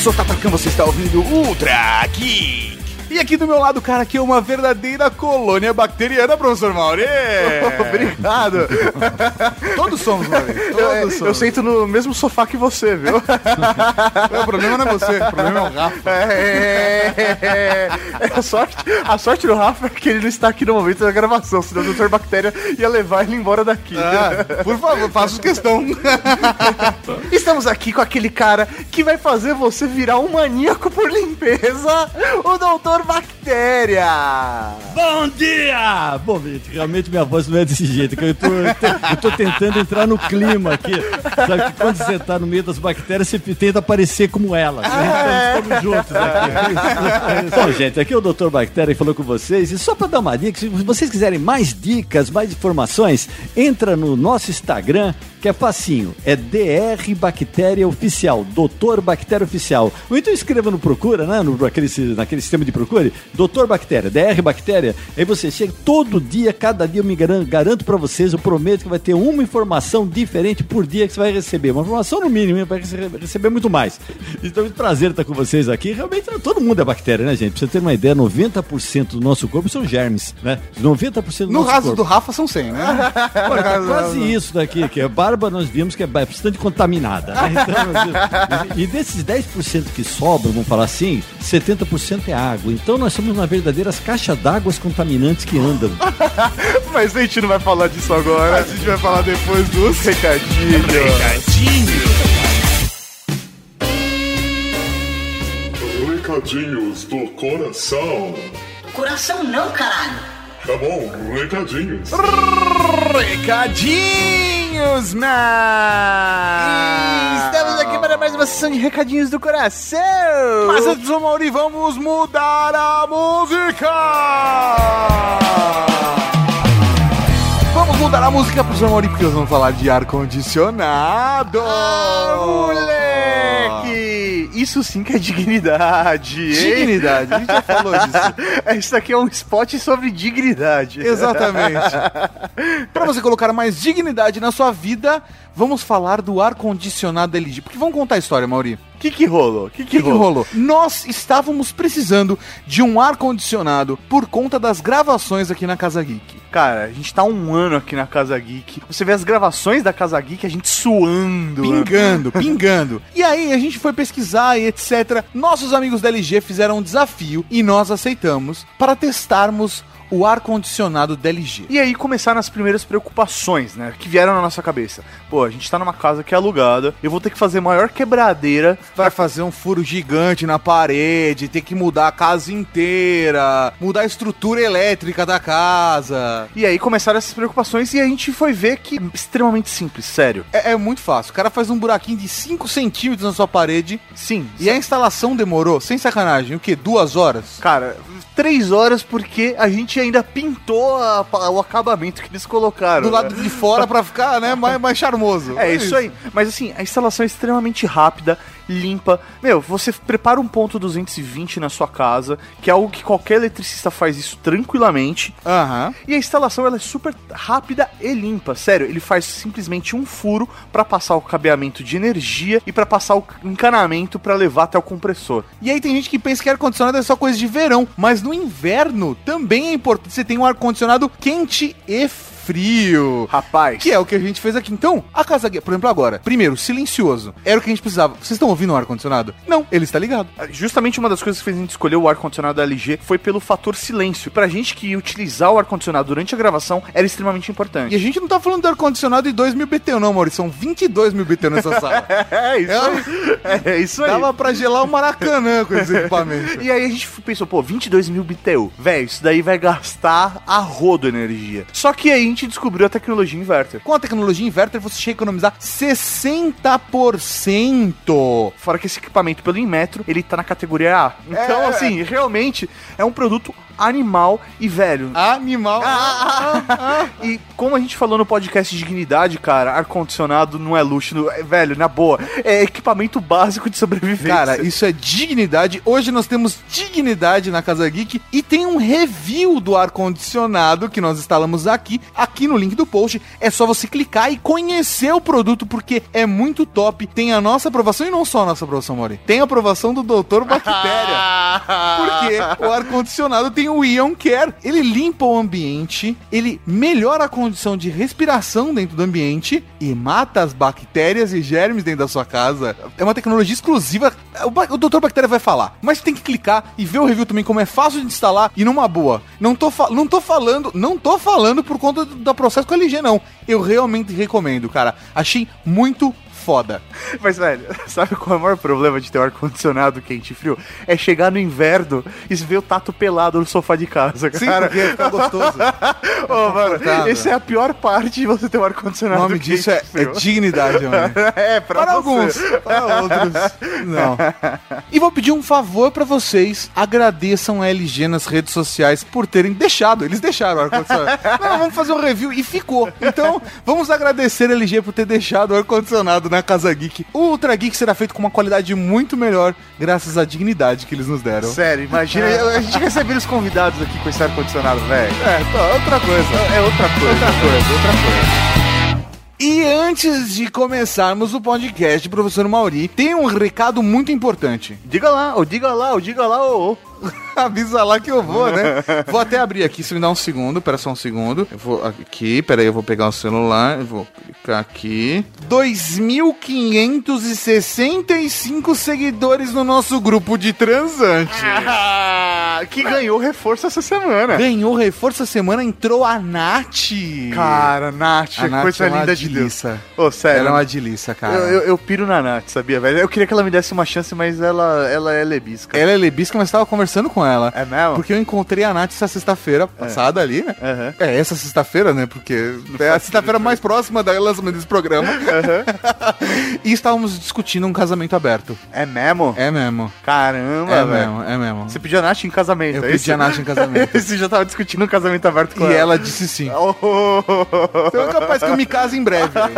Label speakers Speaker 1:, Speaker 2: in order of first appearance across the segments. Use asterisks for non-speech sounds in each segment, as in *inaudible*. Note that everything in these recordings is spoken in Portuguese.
Speaker 1: Sou o Tatacan, você está ouvindo Ultra Geek. E aqui do meu lado, cara, aqui é uma verdadeira colônia bacteriana, professor Mauri. *laughs*
Speaker 2: Obrigado. *laughs*
Speaker 1: Todos somos, Mauri. Todos
Speaker 2: Eu,
Speaker 1: somos.
Speaker 2: eu sento no mesmo sofá que você, viu? *laughs*
Speaker 1: É, o problema não é você, o problema é o Rafa.
Speaker 2: É, é, é, é. a, sorte, a sorte do Rafa é que ele não está aqui no momento da gravação, senão o Dr. Bactéria ia levar ele embora daqui.
Speaker 1: Ah, por favor, faça questão.
Speaker 2: Estamos aqui com aquele cara que vai fazer você virar um maníaco por limpeza, o Bactéria.
Speaker 3: Bom dia! Bom, gente, realmente minha voz não é desse jeito, que eu tô, eu tô tentando entrar no clima aqui. Sabe que quando você tá no meio das bactérias, você tenta parecer como elas. Né? Então estamos juntos aqui. *laughs* Bom, gente, aqui é o Dr. Bactéria que falou com vocês. E só para dar uma dica, se vocês quiserem mais dicas, mais informações, entra no nosso Instagram, que é facinho. É DR Bactéria Oficial, Doutor Bactéria Oficial. Ou então escreva no Procura, né? No, naquele, naquele sistema de procure, Doutor Bactéria, DR Bactéria. Aí você chega todo dia, cada dia eu me garanto, garanto para vocês, eu prometo que vai ter uma informação diferente por dia que você vai receber. Uma informação no mínimo, vai rece- receber muito mais. Então, é um prazer estar com vocês aqui. Realmente, todo mundo é bactéria, né, gente? Pra você ter uma ideia, 90% do nosso corpo são germes, né? 90% do
Speaker 1: No
Speaker 3: nosso
Speaker 1: caso
Speaker 3: corpo.
Speaker 1: do Rafa são 100, né?
Speaker 3: Olha, quase isso daqui, que a barba nós vimos que é bastante contaminada. né? Então, e desses 10% que sobram, vamos falar assim, 70% é água. Então nós somos uma verdadeiras caixas d'água contaminantes que andam. *laughs*
Speaker 2: Mas a gente não vai falar disso agora.
Speaker 1: A gente vai falar depois dos
Speaker 2: Recadinho.
Speaker 4: Recadinhos do coração.
Speaker 5: Coração não, caralho.
Speaker 4: Tá bom, recadinhos.
Speaker 1: Recadinhos, man!
Speaker 2: Estamos aqui para mais uma sessão de recadinhos do coração.
Speaker 1: Mas antes do Mauri, vamos mudar a música! Vamos mudar a música pro. Mauri, porque nós vamos falar de ar-condicionado!
Speaker 2: Ah, moleque! Isso sim que é dignidade?
Speaker 1: Dignidade, a gente já falou disso. *laughs*
Speaker 2: Isso aqui é um spot sobre dignidade.
Speaker 1: Exatamente. *laughs* Para você colocar mais dignidade na sua vida, vamos falar do ar-condicionado LG. Porque vamos contar a história, Mauri.
Speaker 2: O que que rolou? O que
Speaker 1: O que, que rolou? Nós estávamos precisando de um ar-condicionado por conta das gravações aqui na Casa Geek.
Speaker 2: Cara, a gente tá um ano aqui na Casa Geek. Você vê as gravações da Casa Geek, a gente suando. né?
Speaker 1: Pingando, *laughs* pingando. E aí a gente foi pesquisar e etc. Nossos amigos da LG fizeram um desafio e nós aceitamos para testarmos o ar-condicionado da LG.
Speaker 2: E aí começaram as primeiras preocupações, né? Que vieram na nossa cabeça. Pô, a gente tá numa casa que é alugada, eu vou ter que fazer maior quebradeira.
Speaker 1: Vai fazer um furo gigante na parede, ter que mudar a casa inteira, mudar a estrutura elétrica da casa.
Speaker 2: E aí começaram essas preocupações e a gente foi ver que é extremamente simples, sério.
Speaker 1: É, é muito fácil. O cara faz um buraquinho de 5 centímetros na sua parede
Speaker 2: Sim.
Speaker 1: e a instalação demorou, sem sacanagem, o quê? Duas horas?
Speaker 2: Cara, três horas porque a gente ainda pintou a- o acabamento que eles colocaram.
Speaker 1: Do lado de fora pra ficar, né, mais, mais charmoso.
Speaker 2: É isso aí. Mas assim, a instalação é extremamente rápida, limpa. Meu, você prepara um ponto 220 na sua casa, que é algo que qualquer eletricista faz isso tranquilamente.
Speaker 1: Aham.
Speaker 2: E a instalação ela é super rápida e limpa. Sério, ele faz simplesmente um furo pra passar o cabeamento de energia e pra passar o encanamento pra levar até o compressor.
Speaker 1: E aí tem gente que pensa que ar-condicionado é só coisa de verão, mas no inverno também é importante você ter um ar-condicionado quente e frio.
Speaker 2: Rapaz,
Speaker 1: Que é o que a gente fez aqui. Então, a Casa por exemplo, agora, primeiro, silencioso. Era o que a gente precisava. Vocês estão ouvindo o ar-condicionado? Não, ele está ligado.
Speaker 2: Justamente uma das coisas que fez a gente escolher o ar-condicionado da LG foi pelo fator silêncio. Pra gente que ia utilizar o ar-condicionado durante a gravação era extremamente importante.
Speaker 1: E a gente não tá falando do ar-condicionado de 2 mil BTU, não, Maurício. São 22 mil BTU nessa sala. *laughs*
Speaker 2: É isso
Speaker 1: aí.
Speaker 2: É isso aí.
Speaker 1: Dava pra gelar o Maracanã com esse *laughs* equipamento.
Speaker 2: E aí a gente pensou, pô, 22 mil BTU. Velho, isso daí vai gastar a rodo energia. Só que aí a gente descobriu a tecnologia inverter.
Speaker 1: Com a tecnologia inverter, você chega a economizar 60%.
Speaker 2: Fora que esse equipamento, pelo Inmetro, ele tá na categoria A. Então,
Speaker 1: É.
Speaker 2: assim, realmente é um produto animal e, velho,
Speaker 1: Animal. *laughs*
Speaker 2: e como a gente falou no podcast Dignidade, cara, ar-condicionado não é luxo, não- é, velho, na boa, é equipamento básico de sobrevivência.
Speaker 1: Cara, isso é dignidade. Hoje nós temos dignidade na Casa Geek e tem um review do ar-condicionado que nós instalamos aqui, aqui no link do post. É só você clicar e conhecer o produto porque é muito top. Tem a nossa aprovação e não só a nossa aprovação, Mori. Tem a aprovação do Dr. Bactéria. *laughs* Porque o ar-condicionado tem o Ion Care. Ele limpa o ambiente, ele melhora a condição de respiração dentro do ambiente e mata as bactérias e germes dentro da sua casa. É uma tecnologia exclusiva. O, o Dr. Bactéria vai falar, mas tem que clicar e ver o review também como é fácil de instalar e numa boa. Não tô, não tô falando, não tô falando por conta do, do processo com a LG não. Eu realmente recomendo, cara. Achei muito foda.
Speaker 2: Mas, velho, *laughs* sabe qual é o maior problema de ter um ar-condicionado quente e frio? É chegar no inverno e ver o tato pelado no sofá de casa,
Speaker 1: Sim,
Speaker 2: cara.
Speaker 1: porque *laughs* fica gostoso.
Speaker 2: Ô, mano,
Speaker 1: confortável.
Speaker 2: essa é a pior parte de você ter um
Speaker 1: O
Speaker 2: ar-condicionado
Speaker 1: nome
Speaker 2: quente
Speaker 1: disso é,
Speaker 2: e
Speaker 1: é
Speaker 2: frio.
Speaker 1: dignidade, mano. *laughs*
Speaker 2: É, pra,
Speaker 1: Para
Speaker 2: você.
Speaker 1: alguns, para outros, não. E vou pedir um favor pra vocês. Agradeçam a LG nas redes sociais por terem deixado. Eles deixaram o ar-condicionado. Não, vamos fazer um review e ficou. Então, vamos agradecer a LG por ter deixado o ar-condicionado na Casa Geek. O Ultra Geek será feito com uma qualidade muito melhor, graças à dignidade que eles nos deram.
Speaker 2: Sério, imagina a gente recebendo os convidados aqui com esse ar-condicionado, velho.
Speaker 1: É, tá, outra coisa.
Speaker 2: É outra coisa. Outra coisa, outra coisa.
Speaker 1: E antes de começarmos o podcast, professor Mauri, tem um recado muito importante.
Speaker 2: Diga lá, ou diga lá, ou diga lá, ô.
Speaker 1: Avisa lá que eu vou, né? *laughs* Vou até abrir aqui, se me dá um segundo, pera só um segundo. Eu vou aqui, pera aí, eu vou pegar o celular, eu vou clicar aqui. 2.565 seguidores no nosso grupo de transante.
Speaker 2: Ah, que ganhou reforço essa semana.
Speaker 1: Ganhou reforço essa semana, entrou a Nath.
Speaker 2: Cara, Nath,
Speaker 1: a Nath
Speaker 2: coisa
Speaker 1: é
Speaker 2: linda de Deus.
Speaker 1: delícia.
Speaker 2: Ô, sério.
Speaker 1: Ela é uma delícia, cara.
Speaker 2: eu, eu, eu piro na Nath, sabia, velho? Eu queria que ela me desse uma chance, mas ela, ela é lebisca.
Speaker 1: Ela é lebisca, mas tava conversando com ela.
Speaker 2: É mesmo?
Speaker 1: Porque eu encontrei a Nath essa sexta-feira passada ali, né?
Speaker 2: Aham.
Speaker 1: É, essa sexta-feira, né? Porque é a sexta-feira mais próxima da lançamento desse programa. *laughs* e estávamos discutindo um casamento aberto.
Speaker 2: É mesmo?
Speaker 1: É mesmo.
Speaker 2: Caramba,
Speaker 1: É mesmo, é mesmo.
Speaker 2: Você pediu a Nath em casamento,
Speaker 1: Eu
Speaker 2: é
Speaker 1: pedi a Nath em casamento. *laughs*
Speaker 2: Você já tava discutindo um casamento aberto com
Speaker 1: E ela disse sim. *laughs*
Speaker 2: Oh,
Speaker 1: Então é capaz que eu me case em breve. né?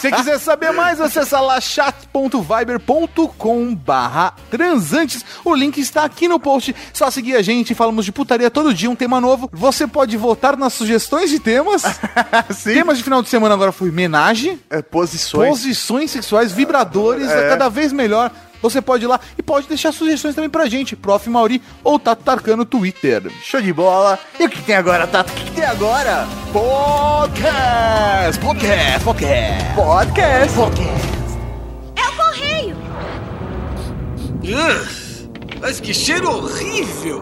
Speaker 1: Se quiser saber mais, acessa lá chat.viber.com barra transantes. O link está aqui no post. Só seguir a gente, falamos de putaria todo dia, um tema novo. Você pode votar nas sugestões de temas. *laughs*
Speaker 2: Sim.
Speaker 1: Temas de final de semana agora foi homenagem,
Speaker 2: É, posições.
Speaker 1: posições sexuais, vibradores, é cada vez melhor. Você pode ir lá e pode deixar sugestões também pra gente, Prof. Mauri ou Tato Tarkan no Twitter.
Speaker 2: Show de bola. E o que tem agora, Tato? O que tem agora?
Speaker 1: Podcast! Podcast! Podcast!
Speaker 2: Podcast.
Speaker 6: É o correio!
Speaker 7: Mas que cheiro horrível!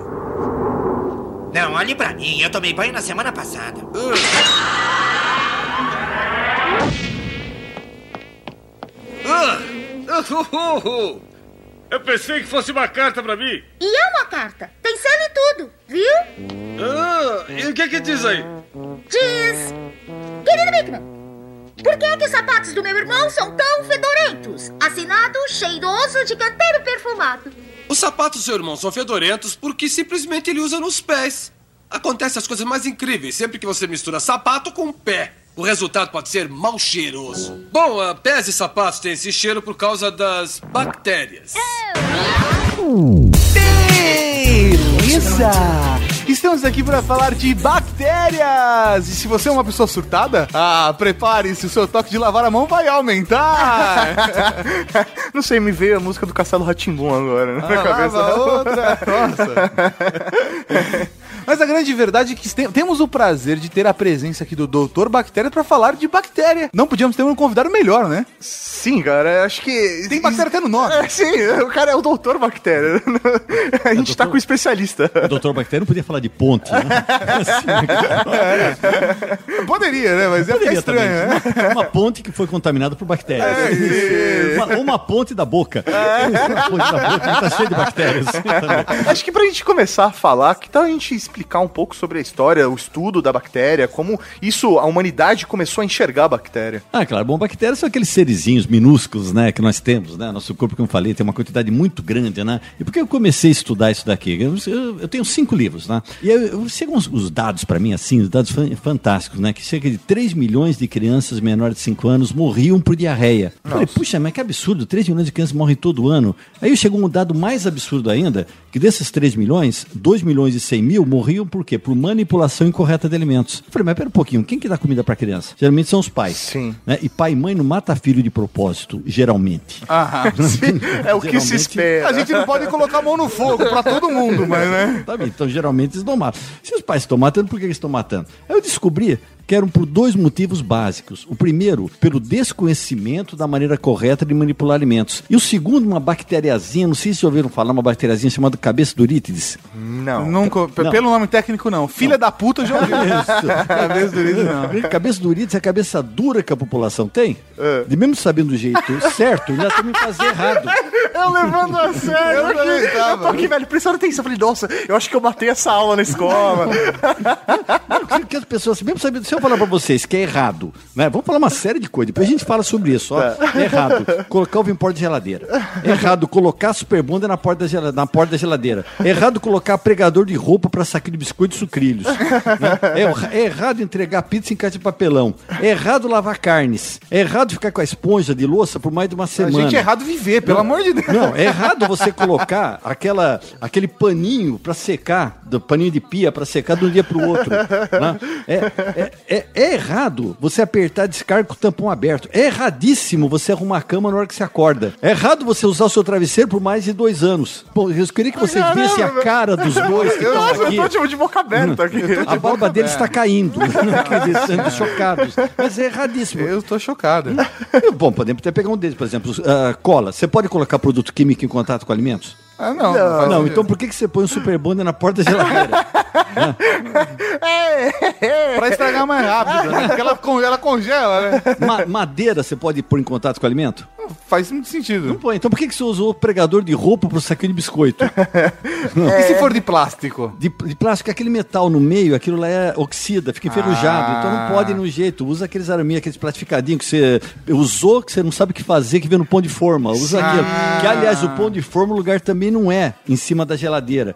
Speaker 8: Não, olhe pra mim, eu tomei banho na semana passada.
Speaker 7: Ah! Ah! *laughs* Eu pensei que fosse uma carta pra mim.
Speaker 6: E é uma carta. Tem selo e tudo, viu?
Speaker 7: Ah, e o que que diz aí?
Speaker 6: Diz... Querido Bigman, por que é que os sapatos do meu irmão são tão fedorentos? Assinado cheiroso de canteiro perfumado.
Speaker 7: Os sapatos do seu irmão são fedorentos porque simplesmente ele usa nos pés. Acontece as coisas mais incríveis sempre que você mistura sapato com pé. O resultado pode ser mal cheiroso. Bom, a pés e sapatos têm esse cheiro por causa das bactérias.
Speaker 1: Beleza! Estamos aqui para falar de bactérias! E se você é uma pessoa surtada, ah, prepare-se, o seu toque de lavar a mão vai aumentar! *laughs*
Speaker 2: Não sei, me veio a música do Castelo Ratimbum agora na minha
Speaker 1: Ah,
Speaker 2: cabeça.
Speaker 1: lava outra! *laughs* Nossa! *laughs* Mas a grande verdade é que tem- temos o prazer de ter a presença aqui do Doutor Bactéria para falar de bactéria. Não podíamos ter um convidado melhor, né?
Speaker 2: Sim, cara, acho que.
Speaker 1: Tem bactéria até no nome.
Speaker 2: É, sim, o cara é o doutor bactéria. *laughs* A gente tá com o especialista.
Speaker 3: O doutor Bactéria não podia falar de ponte, né?
Speaker 1: Poderia, né? Mas ia ficar
Speaker 3: Poderia
Speaker 1: estranho,
Speaker 3: também.
Speaker 1: né?
Speaker 3: Uma, uma ponte que foi contaminada por bactérias.
Speaker 1: É,
Speaker 3: Uma, uma ponte da boca. Uma ponte da boca que tá cheia de bactérias.
Speaker 2: Acho que pra gente começar a falar, que tal a gente explicar um pouco sobre a história, o estudo da bactéria, como isso, a humanidade começou a enxergar a bactéria?
Speaker 3: Ah, claro. Bom, bactérias são aqueles serizinhos minúsculos, né, que nós temos, né? Nosso corpo, como eu falei, tem uma quantidade muito grande, né? E por que eu comecei a estudar isso daqui? Eu, eu- eu tenho cinco livros, né? E eu, eu chegam os, os dados para mim, assim, os dados fan- fantásticos, né? Que cerca de 3 milhões de crianças menores de 5 anos morriam por diarreia. Eu falei, puxa, mas que absurdo, 3 milhões de crianças morrem todo ano. Aí chegou um dado mais absurdo ainda, que desses 3 milhões, 2 milhões e 100 mil morriam por quê? Por manipulação incorreta de alimentos. Eu falei, mas pera um pouquinho, quem que dá comida para criança? Geralmente são os pais.
Speaker 2: Sim.
Speaker 3: né? E pai e mãe não mata filho de propósito, geralmente.
Speaker 1: Aham. *laughs*
Speaker 2: É o que se espera.
Speaker 1: A gente não pode colocar a mão no fogo pra todo mundo, mas né? *laughs*
Speaker 3: Sabe? Então, geralmente, eles não matam. Se os pais estão matando, por que eles estão matando? Aí eu descobri que eram por dois motivos básicos. O primeiro, pelo desconhecimento da maneira correta de manipular alimentos. E o segundo, uma bacteriazinha, não sei se já ouviram falar, uma bacteriazinha chamada cabeça durítides.
Speaker 2: Não.
Speaker 1: Nunca,
Speaker 3: Não.
Speaker 1: pelo nome técnico, não. Filha da puta, eu já ouvi. *laughs* Cabeça do Ulisses, não.
Speaker 3: Cabeça durídeis é a cabeça dura que a população tem. De mesmo sabendo do jeito certo, ainda também fazer errado. *laughs*
Speaker 2: Eu levando a sério
Speaker 1: Eu
Speaker 2: aqui. Eu tô aqui, velho, prestando atenção. Eu falei, nossa, eu acho que eu matei essa aula na escola.
Speaker 3: Porque que as pessoas, mesmo sabendo, se eu falar pra vocês que é errado, né? Vamos falar uma série de coisas, depois a gente fala sobre isso, ó. É errado colocar ovo em porta de geladeira. É errado colocar super bonder na porta da geladeira, na porta da geladeira. É errado colocar pregador de roupa pra saquinho de biscoito e sucrilhos. né? É, erra- é errado entregar pizza em caixa de papelão. É errado lavar carnes. É errado ficar com a esponja de louça por mais de uma
Speaker 1: A
Speaker 3: semana.
Speaker 1: gente é errado viver, pelo amor de Deus.
Speaker 3: Não, é errado você colocar aquela, aquele paninho pra secar, do paninho de pia pra secar de um dia pro outro. né? É, é, é- é errado você apertar descarga com o tampão aberto. É erradíssimo você arrumar a cama na hora que você acorda. É errado você usar o seu travesseiro por mais de dois anos. Bom, eu queria que vocês vissem a cara dos dois que *laughs* estão
Speaker 2: Nossa, eu
Speaker 3: aqui.
Speaker 2: tô tipo de boca aberta aqui.
Speaker 3: A barba deles está caindo, *laughs* não acreditando, chocados. Mas é erradíssimo.
Speaker 1: Eu tô chocado. *laughs*
Speaker 3: Bom, podemos até pegar um deles, por exemplo, ah, cola. Você pode colocar produto químico em contato com alimentos?
Speaker 1: Ah, não.
Speaker 2: Não.
Speaker 3: Não,
Speaker 1: sentido.
Speaker 3: então por que, que você põe um super bonder na porta da geladeira? *laughs*
Speaker 1: Pra estragar mais rápido, né? Porque ela, ela congela, né?
Speaker 3: Ma- madeira você pode pôr em contato com alimento?
Speaker 1: Faz muito
Speaker 3: Não
Speaker 1: sentido.
Speaker 3: põe. Então por que, que você usou o pregador de roupa pro saquinho de biscoito? *laughs*
Speaker 1: E se for de plástico?
Speaker 3: De, de plástico, aquele metal no meio, aquilo lá é oxida, fica enferrujado.
Speaker 1: Ah.
Speaker 3: Então não pode ir no jeito. Usa aqueles araminhos, aqueles plastificadinhos que você usou, que você não sabe o que fazer, que vem no pão de forma. Usa
Speaker 1: Ah.
Speaker 3: aquilo. Que, aliás, o pão de forma, o lugar também não é em cima da geladeira.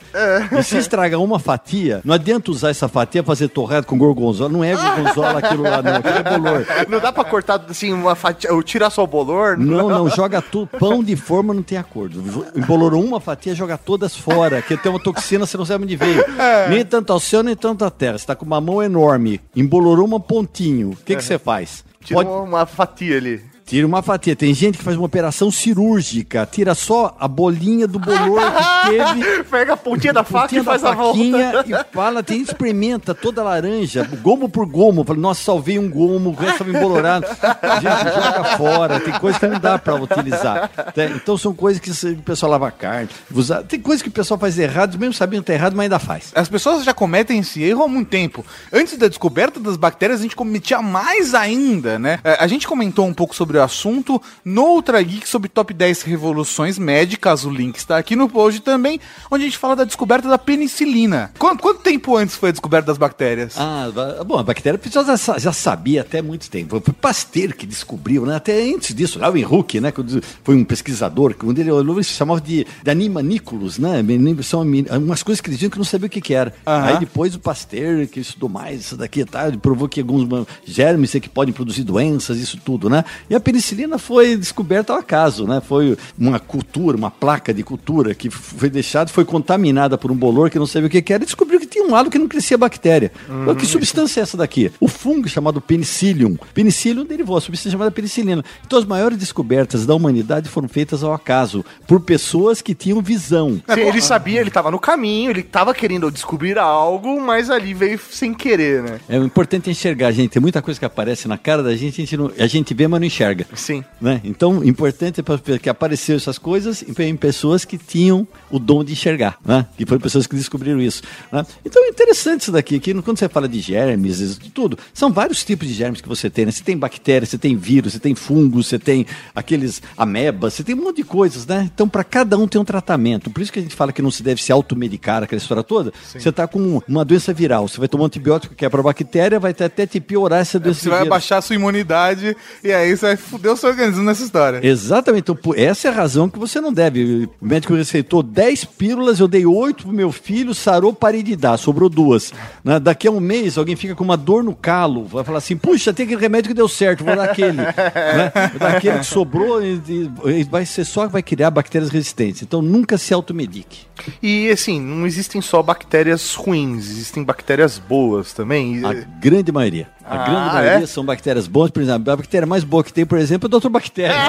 Speaker 3: E se estraga uma fatia, não adianta usar essa fatia fazer torrado com gorgonzola. Não é gorgonzola aquilo lá, não. Aquilo é bolor.
Speaker 2: Não dá pra cortar assim uma fatia, tirar só o bolor?
Speaker 3: Não, não, joga tudo. Pão de forma não tem acordo. Embolorou uma fatia, joga todas fora. Que tem uma toxina, você não sabe onde veio. Nem tanto ao céu, nem tanto à terra. Você tá com uma mão enorme. Embolorou um pontinho. O que que você faz?
Speaker 2: Tira
Speaker 3: Pode-
Speaker 2: uma fatia ali.
Speaker 3: Tira uma fatia. Tem gente que faz uma operação cirúrgica. Tira só a bolinha do bolor que *laughs* teve.
Speaker 2: Pega a pontinha da faca
Speaker 3: pontinha
Speaker 2: e faz a volta.
Speaker 3: e fala, tem experimenta toda a laranja, gomo por gomo. Fala, nossa, salvei um gomo, o resto estava embolorado. Gente, joga fora, tem coisa que não dá para utilizar. Tá? Então são coisas que o pessoal lava carne. usa- Tem coisas que o pessoal faz errado, mesmo sabendo que tá errado, mas ainda faz.
Speaker 1: As pessoas já cometem esse erro há muito tempo. Antes da descoberta das bactérias, a gente cometia mais ainda, né? É, A gente comentou um pouco sobre o assunto no Ultra Geek sobre top 10 revoluções médicas. O link está aqui no post também, onde a gente fala da descoberta da penicilina. Quanto, quanto tempo antes foi a descoberta das bactérias?
Speaker 3: Ah, bom, a bactéria já, já sabia até muito tempo. Foi Pasteur que descobriu, né? Até antes disso, lá o Henrique, né? Quando foi um pesquisador, quando ele olhou, se chamava de, de animanículos, né? São umas coisas que eles diziam que não sabia o que, que era.
Speaker 1: Aham.
Speaker 3: Aí depois o Pasteur, que estudou mais isso daqui e tal, ele provou que alguns germes que podem produzir doenças, isso tudo, né? E a penicilina foi descoberta ao acaso, né? Foi uma cultura, uma placa de cultura que foi deixada, foi contaminada por um bolor que não sabia o que era e descobriu que tinha um halo que não crescia bactéria. Então, que substância é essa daqui? O fungo chamado penicillium. Penicillium derivou a substância chamada penicilina. Então as maiores descobertas da humanidade foram feitas ao acaso, por pessoas que tinham visão.
Speaker 2: Sim, ele sabia, ele tava no caminho, ele tava querendo descobrir algo, mas ali veio sem querer, né?
Speaker 3: É importante enxergar, gente. Tem muita coisa que aparece na cara da gente, a gente, não- a gente vê, mas não enxerga.
Speaker 2: Sim.
Speaker 3: Né? Então, importante é que apareceram essas coisas em pessoas que tinham o dom de enxergar, né? Que foram pessoas que descobriram isso. né? Então, é interessante isso daqui, que quando você fala de germes, isso tudo, são vários tipos de germes que você tem, né? Você tem bactérias, você tem vírus, você tem fungos, você tem aqueles amebas, você tem um monte de coisas, né? Então, para cada um tem um tratamento. Por isso que a gente fala que não se deve se automedicar, aquela história toda. Você está com uma doença viral, você vai tomar um antibiótico que é para bactéria, vai até te piorar essa doença
Speaker 1: Você vai
Speaker 3: vírus.
Speaker 1: abaixar a sua imunidade e aí você vai foder o seu organismo nessa história.
Speaker 3: Exatamente, então essa é a razão que você não deve. O médico receitou 10 pílulas, eu dei 8 pro meu filho, sarou, parei de dar, sobrou duas. Né? Daqui a um mês, alguém fica com uma dor no calo, vai falar assim: puxa, tem aquele remédio que deu certo, vou dar aquele. *laughs* né? Vou dar aquele que sobrou, e, e- vai ser só que vai criar bactérias resistentes. Então nunca se automedique.
Speaker 2: E assim, não existem só bactérias ruins, existem bactérias boas também.
Speaker 3: A grande maioria. A
Speaker 2: Ah,
Speaker 3: grande maioria
Speaker 2: é?
Speaker 3: são bactérias boas, por exemplo. A bactéria mais boa que tem, por exemplo, é o Dr. Bactéria. *laughs*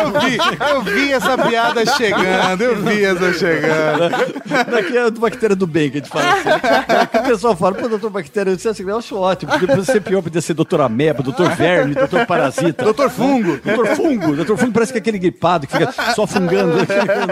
Speaker 1: Eu vi, eu vi essa piada chegando, eu vi essa chegando.
Speaker 3: Daqui é a bactéria do bem que a gente fala assim. Daqui o pessoal fala, pô, doutor bactéria, acha que eu acho ótimo. Porque podia ser pior, podia ser doutor ameba, doutor verme, doutor parasita.
Speaker 1: Doutor fungo.
Speaker 3: Doutor fungo. Doutor fungo parece que é aquele gripado que fica só fungando. É, *laughs*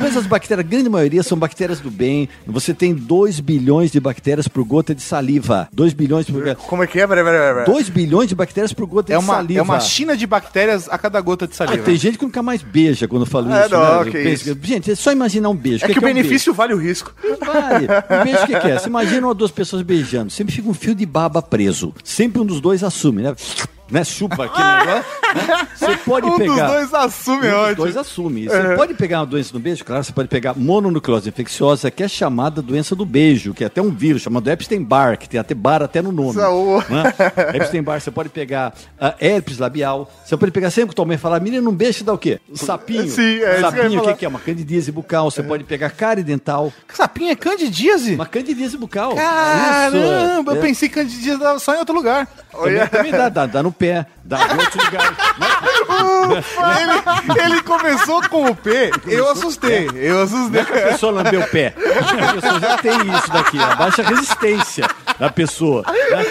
Speaker 3: mas essas bactérias, a grande maioria são bactérias do bem. Você tem 2 bilhões de bactérias por gota de saliva. 2 bilhões por...
Speaker 2: Como é que é? Peraí, peraí, peraí.
Speaker 3: 2 bilhões de bactérias por gota
Speaker 1: É
Speaker 3: de
Speaker 1: uma,
Speaker 3: saliva.
Speaker 1: é uma china de bactérias a cada gota de
Speaker 3: Ah,
Speaker 1: saliva.
Speaker 3: tem gente que nunca mais beija quando eu falo
Speaker 2: É,
Speaker 3: isso.
Speaker 2: não,
Speaker 3: né?
Speaker 2: que
Speaker 3: Pensa-
Speaker 2: isso.
Speaker 3: Gente, é só imaginar um beijo.
Speaker 2: É que o
Speaker 3: um beijo?
Speaker 2: benefício vale o risco.
Speaker 3: Vale. *laughs* Um beijo o que, que é? Você imagina uma duas pessoas beijando. Sempre fica um fio de baba preso. Sempre um dos dois assume, né? Né? Chupa aquele negócio. né? Você pode
Speaker 1: um
Speaker 3: pegar.
Speaker 1: dos dois assume,
Speaker 3: Um
Speaker 1: ótimo.
Speaker 3: dois assume. Você pode pegar uma doença no beijo, claro, você pode pegar mononucleose infecciosa, que é chamada doença do beijo, que é até um vírus chamado Epstein-Barr, que tem até bar até no nome.
Speaker 2: Saúde.
Speaker 3: né? *laughs* Epstein-Barr, você pode pegar ah, herpes labial, você pode pegar sempre que tua mãe falar, menina, não beija, dá o quê? Sapinho.
Speaker 2: Sim, é
Speaker 3: Sapinho, o que, que é? Uma candidíase bucal, você pode pegar cárie dental,
Speaker 1: Sapinho é candidíase?
Speaker 3: uma candidíase bucal.
Speaker 1: Caramba,
Speaker 3: Isso.
Speaker 1: eu pensei que candidíase dava só em outro lugar.
Speaker 3: Também, também dá, dá, dá no pé, dá em outros lugares.
Speaker 1: Ele, ele começou com o P, eu assustei, eu assustei.
Speaker 3: A pessoa lambeu o pé. A pessoa já tem isso daqui, a baixa resistência da pessoa. né?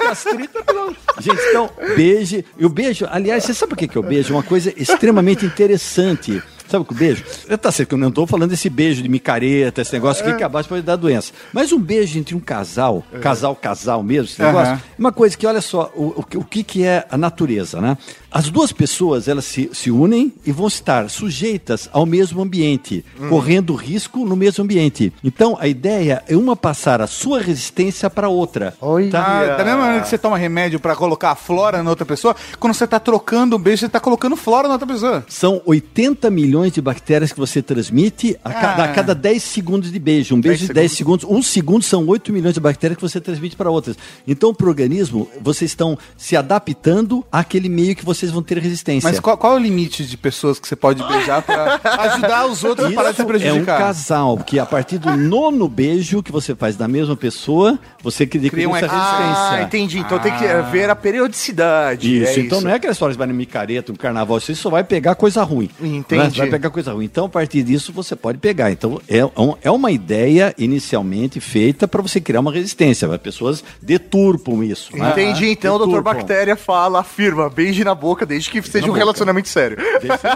Speaker 3: Gastrite, não. Gente, então, beije. E o beijo, aliás, você sabe o que é o beijo? É uma coisa extremamente interessante. Sabe o que o beijo? Eu tá certo que eu não estou falando desse beijo de micareta, esse negócio aqui que abaixo pode dar doença. Mas um beijo entre um casal, casal, casal mesmo, esse negócio,
Speaker 1: Aham.
Speaker 3: uma coisa que, olha só, o, o, que- o que, que é a natureza, né? As duas pessoas, elas se, se unem e vão estar sujeitas ao mesmo ambiente, correndo risco no mesmo ambiente. Então, a ideia é uma passar a sua resistência para outra.
Speaker 2: Oi.
Speaker 1: Ah, da mesma maneira que você toma remédio pra colocar flora na outra pessoa, quando você tá trocando um beijo, você tá colocando flora na outra pessoa.
Speaker 3: São 80 milhões de bactérias que você transmite a, cada, a
Speaker 1: Ah.
Speaker 3: cada 10 segundos de beijo. Um beijo de 10 segundos. Um segundo são 8 milhões de bactérias que você transmite para outras. Então, para o organismo, vocês estão se adaptando àquele meio que vocês vão ter resistência.
Speaker 1: Mas qual, qual é o limite de pessoas que você pode beijar pra *laughs* ajudar os outros a parar de se
Speaker 3: Isso é um
Speaker 1: prejudicar?
Speaker 3: casal, que a partir do nono beijo que você faz da mesma pessoa, você cria,
Speaker 1: Cria um
Speaker 3: essa
Speaker 1: ex-
Speaker 3: resistência.
Speaker 2: Ah, entendi. Então tem que eh, ver a periodicidade.
Speaker 3: Isso,
Speaker 2: é
Speaker 3: então
Speaker 2: isso.
Speaker 3: não é aquela história de vai no micareta, no carnaval, você só vai pegar coisa ruim.
Speaker 2: Entendi.
Speaker 3: né? Você vai pegar coisa ruim. Então, a partir disso, você pode pegar. Então, é, um- é uma ideia inicialmente feita para você criar uma resistência. As pessoas deturpam isso. né?
Speaker 2: Entendi, então o Dr.
Speaker 3: Deturpam.
Speaker 2: Bactéria fala, afirma, beije na boca desde que seja um
Speaker 3: boca.
Speaker 2: relacionamento sério.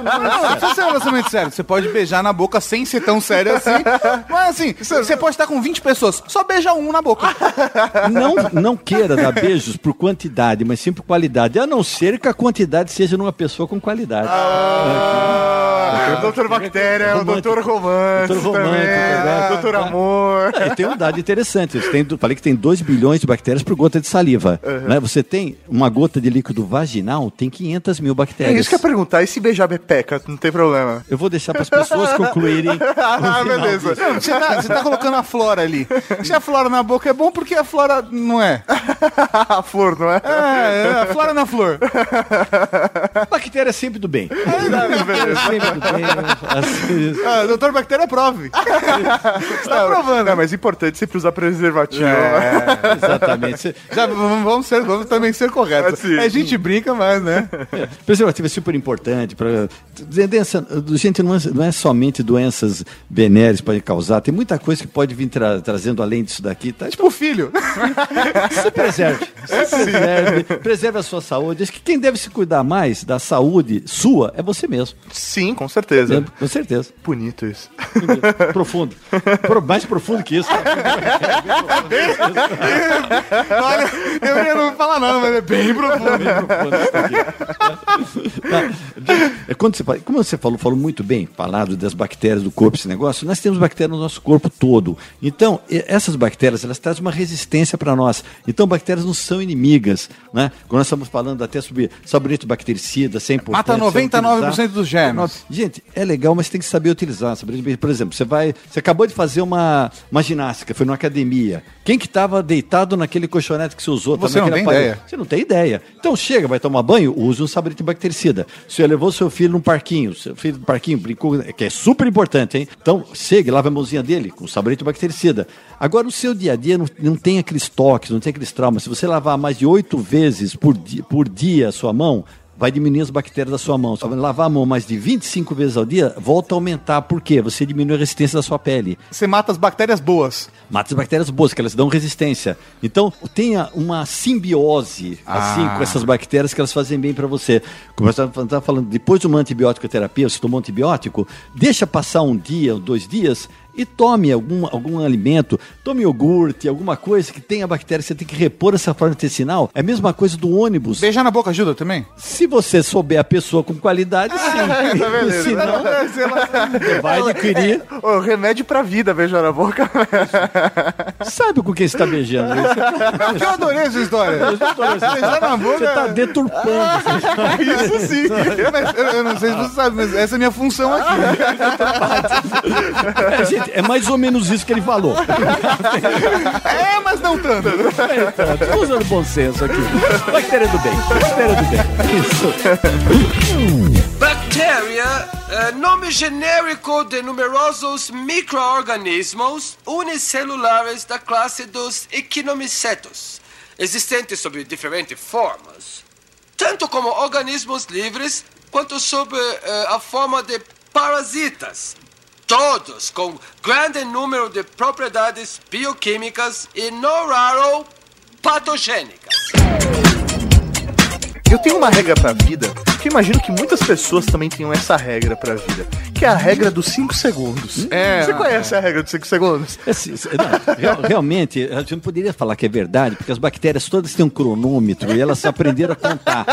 Speaker 1: Não, não precisa ser um relacionamento sério. Você pode beijar na boca sem ser tão sério assim. Mas assim, você pode estar com 20 pessoas, só beija um na boca.
Speaker 3: Não, não queira dar beijos por quantidade, mas sim por qualidade. A não ser que a quantidade seja numa pessoa com qualidade.
Speaker 2: Ah, o Dr. Bactéria, o
Speaker 3: Romântico.
Speaker 2: Dr. Romance, também,
Speaker 3: né?
Speaker 2: o Dr. Amor.
Speaker 3: É, e tem um dado interessante. Tem, falei que tem 2 bilhões de bactérias por gota de saliva. Né? Você tem uma gota de líquido vaginal, tem 500 mil
Speaker 2: É
Speaker 3: bactérias.
Speaker 2: isso que eu ia perguntar, e se beijar bepeca, não tem problema.
Speaker 3: Eu vou deixar para as pessoas *laughs* concluírem. *laughs*
Speaker 2: Ah, beleza.
Speaker 1: Não, Você tá, você tá colocando a flora ali. Se a flora na boca é bom, porque a flora não é. *laughs*
Speaker 2: a flor, não é?
Speaker 1: É, é, a flora na flor. *laughs*
Speaker 3: Bactéria é sempre do bem. sempre do bem. Assim,
Speaker 1: Ah, doutor Bactéria, prove. Você tá provando.
Speaker 2: É, mas é importante sempre usar preservativo.
Speaker 1: É, *laughs*
Speaker 3: exatamente.
Speaker 1: Já vamos, ser, vamos também ser corretos.
Speaker 2: Assim.
Speaker 1: A gente brinca, mas, né?
Speaker 3: Preservativo é super importante. Pra, doença, gente, não é, não é somente doenças venéreas que podem causar, tem muita coisa que pode vir tra- trazendo além disso daqui. Tá?
Speaker 1: Tipo filho.
Speaker 3: Se preserve. Se preserve. Preserve a sua saúde. Acho que quem deve se cuidar mais da saúde sua é você mesmo.
Speaker 2: Sim, com certeza.
Speaker 3: Com certeza.
Speaker 2: Bonito isso.
Speaker 3: Profundo. Pro- mais profundo que isso. *laughs*
Speaker 1: Olha, eu ia não falar nada, mas é bem profundo.
Speaker 3: É quando você como você falou, falou muito bem, falado das bactérias do corpo, esse negócio, nós temos bactérias no nosso corpo todo. Então, essas bactérias, elas trazem uma resistência para nós. Então, bactérias não são inimigas, né? Quando nós estamos falando até sobre sabonete bactericida, sem
Speaker 1: Mata 99% dos germes.
Speaker 3: Gente, é legal, mas tem que saber utilizar. Por exemplo, você vai, você acabou de fazer uma, uma ginástica, foi numa academia. Quem que estava deitado naquele colchonete que você usou?
Speaker 1: Você não tem ideia.
Speaker 3: Você não tem ideia. Então chega, vai tomar banho, use um sabonete bactericida. Você levou seu filho num parquinho, seu filho no parquinho brincou, que é super importante, hein? Então chega, lava a mãozinha dele com sabonete bactericida. Agora, no seu dia a dia, não, não tem aqueles toques, não tem aqueles traumas. Se você lavar mais de oito vezes por dia, por dia a sua mão, vai diminuir as bactérias da sua mão. Se você lavar a mão mais de 25 vezes ao dia, volta a aumentar. Por quê? Você diminui a resistência da sua pele.
Speaker 1: Você mata as bactérias boas.
Speaker 3: Mata as bactérias boas, que elas dão resistência. Então, tenha uma simbiose assim
Speaker 1: Ah.
Speaker 3: com essas bactérias que elas fazem bem para você. Como eu estava falando, depois de uma antibiótico terapia, você tomou um antibiótico, deixa passar um dia, dois dias e tome algum, algum alimento, tome iogurte, alguma coisa que tenha bactéria, você tem que repor essa flora intestinal. É a mesma coisa do ônibus.
Speaker 1: Beijar na boca ajuda também?
Speaker 3: Se você souber a pessoa com qualidade, sim. *laughs* Se não, você vai adquirir.
Speaker 2: Ô, remédio pra vida, beijar na boca. *laughs*
Speaker 3: Sabe com quem você está beijando?
Speaker 1: Eu adorei essa história. Beijar na boca.
Speaker 3: Você está deturpando.
Speaker 1: Isso sim. Eu, eu não sei se você sabe, mas essa é a minha função aqui. *laughs*
Speaker 3: É, gente, é mais ou menos isso que ele falou.
Speaker 1: É, mas não tanto.
Speaker 3: Estou usando bom senso aqui. Bactéria do bem. Bactéria do bem. Isso.
Speaker 7: Bactéria, eh, nome genérico de numerosos micro-organismos unicelulares da classe dos equinomicetos, existentes sob diferentes formas, tanto como organismos livres quanto sob eh, a forma de parasitas. Todos com grande número de propriedades bioquímicas e, não raro, patogênicas.
Speaker 2: Eu tenho uma regra pra vida, que eu imagino que muitas pessoas também tenham essa regra pra vida, que é a regra dos 5 segundos.
Speaker 1: É.
Speaker 2: Você conhece a regra dos 5 segundos?
Speaker 3: Esse- esse- não, real- realmente, a gente não poderia falar que é verdade, porque as bactérias todas têm um cronômetro e elas aprenderam a contar,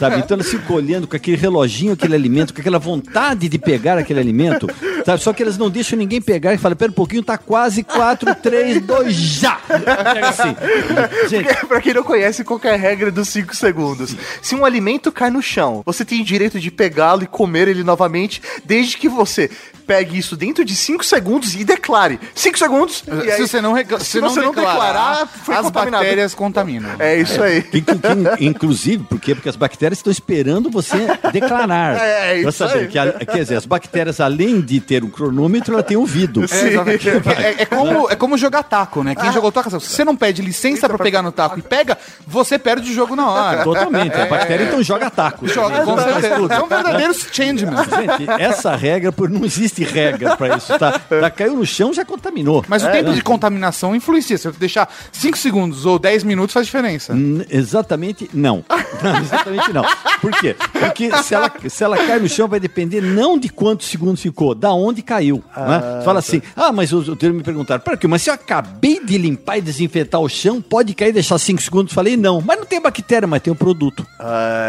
Speaker 3: sabe? Então elas ficam olhando com aquele reloginho, aquele alimento, com aquela vontade de pegar aquele alimento, sabe? Só que elas não deixam ninguém pegar e falam, pera um pouquinho, tá quase 4, 3, 2, já! Pega assim. *laughs* Gente,
Speaker 2: pra quem não conhece, qual que é a regra dos 5 segundos? Se um alimento cai no chão, você tem direito de pegá-lo e comer ele novamente, desde que você pegue isso dentro de 5 segundos e declare. 5 segundos, e aí,
Speaker 1: Se você não, recla-
Speaker 2: se
Speaker 1: se não
Speaker 2: você não declarar, foi
Speaker 1: as
Speaker 2: contaminado.
Speaker 1: bactérias contaminam.
Speaker 2: É isso aí.
Speaker 3: In- in- in- Inclusive, por quê? Porque as bactérias estão esperando você declarar. *laughs*
Speaker 2: É, é
Speaker 3: Pra
Speaker 2: isso
Speaker 3: saber
Speaker 2: aí.
Speaker 3: que, a- quer dizer, as bactérias, além de ter um cronômetro, ela tem um ouvido.
Speaker 1: É. *laughs* É- é como, é como jogar taco, né? Quem jogou taco, se você não pede licença pra pegar no taco e pega, você perde o jogo na hora.
Speaker 3: Totalmente. A bactéria então joga taco.
Speaker 1: Joga, com certeza. São verdadeiros changemen.
Speaker 3: Gente, essa regra, por não existe regra pra isso, tá? tá? Caiu no chão, já contaminou.
Speaker 1: Mas o tempo de contaminação influencia. Se você deixar 5 segundos ou 10 minutos faz diferença.
Speaker 3: N- Exatamente não. *laughs* Não, Exatamente não. Por quê? Porque se ela, se ela cai no chão, vai depender não de quantos segundos ficou, da onde caiu. né? Você fala assim, ah, mas os os me perguntaram, pera aqui, mas se eu acabei de limpar e desinfetar o chão, pode cair e deixar 5 segundos? Falei, não. Mas não tem bactéria, mas tem o produto.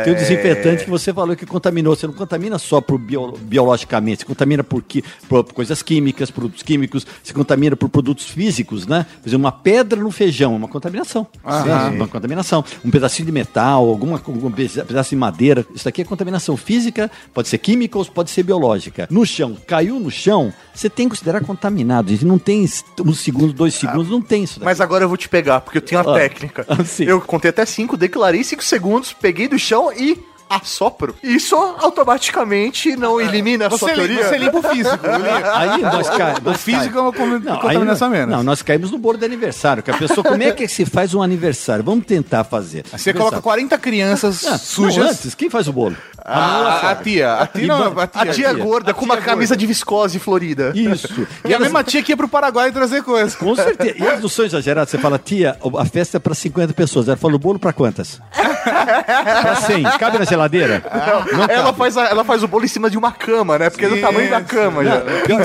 Speaker 3: Tem o desinfetante que você falou que contaminou. Você não contamina só por bio- biologicamente, você contamina por, qui- por coisas químicas, produtos químicos, você contamina por produtos físicos, né? Por exemplo, uma pedra no feijão é uma contaminação.
Speaker 1: Aham.
Speaker 3: Sim, uma contaminação. Um pedacinho de metal, alguma, algum pedaço de madeira. Isso aqui é contaminação física, pode ser química ou pode ser biológica. No chão, caiu no chão, você tem que considerar contaminado. gente. Não tem um segundo, dois segundos, não tem isso. daqui.
Speaker 2: Mas agora eu vou te pegar, porque eu tenho uma
Speaker 3: Ah.
Speaker 2: técnica. *laughs*
Speaker 3: Ah.
Speaker 2: Eu contei até 5, declarei 5 segundos, peguei do chão e assopro. Isso automaticamente não elimina a sua
Speaker 1: Você,
Speaker 2: teoria.
Speaker 1: você limpa o físico. *laughs*
Speaker 3: Aí nós caímos.
Speaker 1: O físico é uma com-
Speaker 3: Não,
Speaker 1: contaminação menos.
Speaker 3: Não, nós caímos no bolo de aniversário. Que a pessoa, como é que se faz um aniversário? Vamos tentar fazer.
Speaker 1: Você coloca 40 crianças
Speaker 3: Ah,
Speaker 1: sujas.
Speaker 3: Não, antes, quem faz o bolo?
Speaker 1: A, a tia. A tia, não, a tia.
Speaker 2: A tia gorda
Speaker 3: A
Speaker 2: com uma camisa de viscose florida.
Speaker 3: Isso. *laughs*
Speaker 1: E a mesma tia que ia pro Paraguai trazer coisa.
Speaker 3: Com certeza. E eles não são exagerados. Você fala, tia, a festa é pra 50 pessoas. Ela falou, o bolo pra quantas? *laughs* pra 100. Cabe na geladeira? Não,
Speaker 2: ela,
Speaker 3: cabe.
Speaker 2: faz a- ela faz o bolo em cima de uma cama, né? Porque é do tamanho da cama já.
Speaker 3: Não,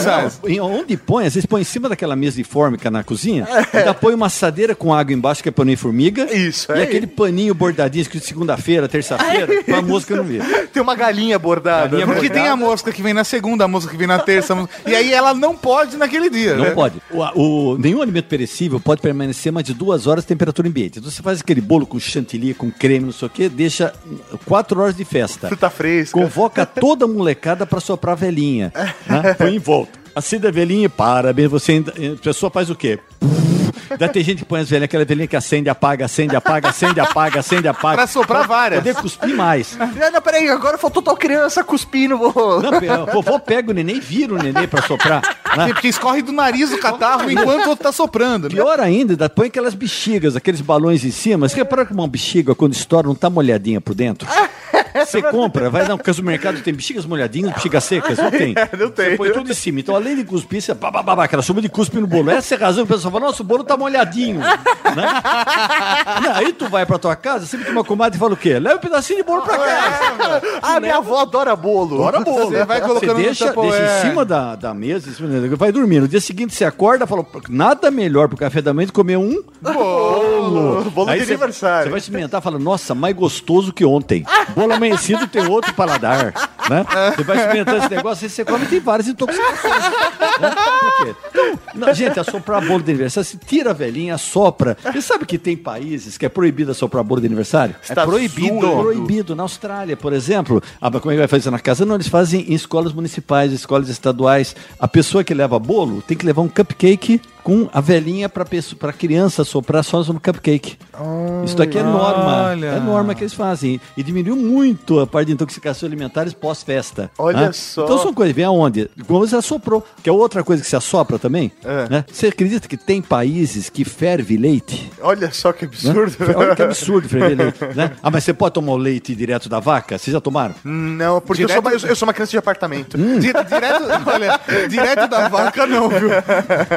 Speaker 3: não, em- onde põe, às vezes põe em cima daquela mesa de fórmica na cozinha, ainda põe uma assadeira com água embaixo, que é paninho formiga.
Speaker 2: Isso,
Speaker 3: E
Speaker 2: é
Speaker 3: aquele paninho bordadinho, escrito segunda-feira, terça-feira, pra mosca não ver.
Speaker 2: Tem uma galinha bordada.
Speaker 3: Galinha
Speaker 1: Porque
Speaker 3: bordada.
Speaker 1: tem a mosca que vem na segunda, a mosca que vem na terça. a mosca- E aí ela não pode naquele dia.
Speaker 3: Não
Speaker 1: né?
Speaker 3: pode. O, o- nenhum alimento perecível pode permanecer mais de duas horas de temperatura ambiente. Então você faz aquele bolo com chantilly, com creme, não sei o quê, deixa quatro horas de festa.
Speaker 2: Fruta fresca.
Speaker 3: Convoca toda a molecada pra soprar a velhinha. *laughs* Né? Põe em volta. Acende a velhinha e parabéns. Você ainda, a pessoa faz o quê? Daí tem gente que põe as velhinhas, aquela velhinha que acende, apaga, acende, apaga, acende, apaga, acende, apaga.
Speaker 1: Pra soprar várias.
Speaker 3: Poder cuspir mais.
Speaker 2: Ah, não, peraí, agora faltou tal criança cuspindo. Vou...
Speaker 3: Não, pe- a vovó pega o neném e vira o neném pra soprar. né?
Speaker 1: Porque escorre do nariz do catarro enquanto o outro tá soprando. né?
Speaker 3: Pior ainda, ainda põe aquelas bexigas, aqueles balões em cima. Você repara que uma bexiga, quando estoura, não tá molhadinha por dentro? *laughs* *laughs* Você compra, vai não, porque o mercado tem bexigas molhadinhas, bexigas secas, não *laughs* tem.
Speaker 2: Não tem.
Speaker 3: Você põe tudo em cima. Então, além de cuspir, você pá, pá, pá, pá, aquela chuva de cuspe no bolo. Essa é a razão que o pessoal fala, nossa, o bolo tá molhadinho. né? Não, aí tu vai pra tua casa, sempre que uma comadre fala o quê? Leva um pedacinho de bolo pra casa.
Speaker 2: Ah, minha avó adora bolo.
Speaker 3: Adora bolo.
Speaker 1: Você vai colocando no
Speaker 3: deixa,
Speaker 1: Tupperware.
Speaker 3: deixa em cima da, da mesa, em cima da- vai dormir. No dia seguinte você acorda e fala, nada melhor pro café da manhã do comer um bolo.
Speaker 2: Bolo de
Speaker 3: Aí você-
Speaker 2: aniversário.
Speaker 3: Você vai experimentar e fala, nossa, mais gostoso que ontem. Bolo *laughs* amanhecido tem outro paladar. Né? Você vai experimentando esse negócio, aí você come e tem várias intoxicações. né? Por quê? Então, não, gente, assoprar bolo de aniversário, se tira a velhinha, assopra. Você sabe que tem países que é proibido assoprar bolo de aniversário?
Speaker 2: Está
Speaker 1: proibido.
Speaker 2: surdo.
Speaker 3: É proibido. Na Austrália, por exemplo, mas como é que vai fazer na casa? Não, eles fazem em escolas municipais, escolas estaduais. A pessoa que leva bolo tem que levar um cupcake com a velhinha para para criança soprar só no cupcake. isso daqui é norma.
Speaker 1: olha.
Speaker 3: É norma que eles fazem. E diminuiu muito a parte de intoxicação alimentares pós-festa.
Speaker 2: Olha
Speaker 3: né?
Speaker 2: só.
Speaker 3: Então são coisas, vem aonde? Como você assoprou, que é outra coisa que se assopra também.
Speaker 2: É.
Speaker 3: Né? Você acredita que tem países que ferve leite?
Speaker 2: Olha só que
Speaker 3: né?
Speaker 2: absurdo.
Speaker 3: Olha que *laughs* absurdo ferver leite. Né? Ah, mas você pode tomar o leite direto da vaca? Vocês já tomaram?
Speaker 2: Não, porque eu sou, uma, eu, sou uma criança de apartamento.
Speaker 3: Hum.
Speaker 1: Di- Direto, olha, direto da vaca não, viu?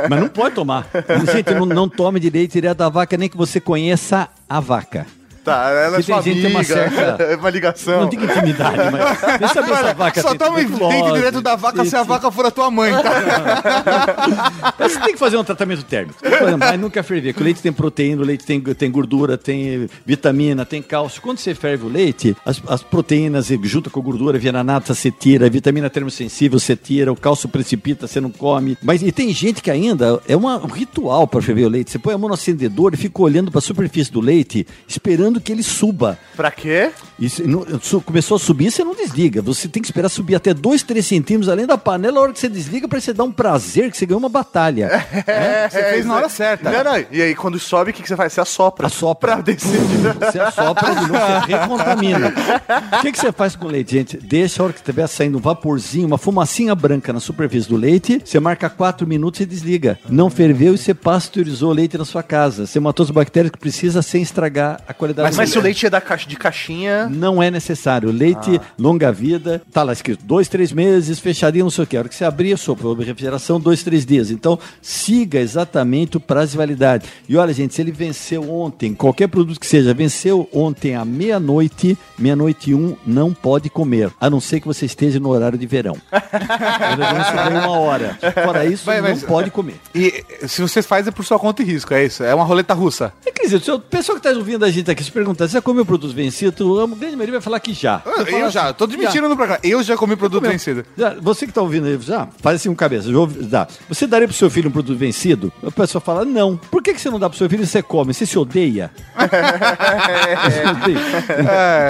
Speaker 3: Mas não pode tomar. Gente, não, não tome de leite direto da vaca, nem que você conheça a vaca.
Speaker 2: Tá, ela é
Speaker 3: tem
Speaker 2: sua
Speaker 3: tem uma certa-
Speaker 2: É uma ligação.
Speaker 3: Não diga intimidade, mas. Deixa eu se a vaca
Speaker 1: Só
Speaker 3: tem
Speaker 1: toma leite direto da vaca se a
Speaker 3: tem-
Speaker 1: vaca for a tua mãe, tá? *laughs*
Speaker 3: Você tem que fazer um tratamento térmico. Mas nunca ferver, porque o leite tem proteína, o leite tem, tem gordura, tem vitamina, tem cálcio. Quando você ferve o leite, as, as proteínas junto com a gordura, via na nata, você tira, a vitamina termosensível, você tira, o cálcio precipita, você não come. Mas e tem gente que ainda é uma- um ritual para ferver o leite. Você põe a mão no acendedor e fica olhando para a superfície do leite, esperando que ele suba.
Speaker 2: Pra quê?
Speaker 3: Se não- começou a subir, você não desliga. Você tem que esperar subir até 2, 3 centímetros além da panela. A hora que você desliga, para você dar um prazer que você ganhou uma batalha.
Speaker 2: É,
Speaker 1: Você fez na hora certa.
Speaker 2: Não, não. E aí, quando sobe, o que, que você faz? Você assopra.
Speaker 3: Assopra.
Speaker 2: Pra descer.
Speaker 3: Você assopra de novo, você recontamina. O que, que você faz com o leite, gente? Deixa a hora que estiver saindo um vaporzinho, uma fumacinha branca na superfície do leite, você marca 4 minutos e desliga. Não ferveu e você pasteurizou o leite na sua casa. Você matou as bactérias que precisa sem estragar a qualidade
Speaker 2: Mas, mas se o
Speaker 3: leite.
Speaker 2: leite é da caixa, de caixinha...
Speaker 3: Não é necessário. Leite, longa vida, tá lá escrito dois, três meses, fechadinho, não sei o que. A hora que você abrir, sopra, refrigeração, dois, três dias. Então, siga exatamente o prazo de validade. E olha, gente, se ele venceu ontem, qualquer produto que seja, venceu ontem à meia-noite, meia-noite e um, não pode comer. A não ser que você esteja no horário de verão. *laughs* Você ganha uma hora. Fora *laughs* isso, não
Speaker 1: mas-
Speaker 3: pode comer.
Speaker 1: E se você faz é por sua conta e risco, é isso? É uma roleta russa.
Speaker 3: É, Quer dizer, o pessoal que está ouvindo a gente aqui se perguntar, você já comeu produto vencido? A grande maioria vai falar que já. Fala
Speaker 1: Eu já,
Speaker 3: assim,
Speaker 1: tô admitindo no programa. Eu já comi produto
Speaker 3: Comeu.
Speaker 1: vencido.
Speaker 3: Já, você que está ouvindo aí, já, faz assim um cabeça. já dá. Você daria pro seu filho um produto vencido? A pessoa fala, não. Por que, que você não dá pro seu filho e você come? Você se odeia? *laughs* Odeia?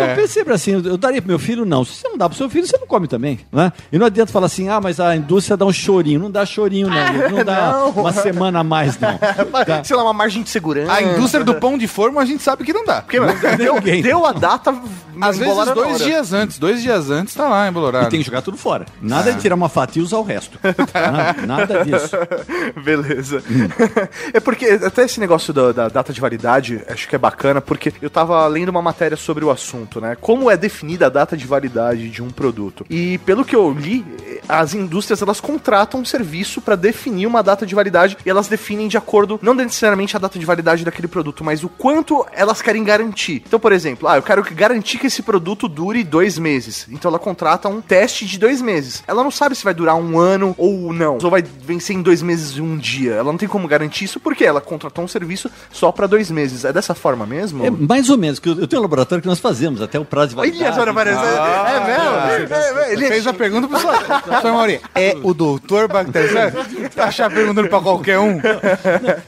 Speaker 3: Então perceba assim, eu eu daria pro meu filho, não. Se você não dá pro seu filho, você não come também. Né? E não adianta falar assim, ah, mas a indústria dá um chorinho. Não dá chorinho, não. Não dá *laughs*
Speaker 2: Não.
Speaker 3: uma semana a mais, não. *laughs* Tá?
Speaker 2: Sei lá, uma margem de segurança.
Speaker 1: A indústria do pão de forma a gente sabe que não dá.
Speaker 2: Porque Porque mano, deu, deu a data.
Speaker 1: Às vezes dois
Speaker 2: hora.
Speaker 1: dias antes, dois dias antes tá lá embolorado.
Speaker 3: E tem que jogar tudo fora. Nada de tirar uma fatia e usar o resto. *laughs* nada, nada disso.
Speaker 2: Beleza. é porque até esse negócio da, da data de validade, acho que é bacana, porque eu tava lendo uma matéria sobre o assunto, né? Como é definida a data de validade de um produto. E pelo que eu li, as indústrias elas contratam um serviço para definir uma data de validade e elas definem de acordo, não necessariamente a data de validade daquele produto, mas o quanto elas querem garantir. Então, por exemplo, ah, eu quero garantir que esse produto dure dois meses. Então ela contrata um teste de dois meses. Ela não sabe se vai durar um ano ou não. Ou vai vencer em dois meses e um dia. Ela não tem como garantir isso porque ela contratou um serviço só para dois meses. É dessa forma mesmo?
Speaker 3: É mais ou menos, que eu, tenho um laboratório que nós fazemos, até o prazo de
Speaker 2: Olha,
Speaker 3: validade.
Speaker 2: Zona Vanessa, é mesmo? É, é, ele
Speaker 1: Ele fez a pergunta pro senhor. *laughs* Senhor Mauri, é o doutor Bactéria? Você achar perguntando pra qualquer um?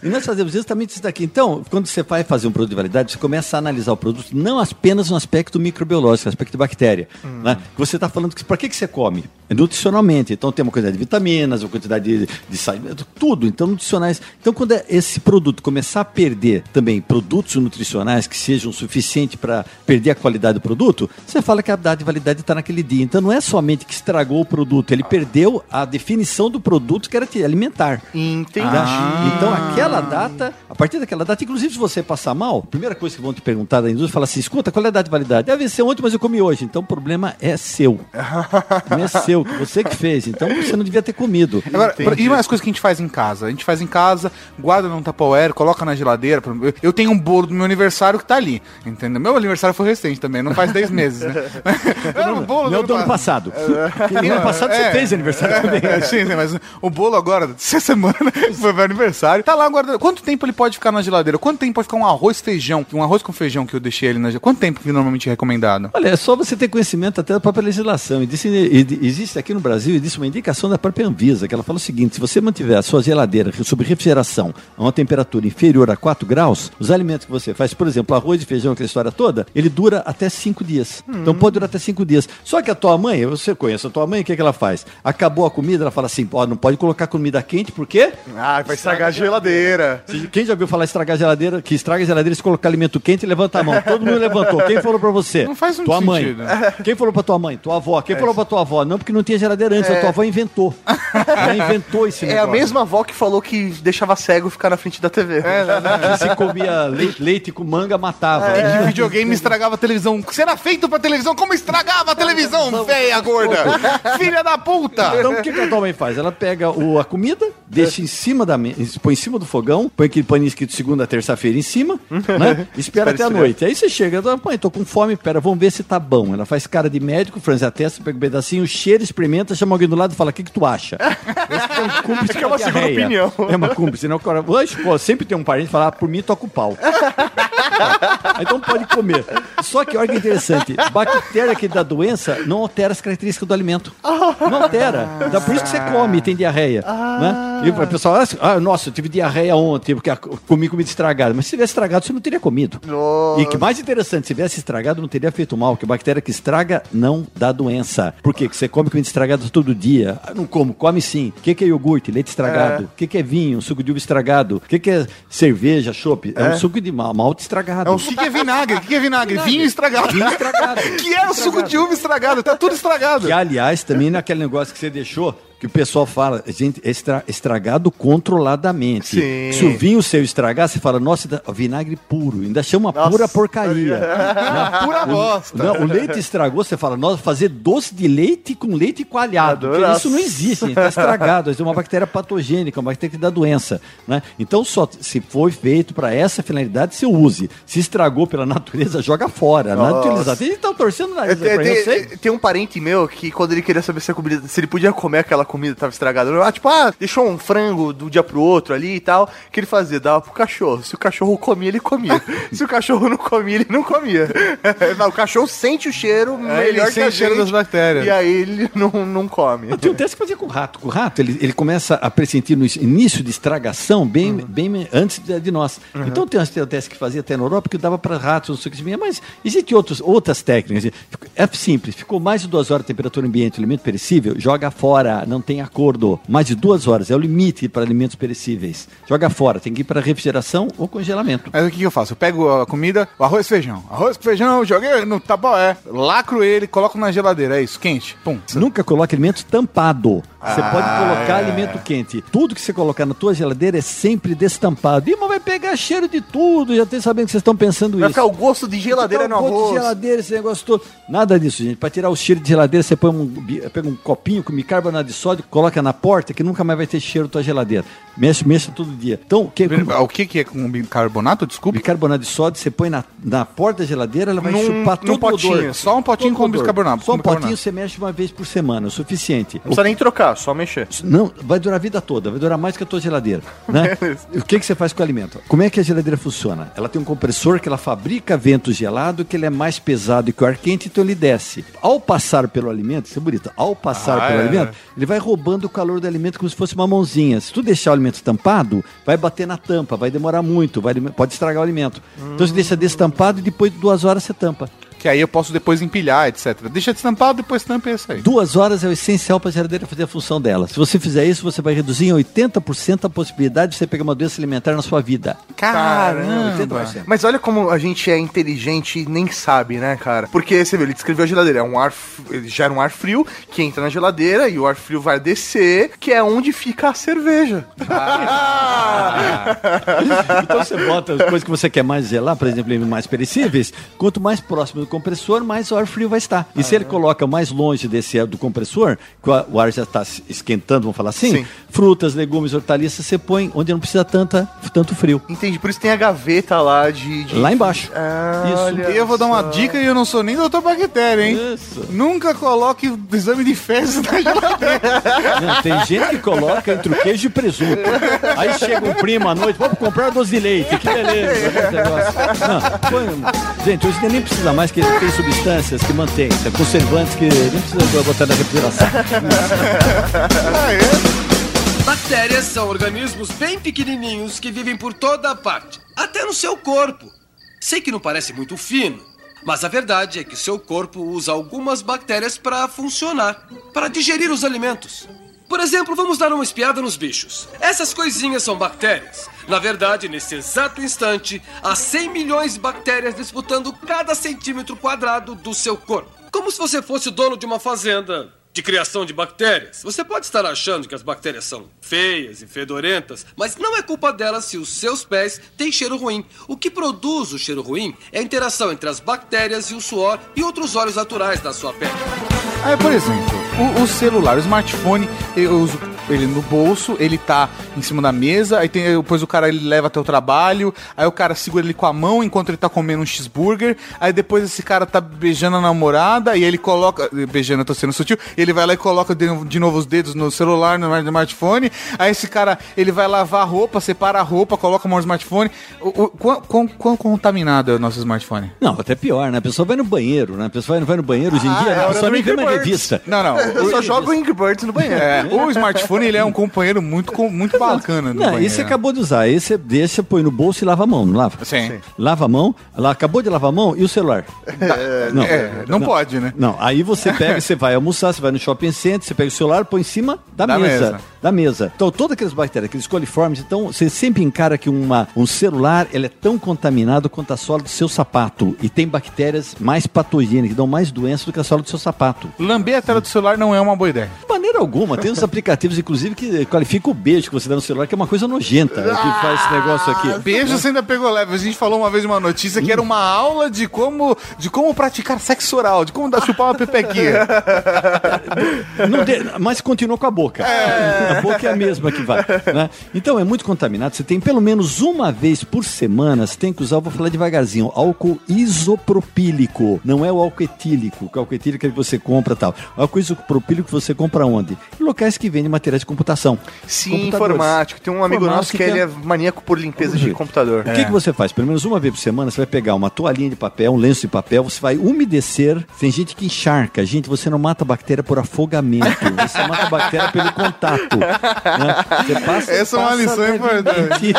Speaker 3: E nós fazemos justamente isso daqui. Então, quando você vai fazer um produto de validade, você começa a analisar o produto não apenas no aspecto microbiológico, no aspecto de bactéria. Né? Você está falando que para que, que você come? Nutricionalmente. Então tem uma quantidade de vitaminas, uma quantidade de, de sais, tudo. Então, nutricionais. Então, quando é esse produto começar a perder também produtos nutricionais que sejam suficientes para perder a qualidade do produto, você fala que a data de validade está naquele dia. Então não é somente que estragou o produto, ele perdeu a definição do produto que era alimentar.
Speaker 2: Entendi.
Speaker 3: Tá? Então, aquela data, a partir daquela data, inclusive se você passar mal, a primeira coisa que vão te perguntar da indústria, fala assim: escuta, qual é a data de validade? Deve vencer ontem, mas eu comi hoje. Então, o problema é seu. *laughs* Não é seu, você que fez. Então, você não devia ter comido.
Speaker 1: Agora, e umas coisas que a gente faz em casa? A gente faz em casa, guarda num Tupperware, coloca na geladeira. Eu- tenho um bolo do meu aniversário que tá ali, entendeu? Meu aniversário foi recente também, não faz 10 meses, né? *laughs* Era um bolo
Speaker 3: Não do ano passado. Porque no ano passado você
Speaker 1: É.
Speaker 3: fez aniversário também.
Speaker 1: É, sim, sim, mas o bolo agora, essa semana, *laughs* foi meu aniversário. Tá lá guardado. Quanto tempo ele pode ficar na geladeira? Quanto tempo pode ficar um arroz feijão? Um arroz com feijão que eu deixei ele na geladeira. Quanto tempo que normalmente é recomendado?
Speaker 3: Olha, é só você ter conhecimento até da própria legislação. E disse- e- e- existe aqui no Brasil, existe uma indicação da própria Anvisa, que ela fala o seguinte: se você mantiver a sua geladeira sob refrigeração a uma temperatura inferior a 4 graus, os alimentos que você faz, por exemplo, arroz e feijão, aquela história toda, ele dura até 5 dias. Então pode durar até 5 dias. Só que a tua mãe, você conhece a tua mãe, o que, que ela faz? Acabou a comida, ela fala assim: ó, não pode colocar comida quente, por quê?
Speaker 2: Ah, vai estragar a geladeira.
Speaker 3: Quem já ouviu falar estragar a geladeira, que estraga a geladeira se colocar alimento quente, levanta a mão. Todo mundo levantou. Quem falou pra você?
Speaker 1: Não faz muito
Speaker 3: tua mãe.
Speaker 1: sentido.
Speaker 3: Quem falou pra tua mãe? Tua avó. Quem falou pra tua avó? Não, porque não tinha geladeira antes. A tua avó inventou. Ela inventou esse
Speaker 2: É
Speaker 3: negócio.
Speaker 2: a mesma avó que falou que deixava cego ficar na frente da TV.
Speaker 3: Que se comia leite, leite com manga, matava.
Speaker 1: Que videogame estragava a televisão. Você era feito pra televisão, como estragava a televisão, feia gorda? Filha da puta!
Speaker 3: Então o que, que a tua mãe faz? Ela pega o, a comida, deixa em cima da mesa, põe em cima do fogão, põe aquele paninho escrito segunda, terça-feira em cima, né? Espera até a noite. Aí você chega, ela, mãe, tô com fome, pera, vamos ver se tá bom. Ela faz cara de médico, franze a testa, pega um pedacinho, cheira, experimenta, chama alguém do lado e fala: o que, que tu acha? *laughs* Esse é um cúmplice
Speaker 2: Que é uma
Speaker 3: da
Speaker 2: segunda opinião.
Speaker 3: É uma cúmplice, não? Cara, pô, sempre tem um parente que fala, ah, por mim toca o pau. *laughs* Ah, *laughs* Então pode comer. Só que olha que interessante, bactéria que dá doença não altera as características do alimento. Não altera. Então, por isso que você come e tem diarreia. Né? E o pessoal, ah, nossa, eu tive diarreia ontem porque comi comida estragada. Mas se tivesse estragado, você não teria comido. E que mais interessante, se tivesse estragado, não teria feito mal, porque bactéria que estraga não dá doença. Por quê? Porque você come comida estragada todo dia. Ah, não como, come sim. O que, que é iogurte? Leite estragado. O que, que é vinho? Suco de uva estragado. O que, que é cerveja, chopp? É, um suco de mal, malte estragado.
Speaker 1: O que, que é vinagre? O que, que é vinagre? Vinho estragado.
Speaker 3: Vinho estragado. *laughs*
Speaker 1: que é o suco de uva estragado? Tá tudo estragado.
Speaker 3: Que, aliás, também naquele negócio que você deixou, que o pessoal fala, gente, é estra- estragado controladamente.
Speaker 2: Sim.
Speaker 3: Se o vinho seu estragar, você fala, nossa, vinagre puro. Ainda chama pura porcaria. Né? *laughs*
Speaker 1: Pura bosta.
Speaker 3: Não, o leite estragou, você fala, nossa, fazer doce de leite com leite coalhado.
Speaker 2: Nossa.
Speaker 3: isso não existe, está estragado. Isso é uma bactéria patogênica, uma bactéria que dá doença. Né? Então, só se foi feito para essa finalidade, você use. Se estragou pela natureza, joga fora.
Speaker 2: Nossa.
Speaker 3: utilizado. Eles estão torcendo o nariz
Speaker 2: Tem, tem- tem um parente meu que quando ele queria saber se, a comida, se ele podia comer aquela comida que tava estragada, ah, tipo, ah, deixou um frango do dia pro outro ali e tal, o que ele fazia? Dava pro cachorro. Se o cachorro comia, ele comia. *laughs* se o cachorro não comia, ele não comia. *laughs* Não, o cachorro sente o cheiro
Speaker 1: É, ele
Speaker 2: melhor que
Speaker 1: sente
Speaker 2: a
Speaker 1: o cheiro
Speaker 2: gente,
Speaker 1: das bactérias.
Speaker 2: E aí ele não, não come.
Speaker 3: Eu tinha um teste que fazia com o rato. Com o rato, ele, ele começa a pressentir no início de estragação bem, bem antes de, de nós. Então tem um teste que fazia até na Europa que dava para ratos, não sei o que, se mas existem outros, outras técnicas. É simples, ficou mais de duas horas a temperatura ambiente, o alimento perecível, joga fora, não não tem acordo. Mais de duas horas é o limite para alimentos perecíveis. Joga fora, tem que ir para refrigeração ou congelamento.
Speaker 1: Mas o que, que eu faço? Eu pego a comida, o arroz e feijão. Arroz com feijão, joguei no tapoé, lacro ele, coloco na geladeira, é isso, quente. Pum.
Speaker 3: Nunca coloque alimento tampado. Você
Speaker 1: Ah,
Speaker 3: pode colocar
Speaker 1: é.
Speaker 3: alimento quente. Tudo que você colocar na tua geladeira é sempre destampado. Mas vai pegar cheiro de tudo. Já tem sabendo que vocês estão pensando
Speaker 2: Vai
Speaker 3: isso.
Speaker 2: ficar o gosto de geladeira
Speaker 3: Ficar
Speaker 2: no
Speaker 3: gosto de geladeira, esse negócio todo. Nada disso, gente. Para tirar o cheiro de geladeira, você põe um, pega um copinho com bicarbonato de sódio, coloca na porta, que nunca mais vai ter cheiro tua geladeira. Mexe, mexe todo dia. Então, o que,
Speaker 1: O que, que é com bicarbonato? Desculpa.
Speaker 3: bicarbonato de sódio, você põe na, na porta da geladeira, ela vai
Speaker 2: Num-
Speaker 3: chupar todo o
Speaker 2: potinho,
Speaker 3: odor.
Speaker 1: só um potinho
Speaker 3: Todo
Speaker 1: com
Speaker 3: o odor.
Speaker 1: bicarbonato,
Speaker 3: Só um potinho você mexe uma vez por semana, é o suficiente.
Speaker 2: Não precisa nem trocar, só mexer.
Speaker 3: Não, vai durar a vida toda, vai durar mais que a tua geladeira. Né? *laughs* o que, que você faz com o alimento? Como é que a geladeira funciona? Ela tem um compressor que ela fabrica vento gelado, que ele é mais pesado que o ar quente, então ele desce. Ao passar pelo alimento, isso é bonito, ao passar
Speaker 1: Ah,
Speaker 3: pelo
Speaker 1: é.
Speaker 3: alimento, ele vai roubando o calor do alimento como se fosse uma mãozinha. Se tu deixar o alimento tampado, vai bater na tampa, vai demorar muito, vai, pode estragar o alimento. Então você deixa destampado e depois de duas horas você tampa.
Speaker 1: Que aí eu posso depois empilhar, etc. Deixa destampado, depois tampa e é isso aí.
Speaker 3: Duas horas é o essencial para a geladeira fazer a função dela. Se você fizer isso, você vai reduzir em 80% a possibilidade de você pegar uma doença alimentar na sua vida.
Speaker 1: Caramba!
Speaker 3: 80%.
Speaker 2: Mas olha como a gente é inteligente e nem sabe, né, cara? Porque você vê, ele descreveu a geladeira, é um ar, ele gera um ar frio que entra na geladeira e o ar frio vai descer, que é onde fica a cerveja. *laughs*
Speaker 3: Então você bota as coisas que você quer mais gelar, por exemplo, em mais perecíveis, quanto mais próximo do compressor, mais o ar frio vai estar. E se ele coloca mais longe desse do compressor, que o ar já está esquentando, vamos falar assim,
Speaker 2: Sim.
Speaker 3: Frutas, legumes, hortaliças, você põe onde não precisa tanta, tanto frio.
Speaker 2: Entendi, por isso tem a gaveta lá de. de-
Speaker 3: Lá embaixo.
Speaker 2: Ah,
Speaker 3: Isso.
Speaker 2: olha
Speaker 1: E eu vou dar uma dica e eu não sou nem doutor bactéria, hein?
Speaker 3: Isso.
Speaker 1: Nunca coloque o exame de fezes na geladeira.
Speaker 3: Não, tem gente que coloca entre o queijo e presunto. Aí chega um primo à noite, vamos comprar doce de leite. Que beleza. Não, põe- gente, hoje nem precisa mais, que tem substâncias que mantêm, tem conservantes que nem precisa botar na refrigeração.
Speaker 7: Bactérias são organismos bem pequenininhos que vivem por toda parte, até no seu corpo. Sei que não parece muito fino, mas a verdade é que seu corpo usa algumas bactérias para funcionar, para digerir os alimentos. Por exemplo, vamos dar uma espiada nos bichos. Essas coisinhas são bactérias. Na verdade, nesse exato instante, há 100 milhões de bactérias disputando cada centímetro quadrado do seu corpo. Como se você fosse o dono de uma fazenda de criação de bactérias. Você pode estar achando que as bactérias são feias e fedorentas, mas não é culpa delas se os seus pés têm cheiro ruim. O que produz o cheiro ruim é a interação entre as bactérias e o suor e outros óleos naturais da sua pele.
Speaker 1: Aí, por exemplo, o, o celular, o smartphone, eu uso ele no bolso, ele tá em cima da mesa, aí tem, depois o cara ele leva até o trabalho, aí o cara segura ele com a mão enquanto ele tá comendo um cheeseburger, aí depois esse cara tá beijando a namorada e ele coloca, beijando, eu tô sendo sutil, ele vai lá e coloca de, novo os dedos no celular, no smartphone, aí esse cara, ele vai lavar a roupa, separa a roupa, coloca a mão no smartphone, o, o, quão, quão, quão contaminado é o nosso smartphone?
Speaker 3: Não, até pior, né? A pessoa vai no banheiro, né? A pessoa vai no banheiro hoje em dia,
Speaker 2: é
Speaker 3: pessoa
Speaker 2: do
Speaker 3: nem vê
Speaker 2: Birds.
Speaker 3: revista.
Speaker 1: Não, não,
Speaker 2: Eu só jogo Angry Birds no banheiro.
Speaker 1: É, o *laughs* smartphone ele é um companheiro muito, muito bacana no
Speaker 3: Não,
Speaker 1: banheiro.
Speaker 3: esse você acabou de usar. Esse você deixa, põe no bolso e lava a mão, não lava?
Speaker 1: Sim.
Speaker 3: Lava a mão, ela acabou de lavar a mão e o celular. não,
Speaker 1: É, não, pode, né?
Speaker 3: Não, aí você pega, você vai almoçar, você vai no shopping center, você pega o celular, põe em cima da,
Speaker 1: Da
Speaker 3: mesa,
Speaker 1: mesa.
Speaker 3: Da mesa. Então, todas aquelas bactérias, aqueles coliformes, então, você sempre encara que uma, um celular ele é tão contaminado quanto a sola do seu sapato. E tem bactérias mais patogênicas, que dão mais doenças do que a sola do seu sapato.
Speaker 1: Lamber a tela do celular não é uma boa ideia.
Speaker 3: De maneira alguma. Tem uns *laughs* aplicativos, inclusive, que qualificam o beijo que você dá no celular, que é uma coisa nojenta, que faz esse negócio aqui.
Speaker 1: Beijo você ainda pegou leve. A gente falou uma vez uma notícia que era uma aula de como, de como praticar sexo oral, de como dar chupar uma pepequinha.
Speaker 3: De- mas continua com a boca. A boca é a mesma que vai. né? Então é muito contaminado. Você tem pelo menos uma vez por semana, você tem que usar, vou falar devagarzinho, álcool isopropílico. Não é o álcool etílico, que é o álcool etílico que você compra e tal. O álcool isopropílico você compra onde? Em locais que vendem materiais de computação.
Speaker 2: Sim, informático. Tem um amigo nosso que ele é
Speaker 3: Informática.
Speaker 2: maníaco por limpeza de computador.
Speaker 3: O que, que você faz? Pelo menos uma vez por semana, você vai pegar uma toalhinha de papel, um lenço de papel, você vai umedecer. Tem gente que encharca. Gente, você não mata a bactéria por afogamento. Você mata bactéria pelo contato. Né? Você passa,
Speaker 1: Essa é uma lição
Speaker 3: levemente,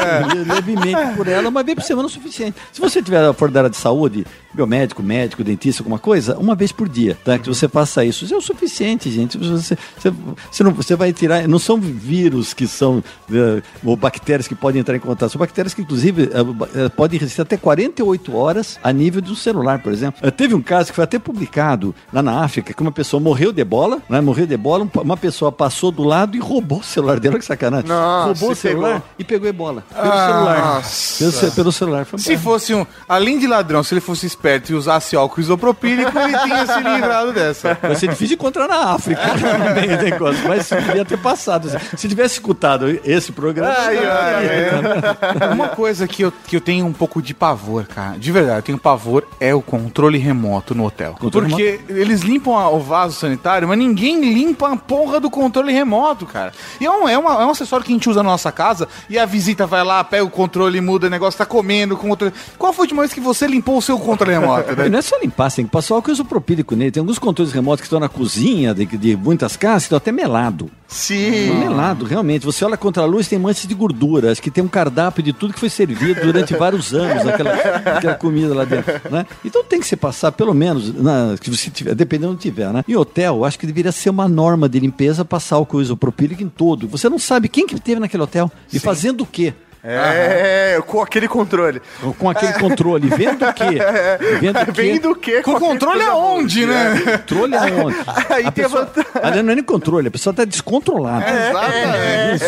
Speaker 3: levemente por ela, uma vez por semana é o suficiente. Se você tiver for da área de saúde, biomédico, médico, dentista, alguma coisa, uma vez por dia, tá? Que você faça isso. Isso é o suficiente, gente. Você, você você, não, você vai tirar. Não são vírus que são. eh, ou bactérias que podem entrar em contato. São bactérias que, inclusive, eh, eh, podem resistir até 48 horas a nível do celular, por exemplo. Eh, teve um caso que foi até publicado lá na África, que uma pessoa morreu de ebola, né? Morreu de ebola, um- uma pessoa passou do lado e roubou o celular dela, que sacanagem.
Speaker 2: Nossa,
Speaker 3: roubou o celular
Speaker 2: pegou.
Speaker 3: e pegou ebola. Pelo
Speaker 1: Ah,
Speaker 3: celular. Pelo, ce- pelo celular. Foi
Speaker 1: Se fosse um. Além de ladrão, se ele fosse esperto e usasse álcool isopropílico, ele tinha se livrado dessa.
Speaker 3: Vai ser difícil de encontrar na África. no meio do negócio, mas podia ter passado. Se tivesse escutado esse programa.
Speaker 2: Ai, ai,
Speaker 1: Uma coisa que eu, que eu tenho um pouco de pavor, cara, de verdade, eu tenho pavor, é o controle remoto no hotel.
Speaker 3: Controle
Speaker 1: Porque eles limpam a- o vaso sanitário, mas ninguém limpa a porra do controle remoto, cara. E é um, é, uma- é um acessório que a gente usa na nossa casa e a visita vai lá, pega o controle, muda o negócio, tá comendo com o controle. Qual foi a última vez que você limpou o seu controle remoto? Né? *laughs*
Speaker 3: não é só limpar, tem que passar álcool isopropílico nele. Tem alguns controles remotos que estão na cozinha de, de muitas casas que estão até melado.
Speaker 2: Sim.
Speaker 3: Melado, realmente. Você olha contra a luz, tem manchas de gordura. Acho que tem um cardápio de tudo que foi servido durante *laughs* vários anos, aquela, aquela comida lá dentro. Né? Então tem que se passar, pelo menos, na, que você tiver, dependendo do que tiver, né? Em hotel, acho que deveria ser uma norma de limpeza passar álcool isopropílico em todo. Você não sabe quem que teve naquele hotel e fazendo o quê.
Speaker 2: É, com aquele controle.
Speaker 3: Com aquele controle, vendo o quê? *laughs* Vendo o quê?
Speaker 2: Vendo o quê?
Speaker 1: Com controle aonde, né?
Speaker 3: Controle aonde?
Speaker 2: Aí
Speaker 3: a
Speaker 2: tem a
Speaker 3: pessoa,
Speaker 2: vantagem-
Speaker 3: não é nem controle, a pessoa está descontrolada.
Speaker 1: Exatamente.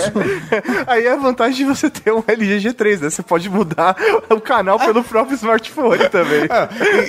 Speaker 2: Aí é a vantagem de você ter um LG G3, né? Você pode mudar o canal pelo próprio smartphone também.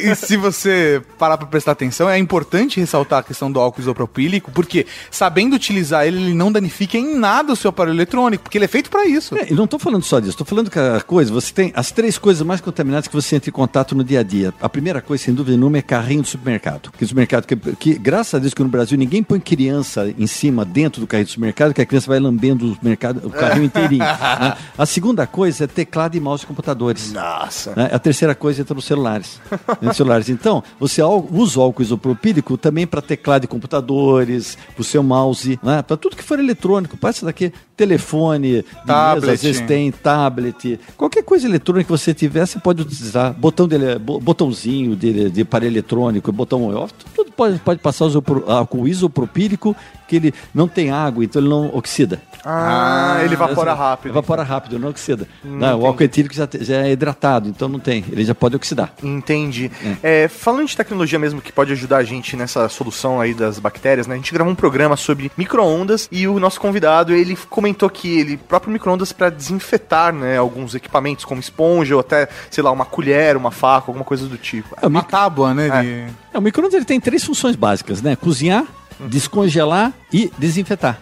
Speaker 1: e, e se você parar pra prestar atenção, é importante ressaltar a questão do álcool isopropílico, porque sabendo utilizar ele, ele não danifica em nada o seu aparelho eletrônico, porque ele é feito pra isso.
Speaker 3: É, e não estou falando só disso, estou falando que a coisa, você tem as três coisas mais contaminadas que você entra em contato no dia a dia. A primeira coisa, sem dúvida nenhuma, é carrinho de supermercado. Que supermercado que, que, graças a Deus que no Brasil ninguém põe criança em cima, dentro do carrinho de supermercado, que a criança vai lambendo o, mercado, o carrinho inteirinho. né? A segunda coisa é teclado e mouse de computadores.
Speaker 2: Nossa.
Speaker 3: Né? A terceira coisa entra nos celulares. nos celulares. Então, você usa o álcool isopropílico também para teclado de computadores, para o seu mouse, né? para tudo que for eletrônico. Passa daqui, telefone,
Speaker 1: Tablet.
Speaker 3: mesa, às vezes tem tablet, qualquer coisa eletrônica que você tiver, você pode utilizar. Botão de, bo- botãozinho de, de aparelho eletrônico, botão on-off, tudo pode, pode passar isopro- álcool isopropílico, que ele não tem água, então ele não oxida.
Speaker 2: Ah, ele evapora rápido.
Speaker 3: Evapora rápido, não oxida. Não, o álcool etílico já, já é hidratado, então não tem. Ele já pode oxidar.
Speaker 2: Entendi. É, falando de tecnologia mesmo que pode ajudar a gente nessa solução aí das bactérias, né? A gente gravou um programa sobre micro-ondas e o nosso convidado, ele comentou que ele próprio micro-ondas para desinfetar, né, alguns equipamentos como esponja ou até, sei lá, uma colher, uma faca, alguma coisa do tipo.
Speaker 3: É,
Speaker 1: Uma
Speaker 3: mic-
Speaker 1: tábua, né? de-
Speaker 3: é, o micro-ondas ele tem três funções básicas, né? Cozinhar, descongelar e desinfetar.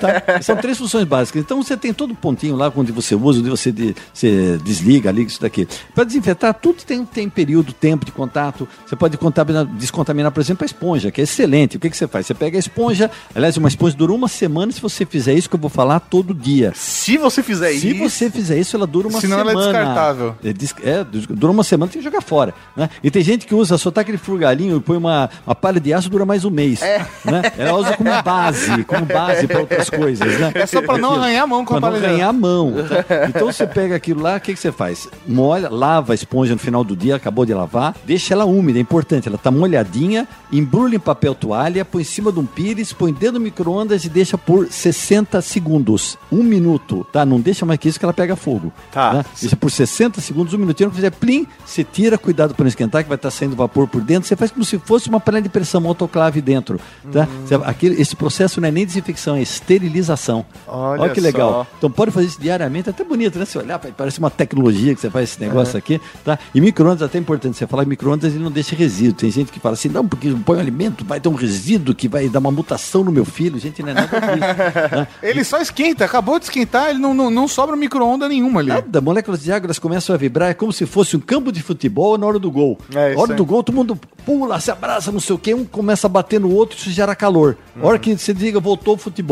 Speaker 3: Tá? São três funções básicas. Então você tem todo o pontinho lá onde você usa, onde você, de- você desliga, liga isso daqui. Para desinfetar, tudo tem, tem período, tempo de contato. Você pode contaminar- descontaminar, por exemplo, a esponja, que é excelente. O que, que você faz? Você pega a esponja, aliás, uma esponja dura uma semana se você fizer isso que eu vou falar todo dia.
Speaker 2: Se você fizer
Speaker 3: Se
Speaker 2: isso,
Speaker 3: você fizer isso, ela dura uma
Speaker 1: Senão ela
Speaker 3: semana.
Speaker 1: é descartável.
Speaker 3: É, des- é, des- dura uma semana, tem que jogar fora. Né? E tem gente que usa, só tá aquele furgalhinho e põe uma, uma palha de aço, dura mais um mês. Né? Ela usa como base, como *laughs* base para outras coisas. Né?
Speaker 1: É só pra não arranhar a mão com a
Speaker 3: não arranhar a mão. tá? *laughs* Então você pega aquilo lá, o que, que você faz? Molha, lava a esponja no final do dia, acabou de lavar, deixa ela úmida, é importante. Ela tá molhadinha, embrulha em papel toalha, põe em cima de um pires, põe dentro do micro-ondas e deixa por 60 segundos. Um minuto, tá? Não deixa mais que isso que ela pega fogo.
Speaker 2: Tá.
Speaker 3: né? Deixa por 60 segundos, um minutinho, quando fizer plim, você tira, cuidado para não esquentar, que vai estar saindo vapor por dentro. Você faz como se fosse uma panela de pressão, uma autoclave dentro. Tá? Você- aquele, esse processo não é nem desinfecção, esterilização.
Speaker 2: Olha
Speaker 3: que legal.
Speaker 2: só.
Speaker 3: Então pode fazer isso diariamente, é até bonito, né? Você olhar, parece uma tecnologia que você faz esse negócio aqui, tá? E micro-ondas é até importante, você falar que micro-ondas ele não deixa resíduo. Tem gente que fala assim, não, porque põe um alimento, vai ter um resíduo que vai dar uma mutação no meu filho. Gente, não é nada disso. né? *laughs*
Speaker 1: Ele só esquenta, acabou de esquentar, ele não, não, não sobra micro-onda nenhuma ali.
Speaker 3: Nada, moléculas de água elas começam a vibrar, é como se fosse um campo de futebol na hora do gol.
Speaker 2: É,
Speaker 3: na hora do gol, todo mundo pula, se abraça, não sei o quê, um começa a bater no outro, isso gera calor. A hora que você diga, voltou o futebol,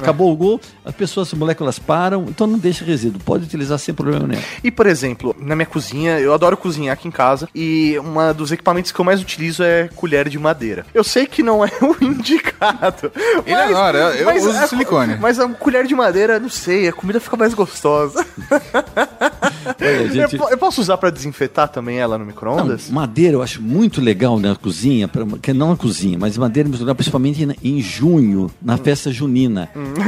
Speaker 3: acabou o gol, as pessoas, as moléculas param, então não deixa resíduo, pode utilizar sem problema nenhum.
Speaker 2: E, por exemplo, na minha cozinha, eu adoro cozinhar aqui em casa e um dos equipamentos que eu mais utilizo é colher de madeira. Eu sei que não é *laughs* o indicado.
Speaker 1: Ele adora, eu- eu uso
Speaker 2: a-
Speaker 1: silicone.
Speaker 2: Mas a colher de madeira, não sei, a comida fica mais gostosa. *laughs*
Speaker 3: Olha, gente,
Speaker 2: Eu, eu posso usar pra desinfetar também ela no micro-ondas?
Speaker 3: madeira eu acho muito legal na cozinha, pra- que não na cozinha, mas madeira é muito legal, principalmente em junho, na festa junina.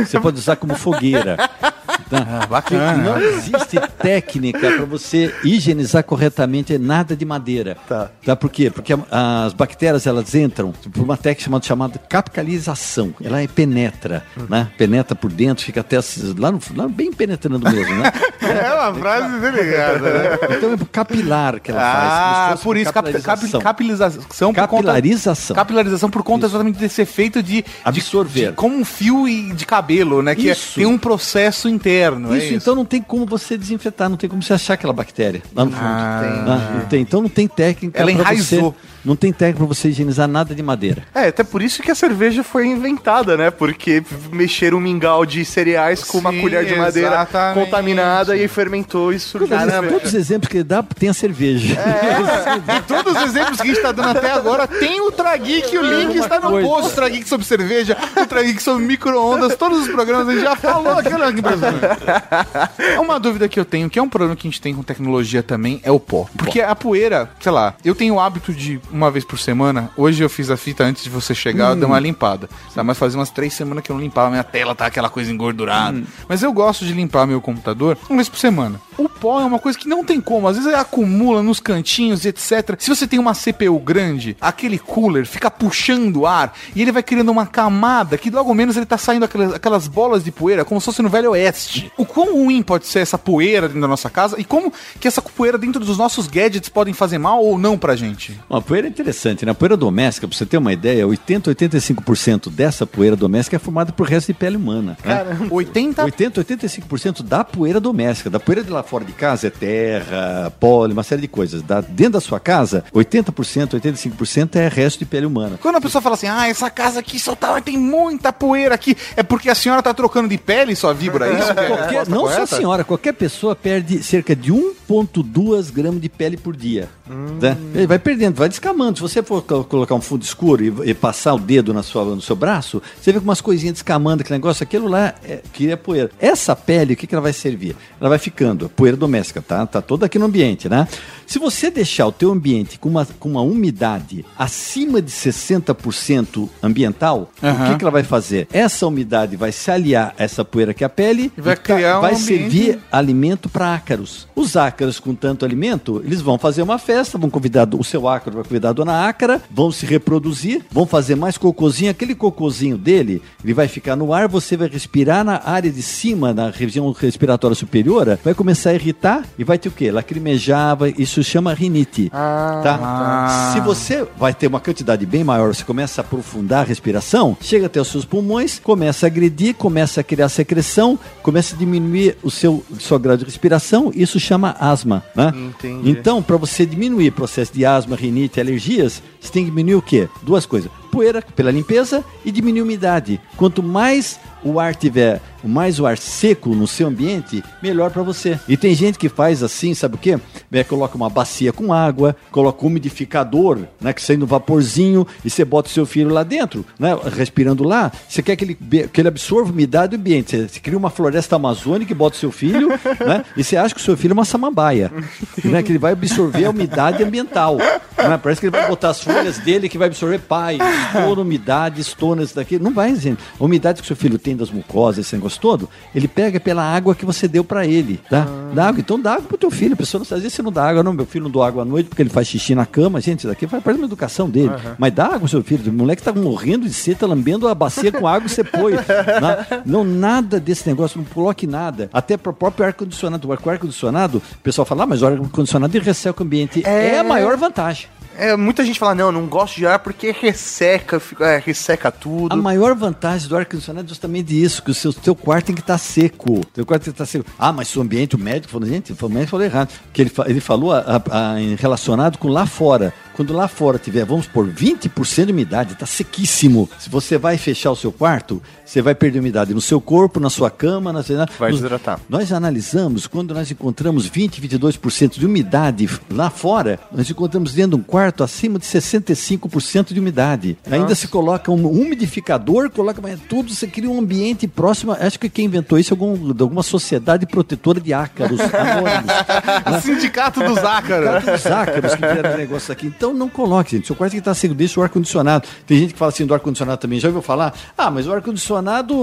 Speaker 3: Você pode usar como fogueira. *laughs* Tá?
Speaker 1: bacana.
Speaker 3: Não existe técnica para você higienizar corretamente nada de madeira.
Speaker 2: Tá.
Speaker 3: Tá? Por quê? Porque a- as bactérias elas entram por uma técnica chamada, chamada capitalização. Ela é penetra, né? Penetra por dentro, fica até as- lá, no, lá bem penetrando mesmo, né? *laughs*
Speaker 1: É uma frase delicada, né?
Speaker 3: Então é capilar que ela faz. como se
Speaker 1: Ah, por isso, cap, cap,
Speaker 3: capilarização.
Speaker 1: capilarização por conta...
Speaker 3: Capilarização.
Speaker 1: Por conta exatamente desse efeito de... de-
Speaker 3: Absorver.
Speaker 1: de- como um fio de cabelo, né? Que é-
Speaker 3: Isso.
Speaker 1: tem um processo interno, é
Speaker 3: Isso, então não tem como você desinfetar, não tem como você achar aquela bactéria lá no fundo. Ah, não tem. Então não tem técnica
Speaker 1: Ela
Speaker 3: pra
Speaker 1: enraizou.
Speaker 3: você. Não tem técnica para você higienizar nada de madeira.
Speaker 2: É, até por isso que a cerveja foi inventada, né? Porque mexeram um mingau de cereais com uma
Speaker 1: Sim,
Speaker 2: colher de madeira
Speaker 1: exatamente.
Speaker 2: contaminada e fermentou e surgiu.
Speaker 3: Caramba, todos os exemplos que ele dá tem a cerveja. *laughs*
Speaker 1: De todos os exemplos que a gente tá dando até agora, tem o Trageek, o link está no
Speaker 3: coisa.
Speaker 1: post. O Trageek sobre cerveja, o Trageek sobre micro-ondas, todos os programas a gente já falou aqui pra você. É uma dúvida que eu tenho, que é um problema que a gente tem com tecnologia também, é o pó. Porque a poeira, sei lá, eu tenho o hábito de, uma vez por semana, hoje eu fiz a fita antes de você chegar, eu dei uma limpada. Tá, mas fazia umas três semanas que eu não limpava, minha tela tá aquela coisa engordurada. Mas eu gosto de limpar meu computador uma vez por semana. O pó é uma coisa que não tem como, às vezes acumula nos cantinhos, etc. Se você tem uma CPU grande, aquele cooler fica puxando ar e ele vai criando uma camada que logo menos ele tá saindo aquelas, aquelas bolas de poeira, como se fosse no Velho Oeste. O quão ruim pode ser essa poeira dentro da nossa casa e como que essa poeira dentro dos nossos gadgets podem fazer mal ou não pra gente?
Speaker 3: Uma poeira é interessante, né? A poeira doméstica, pra você ter uma ideia, 80, 85% dessa poeira doméstica é formada por resto de pele humana. né?
Speaker 1: 80
Speaker 3: 80, 85% da poeira doméstica, da poeira de lá fora de casa é terra, pólen, uma série de coisas. Da, dentro da sua casa, 80%, 85% é resto de pele humana.
Speaker 1: Quando a pessoa fala assim, ah, essa casa aqui só tá, tem muita poeira aqui, é porque a senhora tá trocando de pele e só vibra isso? É
Speaker 3: Qualquer- não só a senhora, qualquer pessoa perde cerca de 1,2 gramas de pele por dia. né? Ele vai perdendo, vai descamando. Se você for co- colocar um fundo escuro e, e passar o dedo na sua, no seu braço, você vê com umas coisinhas descamando, aquele negócio, aquilo lá é, que é poeira. Essa pele, o que, que ela vai servir? Ela vai ficando, poeira doméstica, tá? Tá toda aqui no ambiente, né? Se você deixar o teu ambiente com uma, com uma umidade acima de 60% ambiental, o
Speaker 1: Aham.
Speaker 3: que, que ela vai fazer? Essa umidade vai se aliar a essa poeira que é a pele
Speaker 1: E vai
Speaker 3: tá-
Speaker 1: criar um
Speaker 3: vai
Speaker 1: ambiente-
Speaker 3: servir alimento para ácaros. Os ácaros com tanto alimento, eles vão fazer uma festa, vão convidar o seu ácaro vai convidar a dona ácara, vão se reproduzir, vão fazer mais cocôzinho, aquele cocôzinho dele, ele vai ficar no ar, você vai respirar na área de cima, na região respiratória superior, vai começar a irritar e vai ter o quê? Lacrimejar, vai- isso chama rinite. tá? Se você vai ter uma quantidade bem maior, você começa a aprofundar a respiração, chega até os seus pulmões, começa a agredir, começa a criar secreção, começa a diminuir o seu, seu grau de respiração, isso chama asma. Né?
Speaker 2: Entendi.
Speaker 3: Então, para você diminuir o processo de asma, rinite, alergias, você tem que diminuir o quê? Duas coisas. Poeira pela limpeza e diminuir a umidade. Quanto mais o ar tiver, mais o ar seco no seu ambiente, melhor para você. E tem gente que faz assim, sabe o quê? É, coloca uma bacia com água, coloca um umidificador, né, que sai no vaporzinho e você bota o seu filho lá dentro, né, respirando lá. Você quer que ele, que ele absorva umidade do ambiente. Você, você cria uma floresta amazônica e bota o seu filho, *laughs* né, e você acha que o seu filho é uma samambaia, né, que ele vai absorver a umidade ambiental. né? Parece que ele vai botar as folhas dele que vai absorver pai, estoura umidade, estoura isso daqui. Não vai, gente. A umidade que o seu filho tem das mucosas, esse negócio todo, ele pega pela água que você deu pra ele, tá? Dá água. Então dá água pro teu filho. A pessoa não às vezes você não dá água, não. Meu filho não dá água à noite porque ele faz xixi na cama. Gente, isso daqui faz parte da educação dele. Mas dá água pro seu filho. O moleque tá morrendo de sede, tá lambendo a bacia com água e você põe. né? Não, nada desse negócio, não coloque nada. Até pro próprio ar-condicionado. O ar-condicionado, o pessoal fala, ah, mas o ar-condicionado ele resseca o ambiente. É... a maior vantagem.
Speaker 2: É, muita gente fala, não, não gosto de ar porque resseca, fica- é, resseca tudo.
Speaker 3: A maior vantagem do ar-condicionado é justamente isso, que o seu, seu quarto tem que estar seco. Seu quarto tem que estar seco. Ah, mas o ambiente, o médico falou, gente, o médico falou errado. Que ele, ele falou a- a- a- relacionado com lá fora. Quando lá fora tiver, vamos por 20% de umidade, tá sequíssimo. Se você vai fechar o seu quarto, você vai perder umidade no seu corpo, na sua cama, na
Speaker 2: Vai
Speaker 3: nos-
Speaker 2: desidratar.
Speaker 3: Nós analisamos, quando nós encontramos 20, 22% de umidade lá fora, nós encontramos dentro de um quarto acima de 65% de umidade. Ainda se coloca um umidificador, coloca mas tudo, você cria um ambiente próximo. Acho que quem inventou isso é algum, de alguma sociedade protetora de ácaros. *laughs*
Speaker 1: Sindicato dos ácaros.
Speaker 3: Os ácaros que fizeram esse negócio aqui. Então não coloque, gente. Seu quarto que está seco, deixa o ar-condicionado. Tem gente que fala assim do ar-condicionado também. Já ouviu falar? Ah, mas o ar-condicionado,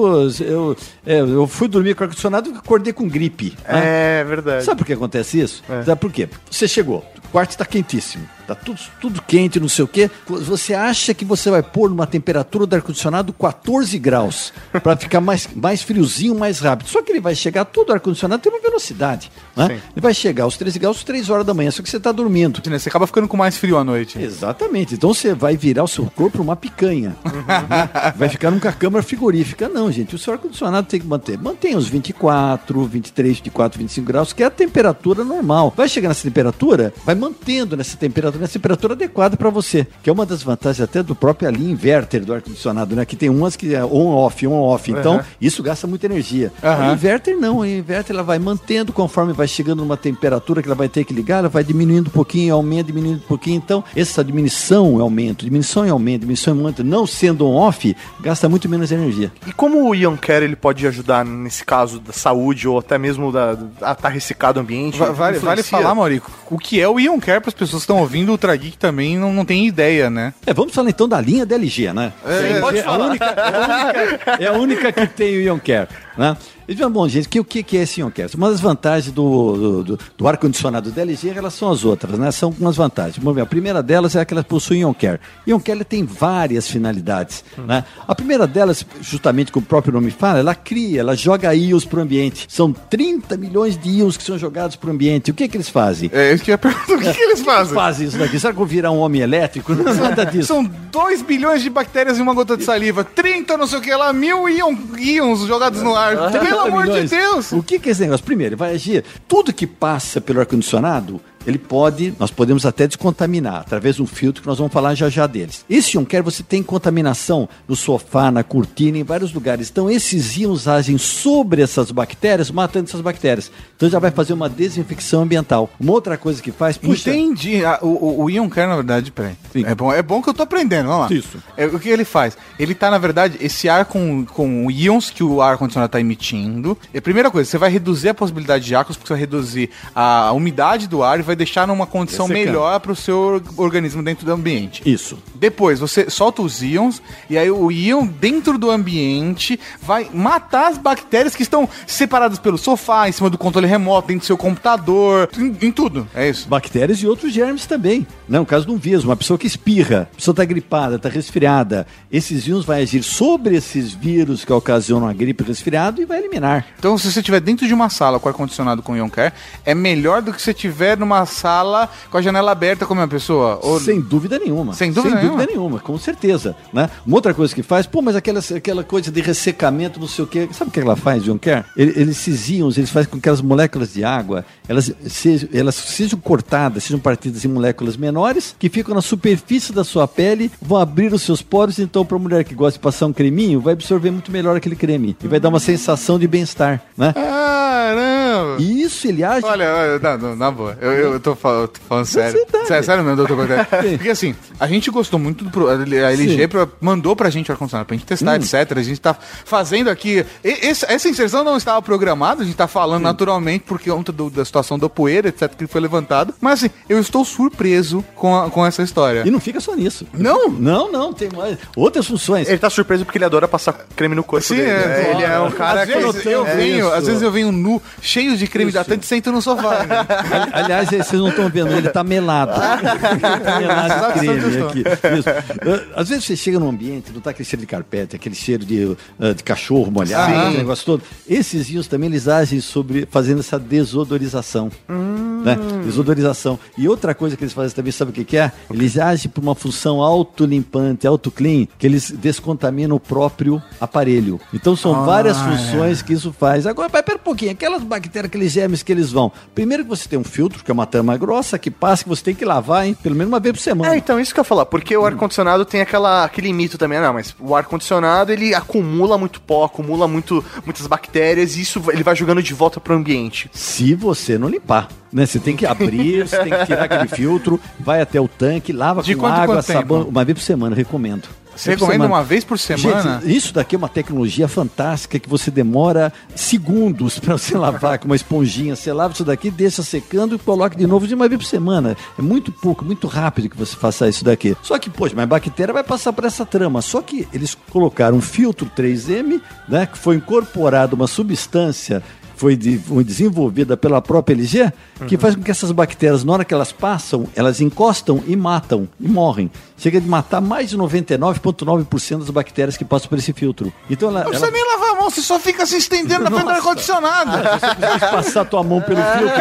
Speaker 3: eu, é, eu fui dormir com o ar-condicionado e acordei com gripe. né?
Speaker 2: É verdade.
Speaker 3: Sabe por que acontece isso? Sabe por quê? Você chegou, o quarto está quentíssimo, tá tudo, tudo quente, não sei o quê. Você acha que você vai pôr numa temperatura do ar-condicionado 14 graus para ficar mais, mais friozinho, mais rápido. Só que ele vai chegar, todo ar-condicionado tem uma velocidade. Né?
Speaker 2: Sim.
Speaker 3: Ele vai chegar aos 13 graus, 3 horas da manhã, só que você está dormindo.
Speaker 1: Você acaba ficando com mais frio à noite.
Speaker 3: Exatamente. Então você vai virar o seu corpo uma picanha. Né? Vai ficar numa câmara frigorífica. Não, gente. O seu ar-condicionado tem que manter. Mantenha os 24, 23, 24, 25 graus, que é a temperatura normal. Vai chegar nessa temperatura, vai mantendo nessa temperatura, nessa temperatura adequada para você. Que é uma das vantagens até do próprio ali inverter do ar-condicionado, né? Que tem umas que é on-off, on-off. Então, isso gasta muita energia.
Speaker 1: Aham.
Speaker 3: O inverter não. O inverter ela vai mantendo conforme vai chegando numa temperatura que ela vai ter que ligar, ela vai diminuindo um pouquinho, aumenta, diminuindo um pouquinho. Então, essa diminuição é aumento, diminuição é aumento, diminuição é aumento. Não sendo on-off, gasta muito menos energia.
Speaker 2: E como o Ion Care ele pode ajudar nesse caso da saúde ou até mesmo da, a estar ressecado o ambiente?
Speaker 1: Va- Vale, vale falar, Maurico, o que é o Ion Care para as pessoas que estão ouvindo o Ultra Geek também não, não tem ideia, né?
Speaker 3: É, vamos falar então da linha da LG, né?
Speaker 1: É,
Speaker 3: é, a única, é, a única, é a única que tem o Ion Care, né? E, bom, gente, que- o que, que é esse Ion Care? Uma das vantagens do, do, do- do ar-condicionado da LG em relação às outras, né? São algumas vantagens. Ver, a primeira delas é que ela possui Ion Care. Ion Care ele tem várias finalidades, né? A primeira delas, justamente como o próprio nome fala, ela cria, ela joga íons para o ambiente. São 30 milhões de íons que são jogados para o ambiente. O que que eles fazem?
Speaker 1: É isso que eu ia perguntar. O que, que eles *laughs* fazem?
Speaker 3: Fazem isso daqui. Será que eu virar um homem elétrico? *laughs* Não, nada disso.
Speaker 1: São 2 bilhões de bactérias em uma gota de saliva, 30 não sei o que lá, mil íon, íons jogados no ar. Pelo
Speaker 3: 30
Speaker 1: amor de. Deus!
Speaker 3: O que, que é esse negócio? Primeiro, vai agir. Tudo que passa pelo ar-condicionado, ele pode, nós podemos até descontaminar através de um filtro que nós vamos falar já já deles. Esse Ion Care você tem contaminação no sofá, na cortina, em vários lugares. Então esses íons agem sobre essas bactérias, matando essas bactérias. Então já vai fazer uma desinfecção ambiental. Uma outra coisa que faz, puxa,
Speaker 1: Entendi. Ah, o, o, Ion Care, na verdade, peraí.
Speaker 3: Sim.
Speaker 1: É bom, é bom que eu tô aprendendo, vamos lá.
Speaker 3: Isso.
Speaker 1: É, o que ele faz? Ele tá, na verdade, esse ar com, com íons que o ar-condicionado tá emitindo. E a primeira coisa, você vai reduzir a possibilidade de ácaros, porque você vai reduzir a umidade do ar e vai deixar numa condição melhor para o seu or- organismo dentro do ambiente.
Speaker 3: isso.
Speaker 1: Depois, você solta os íons, e aí o íon dentro do ambiente vai matar as bactérias que estão separadas pelo sofá, em cima do controle remoto, dentro do seu computador, em, em tudo. É isso.
Speaker 3: Bactérias e outros germes também. Né? No caso de um vírus, uma pessoa que espirra, a pessoa está gripada, está resfriada. Esses íons vão agir sobre esses vírus que ocasionam a gripe e resfriado e vai eliminar.
Speaker 1: Então, se você estiver dentro de uma sala com ar-condicionado com Ion Care, é melhor do que se você estiver numa sala com a janela aberta como uma pessoa. Ou...
Speaker 3: Sem dúvida nenhuma.
Speaker 1: Sem dúvida nenhuma.
Speaker 3: com certeza. Né? Uma outra coisa que faz, pô, mas aquela, aquela coisa de ressecamento, não sei o quê. Sabe o que ela faz, John Kerr? Ele, eles, íons, eles fazem com que aquelas moléculas de água, elas sejam, elas sejam cortadas, sejam partidas em moléculas menores, que ficam na superfície da sua pele, vão abrir os seus poros, então para mulher que gosta de passar um creminho, vai absorver muito melhor aquele creme. E vai dar uma sensação de bem-estar, né?
Speaker 1: Caramba!
Speaker 3: E isso ele age
Speaker 1: Olha, olha, não, não, na boa, eu, eu tô, fal- eu tô falando sério.
Speaker 3: Verdade.
Speaker 1: sério. Sério mesmo, doutor.
Speaker 3: Sim.
Speaker 1: Porque assim, a gente gostou muito do. A LG
Speaker 3: Sim.
Speaker 1: pra- mandou pra gente o ar-condicionado pra gente testar, etc. A gente tá fazendo aqui. esse- essa inserção não estava programada, a gente tá falando naturalmente por conta do- da situação da poeira, etc., que foi levantado. Mas assim, eu estou surpreso com, a- com essa história.
Speaker 3: E não fica só nisso.
Speaker 1: Não?
Speaker 3: Não, não, tem mais. Outras funções.
Speaker 2: Ele tá surpreso porque ele adora passar creme no corpo
Speaker 1: Sim,
Speaker 2: dele.
Speaker 1: é,
Speaker 2: né? Ele é um cara
Speaker 1: às
Speaker 2: que...
Speaker 1: vezes eu
Speaker 3: é
Speaker 1: venho,
Speaker 3: isso.
Speaker 1: às vezes eu venho nu, cheio de creme hidratante, e sento no sofá. né?
Speaker 3: Ali- Aliás, vocês não estão vendo, ele tá melado. *laughs* ele tá melado de creme aqui. Isso. Ah, Às vezes você chega num ambiente, não tá aquele cheiro de carpete, aquele cheiro de, ah, de cachorro molhado,
Speaker 1: Sim.
Speaker 3: aquele negócio todo. Esses íons também eles agem sobre fazendo essa desodorização ação. Hum né? Desodorização. E outra coisa que eles fazem também, sabe o que, que é? Eles agem por uma função autolimpante, auto-clean, que eles descontaminam o próprio aparelho. Então são várias funções que isso faz. Agora, mas pera um pouquinho, aquelas bactérias, aqueles germes que eles vão. Primeiro que você tem um filtro, que é uma tama grossa, que passa, que você tem que lavar, hein? Pelo menos uma vez por semana.
Speaker 2: É, então, isso que eu ia falar, porque o ar-condicionado tem aquela, aquele mito também, não, mas o ar-condicionado ele acumula muito pó, acumula muito, muitas bactérias e isso ele vai jogando de volta pro ambiente.
Speaker 3: Se você não limpar. Né? Você tem que abrir, *laughs* você tem que tirar aquele filtro, vai até o tanque, lava
Speaker 1: De
Speaker 3: com
Speaker 1: quanto
Speaker 3: água,
Speaker 1: quanto
Speaker 3: sabão. Uma vez por semana, recomendo.
Speaker 1: Você recomenda uma vez por semana?
Speaker 3: Gente, isso daqui é uma tecnologia fantástica que você demora segundos *laughs* para você lavar com uma esponjinha. Você lava isso daqui, deixa secando e coloca de novo de uma vez por semana. É muito pouco, muito rápido que você faça isso daqui. Só que, poxa, mas a bactéria vai passar por essa trama. Só que eles colocaram um filtro 3M, né, que foi incorporado uma substância foi, de- foi desenvolvida pela própria LG, que faz com que essas bactérias, na hora que elas passam, elas encostam e matam, e morrem. Chega de matar mais de 99,9% das bactérias que passam por esse filtro. Então ela,
Speaker 1: Não
Speaker 3: ela
Speaker 1: precisa nem lavar a mão, você só fica se estendendo na frente do ar-condicionado.
Speaker 3: precisa passar tua mão pelo filtro.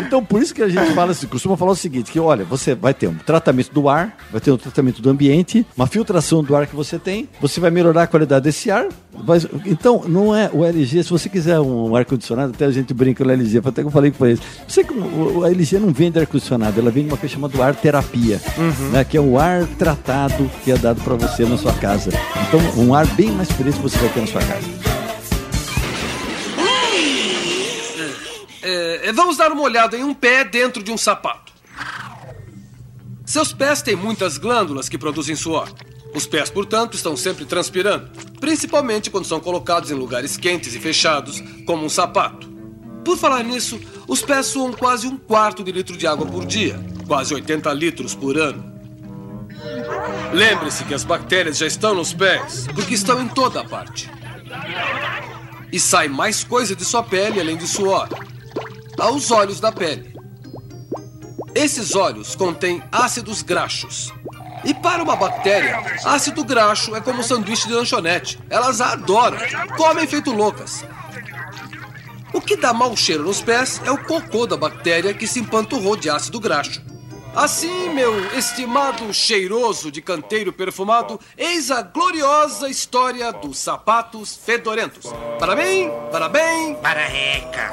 Speaker 3: *laughs* Então, por isso que a gente fala assim, costuma falar o seguinte, que olha, você vai ter um tratamento do ar, vai ter um tratamento do ambiente, uma filtração do ar que você tem, você vai melhorar a qualidade desse ar. Vai- então, não é o LG, se você quiser um ar-condicionado, até a gente brinca no LG, até que eu falei com eles. Você, o- a LG não vende ar-condicionado, ela vende uma coisa chamada ar terapia, né, que é o ar tratado que é dado para você na sua casa. Então, um ar bem mais fresco você vai ter na sua casa.
Speaker 7: É, vamos dar uma olhada em um pé dentro de um sapato. Seus pés têm muitas glândulas que produzem suor. Os pés, portanto, estão sempre transpirando, principalmente quando são colocados em lugares quentes e fechados, como um sapato. Por falar nisso, os pés suam quase um quarto de litro de água por dia, quase 80 litros por ano. Lembre-se que as bactérias já estão nos pés, porque estão em toda a parte. E sai mais coisa de sua pele além de suor aos olhos da pele. Esses olhos contêm ácidos graxos. E para uma bactéria, ácido graxo é como sanduíche de lanchonete. Elas adoram, comem feito loucas. O que dá mau cheiro nos pés é o cocô da bactéria que se empanturrou de ácido graxo. Assim, meu estimado cheiroso de canteiro perfumado, eis a gloriosa história dos sapatos fedorentos. Parabéns, parabéns.
Speaker 8: Parareca.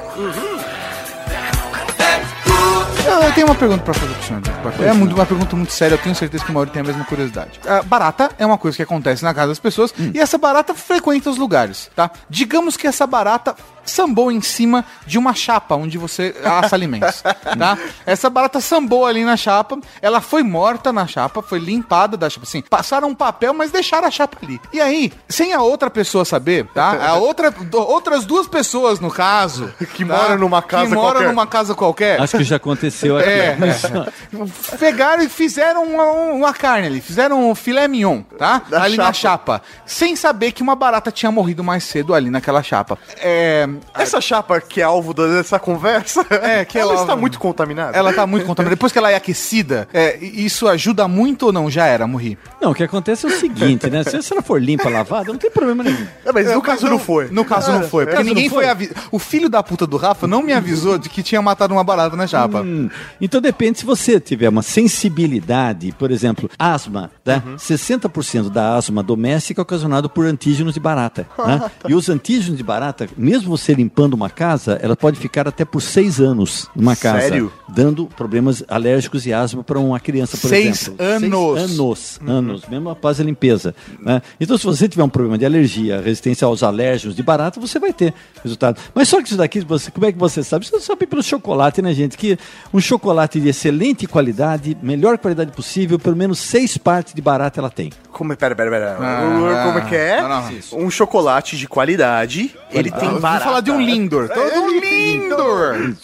Speaker 1: Eu, eu tenho uma pergunta pra fazer pro senhor. É muito, uma pergunta muito séria, eu tenho certeza que o Mauro tem a mesma curiosidade. A barata é uma coisa que acontece na casa das pessoas e essa barata frequenta os lugares, tá? Digamos que essa barata sambou em cima de uma chapa onde você assa alimentos, tá? *laughs* Essa barata sambou ali na chapa, ela foi morta na chapa, foi limpada da chapa, assim, passaram um papel, mas deixaram a chapa ali. E aí, sem a outra pessoa saber, tá? A *laughs* outra, outras duas pessoas, no caso, *laughs*
Speaker 2: Que
Speaker 1: tá?
Speaker 2: moram numa casa
Speaker 1: que moram
Speaker 2: qualquer.
Speaker 1: numa casa qualquer,
Speaker 3: Acho que já aconteceu aqui.
Speaker 1: é, é. Pegaram e fizeram uma, uma carne ali, fizeram um filé mignon, tá?
Speaker 2: Da
Speaker 1: ali na chapa. Sem saber que uma barata tinha morrido mais cedo ali naquela chapa. É.
Speaker 2: Essa chapa que é alvo dessa conversa, *laughs*
Speaker 1: É, que
Speaker 2: ela
Speaker 1: ela-
Speaker 2: está muito contaminada.
Speaker 1: Ela tá muito contaminada. Depois que ela é aquecida, é, isso ajuda muito ou não? Já era, morri.
Speaker 3: Não, o que acontece é o seguinte, né? Se ela for limpa, lavada, não tem problema nenhum.
Speaker 2: É, mas no caso não foi.
Speaker 1: No caso não foi. Porque ninguém
Speaker 3: não foi?
Speaker 1: foi avisado. O filho da puta do Rafa não me avisou de que tinha matado uma barata na chapa.
Speaker 3: Hum, Então depende se você tiver uma sensibilidade, por exemplo, asma, né? 60% da asma doméstica é ocasionado por antígenos de barata. né? *laughs* E os antígenos de barata, mesmo você limpando uma casa, ela pode ficar até por seis anos numa casa.
Speaker 2: Sério?
Speaker 3: Dando problemas alérgicos e asma para uma criança, por
Speaker 1: Seis
Speaker 3: exemplo.
Speaker 1: anos.
Speaker 3: Seis anos. Anos, mesmo após a limpeza. né? Então, se você tiver um problema de alergia, resistência aos alérgenos de barata, você vai ter resultado. Mas só que isso daqui, você, como é que você sabe? Você sabe pelo chocolate, né, gente? Que um chocolate de excelente qualidade, melhor qualidade possível, pelo menos seis partes de barata ela tem.
Speaker 2: Como, pera, pera, pera.
Speaker 1: Ah,
Speaker 2: Como é que é?
Speaker 1: não, não.
Speaker 2: Um chocolate de qualidade, ele tem
Speaker 1: Vou
Speaker 2: barata.
Speaker 1: Falar de um Lindor. Tô de um Lindor.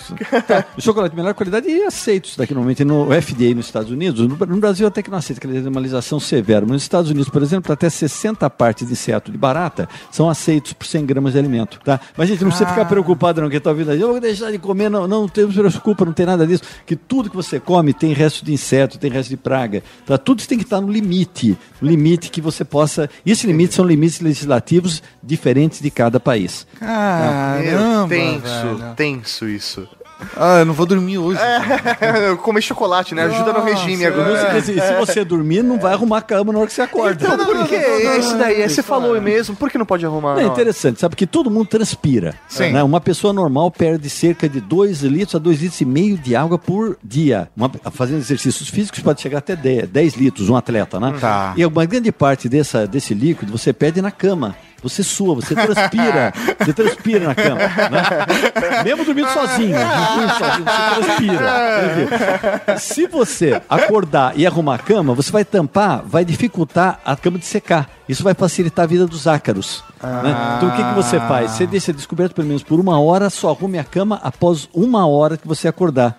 Speaker 3: O chocolate de melhor qualidade e aceito isso daqui normalmente no FDA nos Estados Unidos. No, no Brasil até que não aceita aquela animalização severa, mas nos Estados Unidos, por exemplo, até 60 partes de inseto de barata são aceitos por 100 gramas de alimento, tá? Mas gente, não precisa ficar preocupado não, que tá ouvindo aí, eu vou deixar de comer, não, não, não se preocupa, não tem nada disso, que tudo que você come tem resto de inseto, tem resto de praga, tá? Tudo isso tem que estar no limite, limite que você possa, e esses limites são limites legislativos diferentes de cada país.
Speaker 2: Meu,
Speaker 1: Caramba,
Speaker 2: tenso,
Speaker 1: velho.
Speaker 2: tenso isso.
Speaker 1: Ah, eu não vou dormir hoje.
Speaker 2: É, *laughs* comer chocolate, né? Ajuda no regime agora.
Speaker 3: sei, se, se você dormir, não vai arrumar a cama na hora que você acorda.
Speaker 2: Então, por que esse daí? Esse falou mesmo. Por que não pode arrumar?
Speaker 3: Não, é interessante, sabe? Que todo mundo transpira.
Speaker 1: Sim.
Speaker 3: né? Uma pessoa normal perde cerca de 2 litros a 2 litros e meio de água por dia. Uma- fazendo exercícios físicos pode chegar até 10, 10 litros, um atleta, né?
Speaker 1: Tá.
Speaker 3: E uma grande parte dessa, desse líquido você perde na cama. Você sua, você transpira, *laughs* você transpira na cama, né? Mesmo dormindo sozinho, dormindo sozinho, você transpira. Entendeu? Se você acordar e arrumar a cama, você vai tampar, vai dificultar a cama de secar. Isso vai facilitar a vida dos ácaros. né? Então o que, que você faz? Você deixa descoberto pelo menos por uma hora, só arrume a cama após uma hora que você acordar.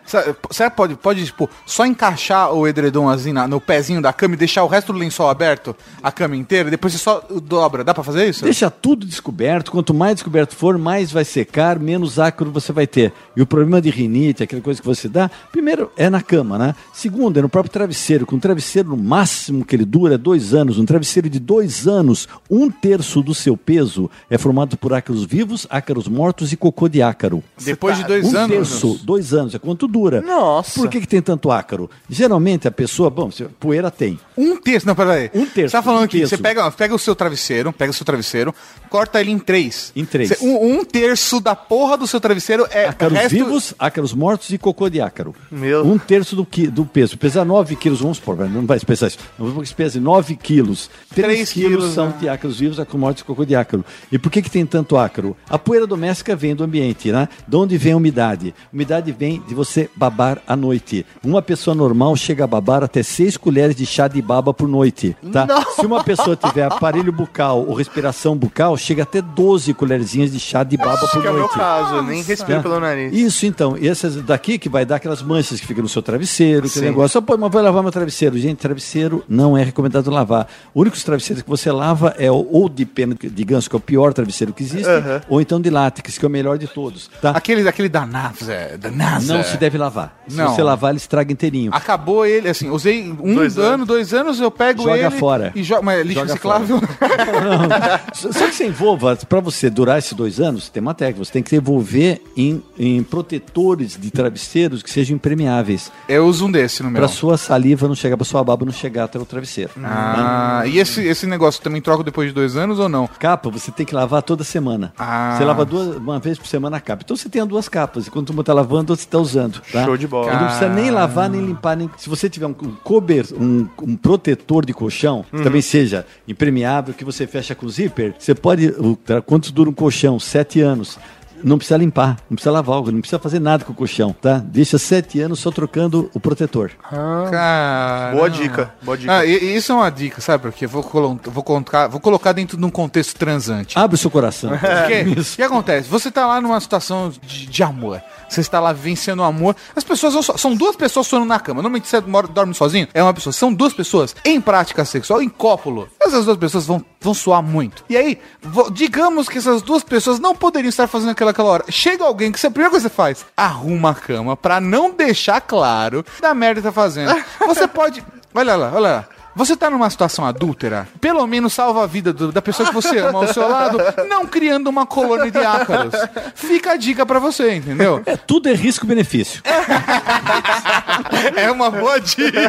Speaker 1: Será que pode, pode tipo, só encaixar o edredom assim na- no pezinho da cama e deixar o resto do lençol aberto, a cama inteira, e depois você só dobra? Dá pra fazer isso?
Speaker 3: Deixa tudo descoberto. Quanto mais descoberto for, mais vai secar, menos ácaro você vai ter. E o problema de rinite, aquela coisa que você dá, primeiro é na cama, né? Segundo, é no próprio travesseiro. Com travesseiro, no máximo que ele dura é dois anos. Um travesseiro de dois anos, um terço do seu peso é formado por ácaros vivos, ácaros mortos e cocô de ácaro.
Speaker 1: Depois de dois
Speaker 3: um
Speaker 1: anos.
Speaker 3: terço, dois anos, é quanto dura.
Speaker 2: Nossa.
Speaker 3: Por que, que tem tanto ácaro? Geralmente a pessoa, bom, se- poeira tem.
Speaker 1: Um terço, não, peraí.
Speaker 3: Um terço,
Speaker 1: Você tá falando
Speaker 3: um
Speaker 1: que
Speaker 3: terço.
Speaker 1: você pega, pega o seu travesseiro, pega o seu travesseiro, corta ele em três.
Speaker 3: Em três.
Speaker 1: Você- um, um terço da porra do seu travesseiro é
Speaker 3: Ácaros
Speaker 1: resto-
Speaker 3: vivos, ácaros mortos e cocô de ácaro.
Speaker 2: Meu.
Speaker 3: Um terço do, qui- do peso. Pesar 9 quilos, vamos supor, não vai pesar isso. Vamos supor que pese 9 quilos. 3
Speaker 1: Três
Speaker 3: quilos,
Speaker 1: quilos,
Speaker 3: são
Speaker 1: né?
Speaker 3: de ácaros vivos, ácaros mortos e cocô de ácaro. E por que, que tem tanto ácaro? A poeira doméstica vem do ambiente, né? De onde vem a umidade? Umidade vem de você babar à noite. Uma pessoa normal chega a babar até 6 colheres de chá de baba por noite, tá? Se uma pessoa tiver aparelho bucal ou respiração bucal, chega até 12 colherzinhas de chá de baba
Speaker 2: Acho
Speaker 3: por
Speaker 2: que é o meu
Speaker 3: noite.
Speaker 2: caso, nem respiro pelo nariz.
Speaker 3: Isso então, e essas daqui que vai dar aquelas manchas que ficam no seu travesseiro, aquele
Speaker 2: Sim.
Speaker 3: negócio. Só, pô, mas vai lavar meu travesseiro. Gente, travesseiro não é recomendado lavar. O único travesseiro que você lava é ou de pena de ganso, que é o pior travesseiro que existe,
Speaker 2: Aham.
Speaker 3: ou então de látex, que é o melhor de todos. Tá?
Speaker 1: Aquele, aquele da NASA, da NASA.
Speaker 3: Não se deve lavar. Se
Speaker 1: Não.
Speaker 3: você lavar, ele estraga inteirinho.
Speaker 1: Acabou ele, assim, usei um
Speaker 2: Dois
Speaker 1: ano,
Speaker 2: anos.
Speaker 1: dois anos, eu pego
Speaker 3: Joga
Speaker 1: ele
Speaker 3: fora.
Speaker 1: e jogo, mas é lixo
Speaker 3: Joga
Speaker 1: reciclável. *laughs*
Speaker 3: Só que você envolva, para você durar esses dois anos, tem uma técnica. Você tem que envolver em, em protetores de travesseiros que sejam impermeáveis.
Speaker 1: eu uso um desse no meu.
Speaker 3: Para sua saliva não chegar, para sua baba não chegar até o travesseiro.
Speaker 1: Ah, e esse, esse negócio também troca depois de dois anos ou não?
Speaker 3: Capa você tem que lavar toda semana.
Speaker 1: Ah.
Speaker 3: Você lava duas, uma vez por semana a capa. Então você tem as duas capas. E quando uma está lavando, outra está usando. Tá?
Speaker 2: Show de bola.
Speaker 3: Não precisa nem lavar, nem limpar. Nem... Se você tiver um, um cober, um, um protetor de colchão, que também seja impermeável, que você fecha com zíper, você pode. o- Quanto dura um colchão? Sete anos. Não precisa limpar, não precisa lavar, não precisa fazer nada com o colchão, tá? Deixa sete anos só trocando o protetor.
Speaker 1: Cara.
Speaker 2: Boa dica, boa dica.
Speaker 1: Ah, e- e isso é uma dica, sabe? Porque eu vou, colo vou, colocar, vou colocar dentro de um contexto transante.
Speaker 3: Abre o seu coração.
Speaker 1: Porque, *laughs* o que acontece? Você tá lá numa situação de, de amor. Você está lá vencendo o amor. As pessoas vão so- são duas pessoas sonhando na cama. Normalmente você dorme sozinho. É uma pessoa. São duas pessoas em prática sexual, em cópulo. Essas duas pessoas vão, vão suar muito. E aí, digamos que essas duas pessoas não poderiam estar fazendo aquilo aquela hora. Chega alguém que você- a primeira coisa que você faz, arruma a cama pra não deixar claro da merda que tá fazendo. *laughs* Você pode. Olha lá, olha lá. Você tá numa situação adúltera, pelo menos salva a vida do- da pessoa que você ama ao seu lado, não criando uma colônia de ácaros. Fica a dica pra você, entendeu?
Speaker 3: É, tudo é risco-benefício.
Speaker 1: É uma boa dica.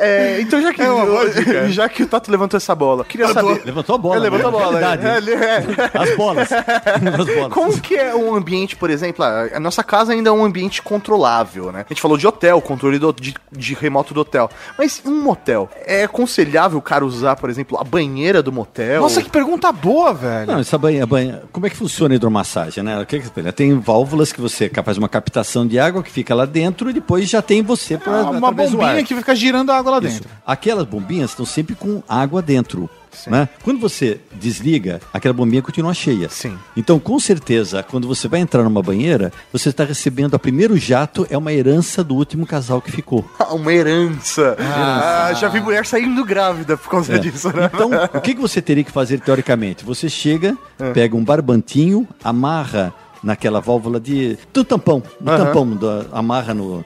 Speaker 2: É, então já que,
Speaker 1: É uma boa dica.
Speaker 2: já que o Tato levantou essa bola, queria saber...
Speaker 3: Levantou a bola.
Speaker 2: Ele levantou a
Speaker 3: né?
Speaker 2: bola. É, é.
Speaker 3: As bolas. *laughs* As bolas.
Speaker 2: Como que é um ambiente, por exemplo, a a nossa casa ainda é um ambiente controlável, né? A gente falou de hotel, controle do- de, de remoto do hotel. Mas um motel, é aconselhável o cara usar, por exemplo, a banheira do motel?
Speaker 1: Nossa, que pergunta boa, velho.
Speaker 3: Não, essa banha, banha, como é que funciona a hidromassagem, né? O que que Tem válvulas que você faz uma captação de água que fica lá dentro e depois já tem você para
Speaker 1: Ah, uma bombinha que fica girando a água lá
Speaker 3: Isso.
Speaker 1: dentro.
Speaker 3: Aquelas bombinhas estão sempre com água dentro. Né? Quando você desliga, aquela bombinha continua cheia.
Speaker 2: Sim.
Speaker 3: Então, com certeza, quando você vai entrar numa banheira, você está recebendo a primeiro jato, é uma herança do último casal que ficou. *laughs*
Speaker 2: Uma herança. Ah, já vi mulher saindo grávida por causa
Speaker 3: É.
Speaker 2: disso, né?
Speaker 3: Então, o que, que você teria que fazer teoricamente? Você chega,
Speaker 2: É.
Speaker 3: pega um barbantinho, amarra naquela válvula de do tampão, do
Speaker 2: Aham.
Speaker 3: tampão, da- amarra no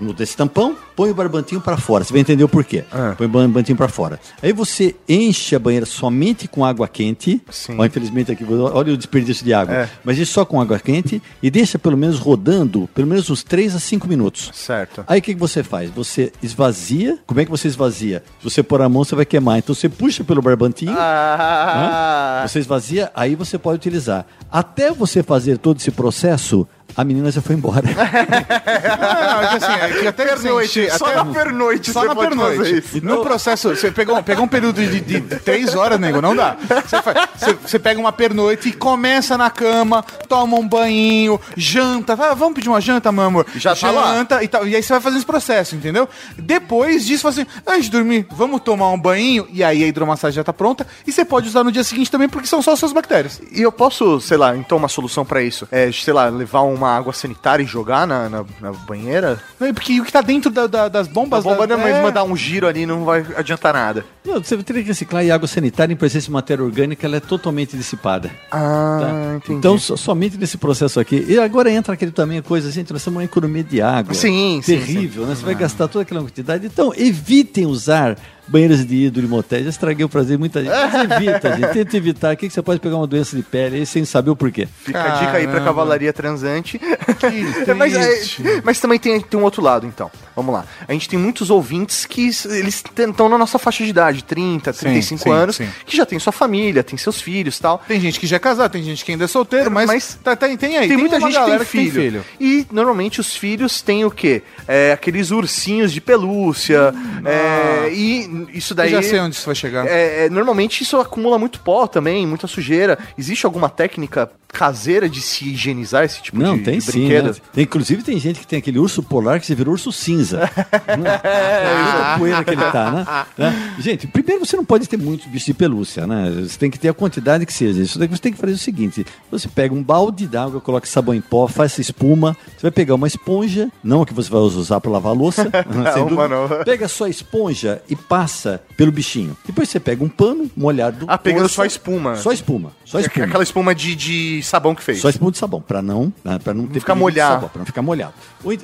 Speaker 3: no desse tampão, põe o barbantinho para fora. Você vai entender o porquê.
Speaker 2: Ah.
Speaker 3: Põe o barbantinho para fora. Aí você enche a banheira somente com água quente.
Speaker 2: Sim.
Speaker 3: Ó, infelizmente aqui, olha o desperdício de água.
Speaker 2: É.
Speaker 3: Mas enche só com água quente e deixa pelo menos rodando, pelo menos uns 3 a 5 minutos.
Speaker 2: Certo.
Speaker 3: Aí o que, que você faz? Você esvazia. Como é que você esvazia? Se você pôr a mão, você vai queimar. Então você puxa pelo barbantinho.
Speaker 2: Ah,
Speaker 3: Você esvazia, aí você pode utilizar. Até você fazer todo esse processo, a menina já foi embora.
Speaker 1: Não, é que assim, é que até
Speaker 2: Pernoite,
Speaker 1: gente,
Speaker 2: só
Speaker 1: até-
Speaker 2: na pernoite
Speaker 1: Só
Speaker 2: você
Speaker 1: na
Speaker 2: pode fazer
Speaker 1: pernoite.
Speaker 2: isso.
Speaker 1: No processo, você pegou, pegou um período de, de, de três horas, nego, não dá. Você, faz- você- você pega uma pernoite e começa na cama, toma um banho, janta. Fala, vamos pedir uma janta, meu amor.
Speaker 2: Já tá lá.
Speaker 1: janta e tal. E aí você vai fazendo esse processo, entendeu? Depois disso, você fala assim, antes de dormir, vamos tomar um banho. E aí a hidromassagem já tá pronta. E você pode usar no dia seguinte também, porque são só as suas bactérias.
Speaker 2: E eu posso, sei lá, então uma solução pra isso é, sei lá, levar uma água sanitária e jogar na, na, na banheira?
Speaker 1: Não, Porque o que tá dentro da- da- das bombas...
Speaker 2: Mas bomba
Speaker 1: da,
Speaker 2: não, mas
Speaker 1: é-
Speaker 2: mandar um giro ali não vai adiantar nada.
Speaker 3: Não, você teria que reciclar e água sanitária em presença de matéria orgânica, ela é totalmente dissipada.
Speaker 2: Ah,
Speaker 3: tá?
Speaker 2: entendi.
Speaker 3: Então, so- somente nesse processo aqui. E agora entra aquele também coisa, gente, nós temos uma economia de água.
Speaker 2: Sim, sim,
Speaker 3: Terrível, né? Você vai gastar toda aquela quantidade. Então, evitem usar banheiros de ídolo e motéis. Já estraguei o prazer de muita gente. Mas *laughs* evita, gente. Tenta evitar. O que, que você pode pegar uma doença de pele aí sem saber o porquê?
Speaker 2: Fica a dica aí pra cavalaria transante.
Speaker 1: Que *laughs*
Speaker 2: mas, é, mas também tem, tem um outro lado, então. Vamos lá. A gente tem muitos ouvintes que eles estão na nossa faixa de idade, 30, 35
Speaker 1: sim,
Speaker 2: anos,
Speaker 1: sim.
Speaker 2: que já tem sua família, tem seus filhos tal.
Speaker 1: Tem gente que já é casado, tem gente que ainda é solteiro, mas,
Speaker 2: Mas
Speaker 1: tá- tá- tem aí.
Speaker 2: Tem, muita
Speaker 1: uma
Speaker 2: gente que tem
Speaker 1: galera
Speaker 2: filho. E normalmente os filhos têm o quê? É, aqueles ursinhos de pelúcia. é, e isso
Speaker 1: Eu
Speaker 2: daí.
Speaker 1: já sei onde isso vai chegar.
Speaker 2: É, é, normalmente isso acumula muito pó também, muita sujeira. Existe alguma técnica caseira de se higienizar esse tipo
Speaker 3: Não,
Speaker 2: de,
Speaker 3: tem
Speaker 2: de
Speaker 3: sim.
Speaker 2: brinquedo?
Speaker 3: Né? Tem- inclusive tem gente que tem aquele urso polar que se virou urso cinza. *laughs* né? é, a poeira que ele tá, né? *laughs* Né? Gente, primeiro você não pode ter muitos bichos de pelúcia, né? Você tem que ter a quantidade que seja. Isso daqui você tem que fazer o seguinte: você pega um balde d'água, coloca sabão em pó, faz essa espuma, você vai pegar uma esponja, não a que você vai usar para lavar a louça, *laughs* sem
Speaker 2: uma
Speaker 3: dúvida.
Speaker 2: não.
Speaker 3: Pega só a esponja e passa pelo bichinho. Depois você pega um pano molhado.
Speaker 2: Ah, pegando só espuma.
Speaker 3: Só espuma. Só espuma.
Speaker 2: Aquela espuma de, de sabão que fez.
Speaker 3: Só espuma de sabão, pra não, né, pra não, ter
Speaker 2: ficar
Speaker 3: sabão, pra não ficar molhado.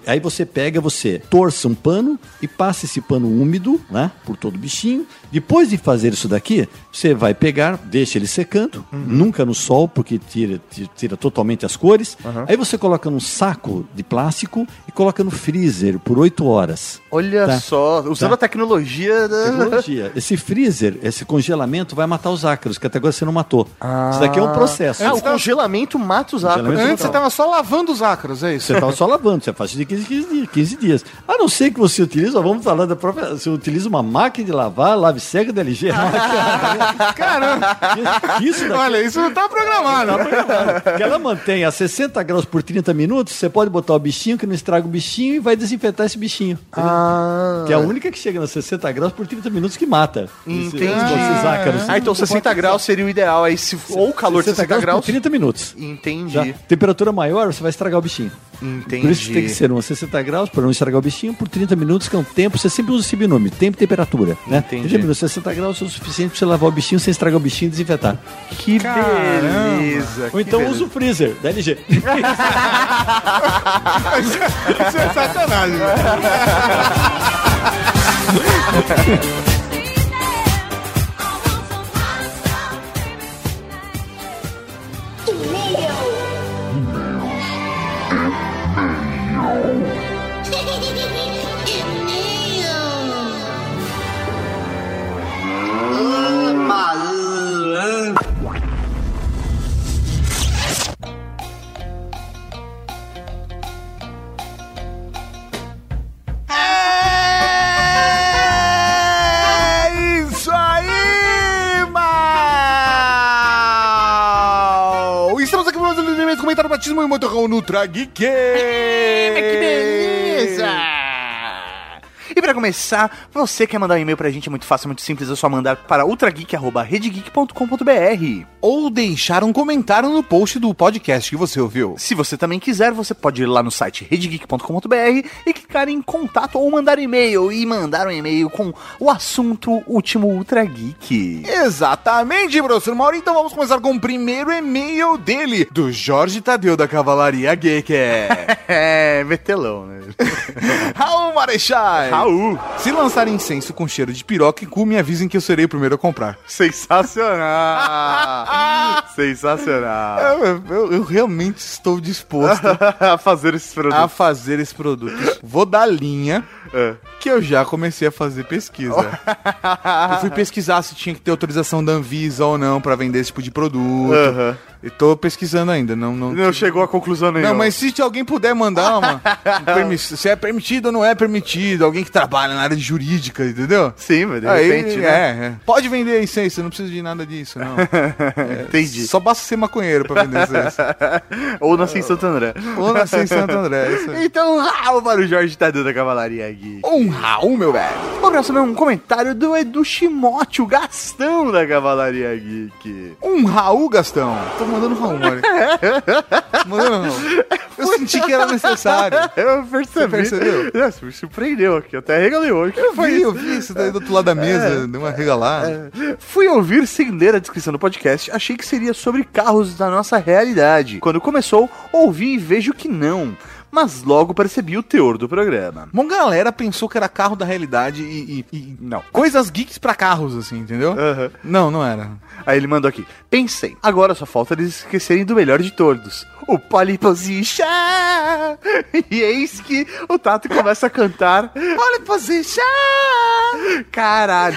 Speaker 3: Aí você pega, você torça um pano e passa esse pano úmido, né, por todo o bichinho. Depois de fazer isso daqui, você vai pegar, deixa ele secando,
Speaker 2: Uhum.
Speaker 3: nunca no sol, porque tira, ti- tira totalmente as cores. Aí você coloca num saco de plástico e coloca no freezer por 8 horas.
Speaker 2: Olha
Speaker 3: Tá.
Speaker 2: só, usando
Speaker 3: Tá.
Speaker 2: a tecnologia da.
Speaker 3: Tecnologia. Esse freezer, esse congelamento vai matar os ácaros, que até agora você não matou. Isso daqui é um processo.
Speaker 2: Ah, o congelamento mata os ácaros.
Speaker 1: Antes você tava só lavando os ácaros, é isso?
Speaker 3: Você estava só lavando, você faz de 15, 15 dias, 15 dias. A não ser que você utilize, ó, vamos falar da própria. Você utiliza uma máquina de lavar, lave seca da LG. *laughs*
Speaker 1: Caramba!
Speaker 3: Isso daqui.
Speaker 1: Olha, isso não tá programado.
Speaker 3: Que ela mantém a 60 graus por 30 minutos, você pode botar o bichinho que não estraga o bichinho e vai desinfetar esse bichinho.
Speaker 2: Ah,
Speaker 3: Que é a única que chega nos 60 graus por 30 minutos que mata. Esse-
Speaker 2: Entendi.
Speaker 3: Esses ácaros.
Speaker 2: Ah, então 60 graus seria o ideal. Aí se ou o calor de 60 graus.
Speaker 3: por 30 minutos.
Speaker 2: Entendi.
Speaker 3: Já. Temperatura maior, você vai estragar o bichinho.
Speaker 2: Entendi.
Speaker 3: Por isso que tem que ser uns 60 graus para não estragar o bichinho por 30 minutos, que é um tempo. Você sempre usa esse binômio, tempo e temperatura. Né?
Speaker 2: Entendi.
Speaker 3: 30 minutos, 60 graus é o suficiente para você lavar o bichinho sem estragar o bichinho e desinfetar.
Speaker 2: Que
Speaker 1: Caramba.
Speaker 2: beleza.
Speaker 3: Ou então
Speaker 2: beleza.
Speaker 3: usa o freezer da LG. *laughs*
Speaker 1: Isso é sacanagem. É comentário batismo e motorrão no Trageek. *laughs* que beleza!
Speaker 2: E pra começar, você quer mandar um e-mail pra gente, é muito fácil, muito simples, é só mandar para ultrageek.redgeek.com.br.
Speaker 1: Ou deixar um comentário no post do podcast que você ouviu.
Speaker 2: Se você também quiser, você pode ir lá no site redgeek.com.br e clicar em contato ou mandar e-mail e mandar um e-mail com o assunto último Ultra Geek.
Speaker 1: Exatamente, professor Mauro. Então vamos começar com o primeiro e-mail dele, do Jorge Tadeu da Cavalaria Geek. *laughs*
Speaker 2: É, metelão, né? *laughs*
Speaker 1: Raul Marechal.
Speaker 2: Raul.
Speaker 1: Se lançar incenso com cheiro de piroca e cu, me avisem que eu serei o primeiro a comprar.
Speaker 2: Sensacional! *laughs* Sensacional!
Speaker 1: Eu, eu- eu realmente estou disposto *laughs*
Speaker 2: a fazer esses
Speaker 1: a
Speaker 2: produtos.
Speaker 1: fazer esse produto. Vou dar linha
Speaker 2: É.
Speaker 1: que eu já comecei a fazer pesquisa. *laughs* eu fui pesquisar se tinha que ter autorização da Anvisa ou não pra vender esse tipo de produto.
Speaker 2: Aham.
Speaker 1: E tô pesquisando ainda, não não,
Speaker 2: Não chegou a conclusão nenhuma.
Speaker 1: Não, mas se alguém puder mandar uma, *laughs* um se é permitido ou não é permitido, alguém que trabalha na área de jurídica, entendeu?
Speaker 2: Sim, mas de
Speaker 1: Aí,
Speaker 2: repente, né?
Speaker 1: é, é. Pode vender incenso, não precisa de nada disso, não. *laughs*
Speaker 2: Entendi.
Speaker 1: Só basta ser maconheiro pra vender incenso. *laughs*
Speaker 2: Ou nasci em Santo André.
Speaker 1: Ou nascer em Santo André, isso aí.
Speaker 2: Então, Raul para o Jorge Tadeu da Cavalaria Geek.
Speaker 1: Um Raul, meu velho.
Speaker 2: Próximo é um comentário do Edu Shimote, o Gastão da Cavalaria Geek.
Speaker 1: Um Raul, Gastão. Tô mandando Raul, Mário. *laughs* Mandando Raul. Eu senti que era necessário.
Speaker 2: Eu percebi.
Speaker 1: Você percebeu?
Speaker 2: Nossa, me surpreendeu aqui. Até regalei. Que
Speaker 1: Eu vi,
Speaker 2: isso?
Speaker 1: eu vi isso daí do outro lado da mesa, deu uma regalada.
Speaker 2: Fui ouvir sem ler a descrição do podcast, achei que seria sobre carros da nossa realidade. Quando começou, ouvi e vejo que não. Mas logo percebi o teor do programa.
Speaker 1: Uma galera pensou que era carro da realidade e, e- e- não. Coisas geeks pra carros, assim, entendeu?
Speaker 2: Aham.
Speaker 1: Não, não era.
Speaker 2: Aí ele mandou aqui. Pensei, agora só falta eles esquecerem do melhor de todos. O Paliposition! *laughs* E eis que o Tato começa a cantar.
Speaker 1: Paliposition!
Speaker 2: Caralho!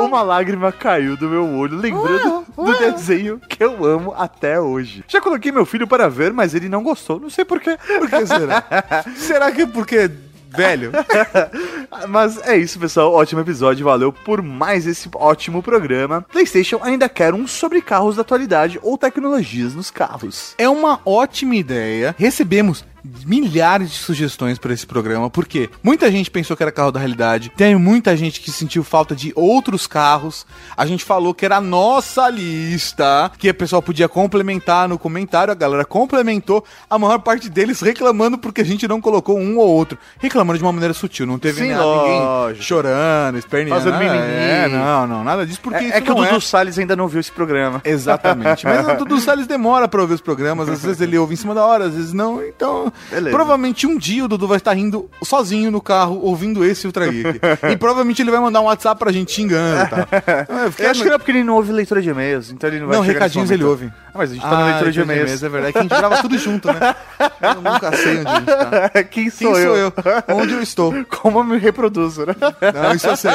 Speaker 2: Uma lágrima caiu do meu olho, lembrando do desenho que eu amo até hoje. Já coloquei meu filho para ver, mas ele não gostou. Não sei porquê.
Speaker 1: Por que será? *laughs* será que é porque velho? *laughs*
Speaker 2: Mas é isso, pessoal. Ótimo episódio. Valeu por mais esse ótimo programa. PlayStation ainda quer um sobre carros da atualidade ou tecnologias nos carros.
Speaker 1: É uma ótima ideia. Recebemos milhares de sugestões para esse programa, porque muita gente pensou que era carro da realidade, tem muita gente que sentiu falta de outros carros. A gente falou que era a nossa lista, que o pessoal podia complementar no comentário, a galera complementou, a maior parte deles reclamando porque a gente não colocou um ou outro, reclamando de uma maneira sutil, não teve
Speaker 2: Sim,
Speaker 1: nada, ninguém chorando, esperneando.
Speaker 2: Fazendo mimimi.
Speaker 1: É, não, não, nada disso, porque
Speaker 2: É, é que o Dudu Salles ainda não viu esse programa.
Speaker 1: Exatamente. Mas o Dudu Salles demora pra ouvir os programas. Às vezes ele ouve em cima da hora, às vezes não. Então,
Speaker 2: Beleza.
Speaker 1: provavelmente um dia o Dudu vai estar rindo sozinho no carro, ouvindo esse Ultra Geek. *laughs* e provavelmente ele vai mandar um WhatsApp pra gente xingando e tal. *laughs* Então, eu
Speaker 2: acho que não é porque ele não ouve leitura de e-mails, então ele não vai
Speaker 1: Não, recadinhos ele ouve.
Speaker 2: Ah, mas a gente tá na leitura de e-mails.
Speaker 1: É verdade, que a gente grava tudo junto, né? Eu nunca sei onde a gente tá.
Speaker 2: Quem *laughs*
Speaker 1: Quem
Speaker 2: sou,
Speaker 1: sou
Speaker 2: eu?
Speaker 1: eu? Onde eu estou?
Speaker 2: Como eu me reproduzo, né?
Speaker 1: Não, isso eu sei.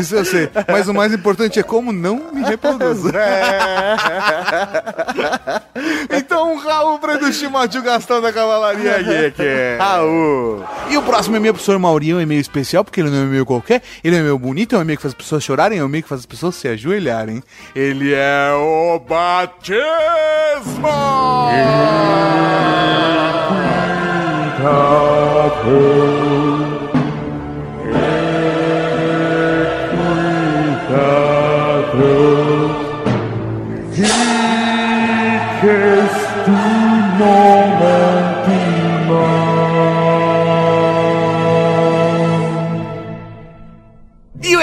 Speaker 1: Isso eu sei. Mas o mais importante é como não me reproduzo. então, um Raul pra do Shimaju Gastão da Cavalaria Geek. *laughs*
Speaker 2: Raul.
Speaker 1: E o próximo e-mail pro professor Maurinho é um e-mail especial, porque ele não é um e-mail qualquer, ele é um e-mail bonito, é um e-mail que faz as pessoas chorarem, é um e-mail que faz as pessoas se ajoelharem. Ele é o batismo!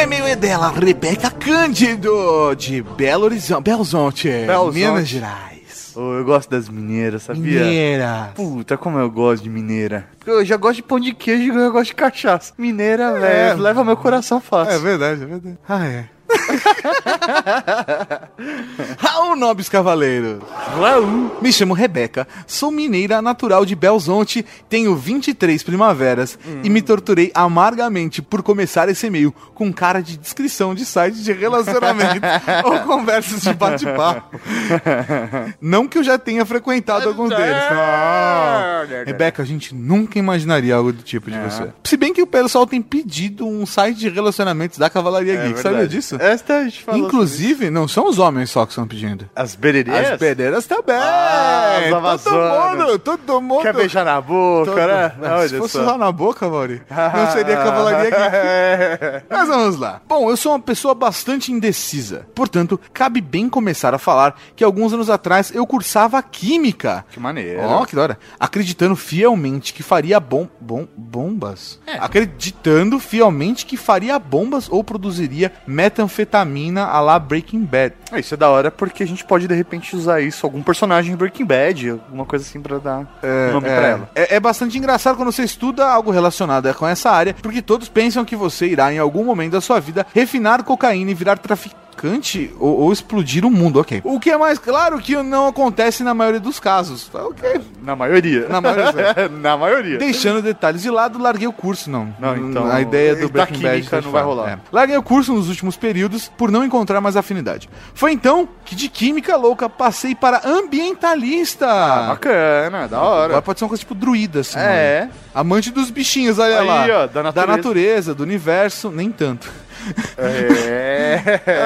Speaker 1: E-mail é dela, Rebeca Cândido, de Belo Horizonte, Belzonte,
Speaker 2: Belzonte.
Speaker 1: Minas Gerais.
Speaker 2: Oh, eu gosto das mineiras, sabia?
Speaker 1: Mineira.
Speaker 2: Puta, como eu gosto de mineira. Porque eu já gosto de pão de queijo e eu gosto de cachaça. Mineira,
Speaker 1: É.
Speaker 2: velho, leva meu coração fácil.
Speaker 1: É verdade, é verdade. Ah, é. *laughs* Raul Nobres Cavaleiro.
Speaker 2: Raul.
Speaker 1: Me chamo Rebeca, sou mineira natural de Belzonte, tenho 23 primaveras e me torturei amargamente por começar esse e-mail com cara de descrição de site de relacionamento *laughs* ou conversas de bate-papo. Não que eu já tenha frequentado alguns deles. Não. Rebeca, a gente nunca imaginaria algo do tipo de você. Se bem que o pessoal tem pedido um site de relacionamentos da Cavalaria Geek, sabia disso?
Speaker 2: Esta a gente falou
Speaker 1: Inclusive, não são os homens só que estão pedindo.
Speaker 2: As bererias?
Speaker 1: As pedreiras também.
Speaker 2: Ah, as
Speaker 1: todo mundo, todo mundo.
Speaker 2: Quer beijar na boca,
Speaker 1: Todo-
Speaker 2: né?
Speaker 1: Não, se fosse
Speaker 2: só.
Speaker 1: lá na boca, Mauri, não seria cavalaria geek. *laughs* Mas vamos lá. Bom, eu sou uma pessoa bastante indecisa. Portanto, cabe bem começar a falar que alguns anos atrás eu cursava química.
Speaker 2: Que maneiro.
Speaker 1: Ó, que da hora. Acreditando fielmente que faria bom, bom, bombas.
Speaker 2: É.
Speaker 1: Acreditando fielmente que faria bombas ou produziria metanfetamina a lá Breaking Bad.
Speaker 2: Ah, Isso é da hora porque a gente pode de repente usar isso, algum personagem em Breaking Bad, alguma coisa assim pra dar um nome
Speaker 1: é,
Speaker 2: pra ela.
Speaker 1: É, é bastante engraçado quando você estuda algo relacionado com essa área, porque todos pensam que você irá, em algum momento da sua vida, refinar cocaína e virar traficante ou, ou explodir o mundo, ok. O que é mais claro que não acontece na maioria dos casos. Tá, Ok.
Speaker 2: Na maioria.
Speaker 1: Na maioria. *laughs*
Speaker 2: Na maioria.
Speaker 1: Deixando detalhes de lado, larguei o curso, não.
Speaker 2: Não, então,
Speaker 1: A ideia do
Speaker 2: da
Speaker 1: Breaking Bad
Speaker 2: não vai rolar.
Speaker 1: É. Larguei o curso nos últimos períodos por não encontrar mais afinidade. Foi então que de química louca passei para ambientalista.
Speaker 2: Ah, bacana, da hora.
Speaker 1: Agora pode ser uma coisa tipo druida, assim.
Speaker 2: É.
Speaker 1: né? Amante dos bichinhos, olha
Speaker 2: Aí,
Speaker 1: lá.
Speaker 2: ó, da natureza.
Speaker 1: do universo, nem tanto.
Speaker 2: É.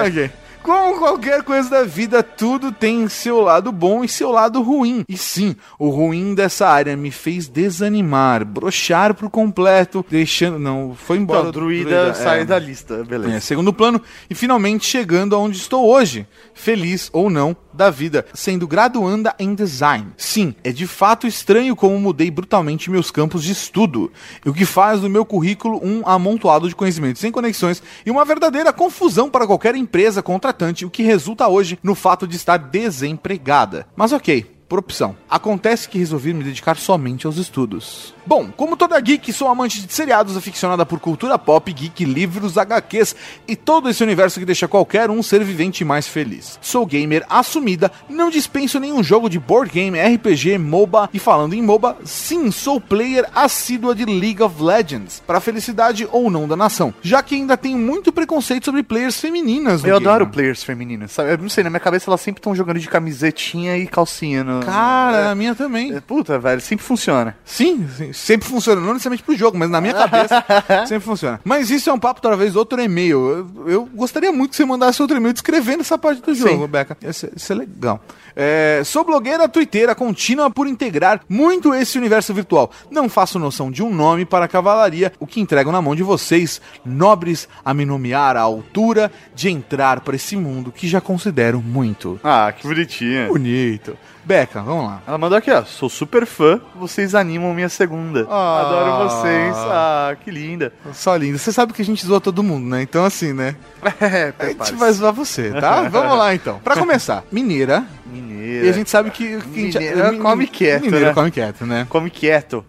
Speaker 2: *laughs*
Speaker 1: ok. Como qualquer coisa da vida, tudo tem seu lado bom e seu lado ruim. E sim, o ruim dessa área me fez desanimar, brochar por completo, deixando. Não, foi embora.
Speaker 2: Então,
Speaker 1: o
Speaker 2: druida, sai
Speaker 1: é.
Speaker 2: da lista, beleza.
Speaker 1: É, segundo plano, e finalmente chegando aonde estou hoje, feliz ou não da vida, sendo graduanda em design. Sim, é de fato estranho como mudei brutalmente meus campos de estudo, o que faz do meu currículo um amontoado de conhecimentos sem conexões e uma verdadeira confusão para qualquer empresa contratante, o que resulta hoje no fato de estar desempregada. Mas ok, por opção. Acontece que resolvi me dedicar somente aos estudos. Bom, como toda geek, sou amante de seriados, aficionada por cultura pop, geek, livros, HQs e todo esse universo que deixa qualquer um ser vivente mais feliz. Sou gamer assumida, não dispenso nenhum jogo de board game, RPG, MOBA e falando em MOBA, sim, sou player assídua de League of Legends, para felicidade ou não da nação, já que ainda tenho muito preconceito sobre players femininas. no
Speaker 2: Eu
Speaker 1: game.
Speaker 2: adoro players femininas, sabe? Eu não sei, na minha cabeça elas sempre estão jogando de camisetinha e calcinha. No...
Speaker 1: Cara, a minha também.
Speaker 2: É, Puta, velho, sempre funciona.
Speaker 1: Sim, sim, sempre funciona, não necessariamente pro jogo, mas na minha cabeça *laughs* sempre funciona. Mas isso é um papo, talvez, outro e-mail. Eu, eu gostaria muito que você mandasse outro e-mail descrevendo essa parte do jogo, Beca. Isso, é- isso é legal. É, sou blogueira twitteira contínua por integrar muito esse universo virtual. Não faço noção de um nome para a cavalaria, o que entrego na mão de vocês, nobres, a me nomear à altura de entrar para esse mundo que já considero muito
Speaker 2: Ah, que bonitinha.
Speaker 1: bonito. Beca, vamos lá.
Speaker 2: Ela mandou aqui, ó. Sou super fã, vocês animam minha segunda.
Speaker 1: Ah.
Speaker 2: Adoro vocês. Ah, que linda.
Speaker 1: Só lindo. Você sabe que a gente zoa todo mundo, né? Então, assim, né? *laughs*
Speaker 2: É,
Speaker 1: A gente vai zoar você, tá? *laughs* Vamos lá, então. Pra começar, mineira.
Speaker 2: Mineira.
Speaker 1: E a gente sabe que... que gente-
Speaker 2: Mineira
Speaker 1: mi-
Speaker 2: come quieto,
Speaker 1: Mineira
Speaker 2: né?
Speaker 1: come quieto, né?
Speaker 2: Come quieto.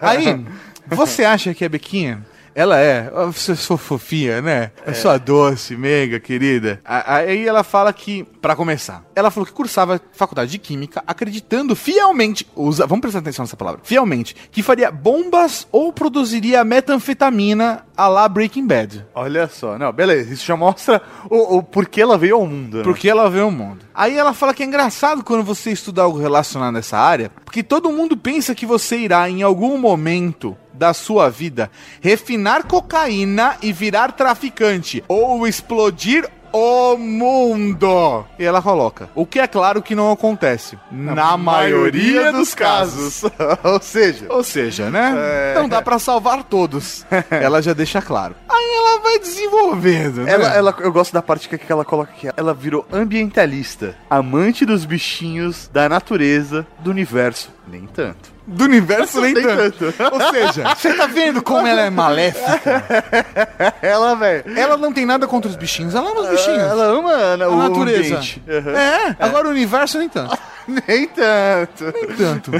Speaker 1: Aí, *laughs* você acha que a Bequinha... Ela é, você sou fofinha, né? Eu sou a doce, meiga, querida. Aí ela fala que, pra começar, ela falou que cursava faculdade de química, acreditando fielmente, usa, vamos prestar atenção nessa palavra, fielmente, que faria bombas ou produziria metanfetamina a lá Breaking Bad.
Speaker 2: Olha só. Não, beleza. Isso já mostra o, o porquê ela veio ao mundo. né?
Speaker 1: Porque ela vê o mundo. Aí ela fala que é engraçado quando você estuda algo relacionado a essa área, porque todo mundo pensa que você irá, em algum momento da sua vida, refinar cocaína e virar traficante, ou explodir o mundo. E ela coloca. O que é claro que não acontece. Na, maioria dos casos. *laughs*
Speaker 2: Ou seja,
Speaker 1: Ou seja, né?
Speaker 2: É.
Speaker 1: Não dá pra salvar todos. *laughs* ela já deixa claro. Aí ela vai desenvolvendo, né?
Speaker 2: ela, ela, eu gosto da parte que, que ela coloca aqui. Ela virou ambientalista, amante dos bichinhos, da natureza, do universo. Nem tanto.
Speaker 1: Do universo nem, tanto.
Speaker 2: tanto.
Speaker 1: Ou seja, *laughs* você tá vendo como ela é maléfica? *laughs*
Speaker 2: Ela, velho.
Speaker 1: Ela não tem nada contra os bichinhos, ela ama os bichinhos.
Speaker 2: Ela ama
Speaker 1: a
Speaker 2: o
Speaker 1: natureza.
Speaker 2: Aham.
Speaker 1: É, agora o universo nem tanto. *laughs*
Speaker 2: Nem tanto.
Speaker 1: Nem tanto.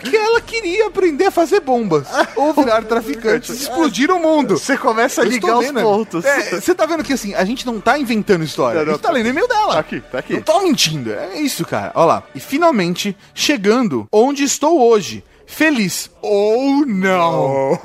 Speaker 1: Porque ela queria aprender a fazer bombas. Ou virar traficante. Explodir o mundo.
Speaker 2: Você começa a
Speaker 1: Eu
Speaker 2: ligar os
Speaker 1: lendo.
Speaker 2: pontos.
Speaker 1: É, você tá vendo que assim, a gente não tá inventando história.
Speaker 2: Não, não,
Speaker 1: a gente tá lendo o e-mail dela.
Speaker 2: Tá aqui, tá aqui.
Speaker 1: Não tô mentindo. É isso, cara. Olha lá. E finalmente, chegando onde estou hoje. Feliz. Ou não. *laughs*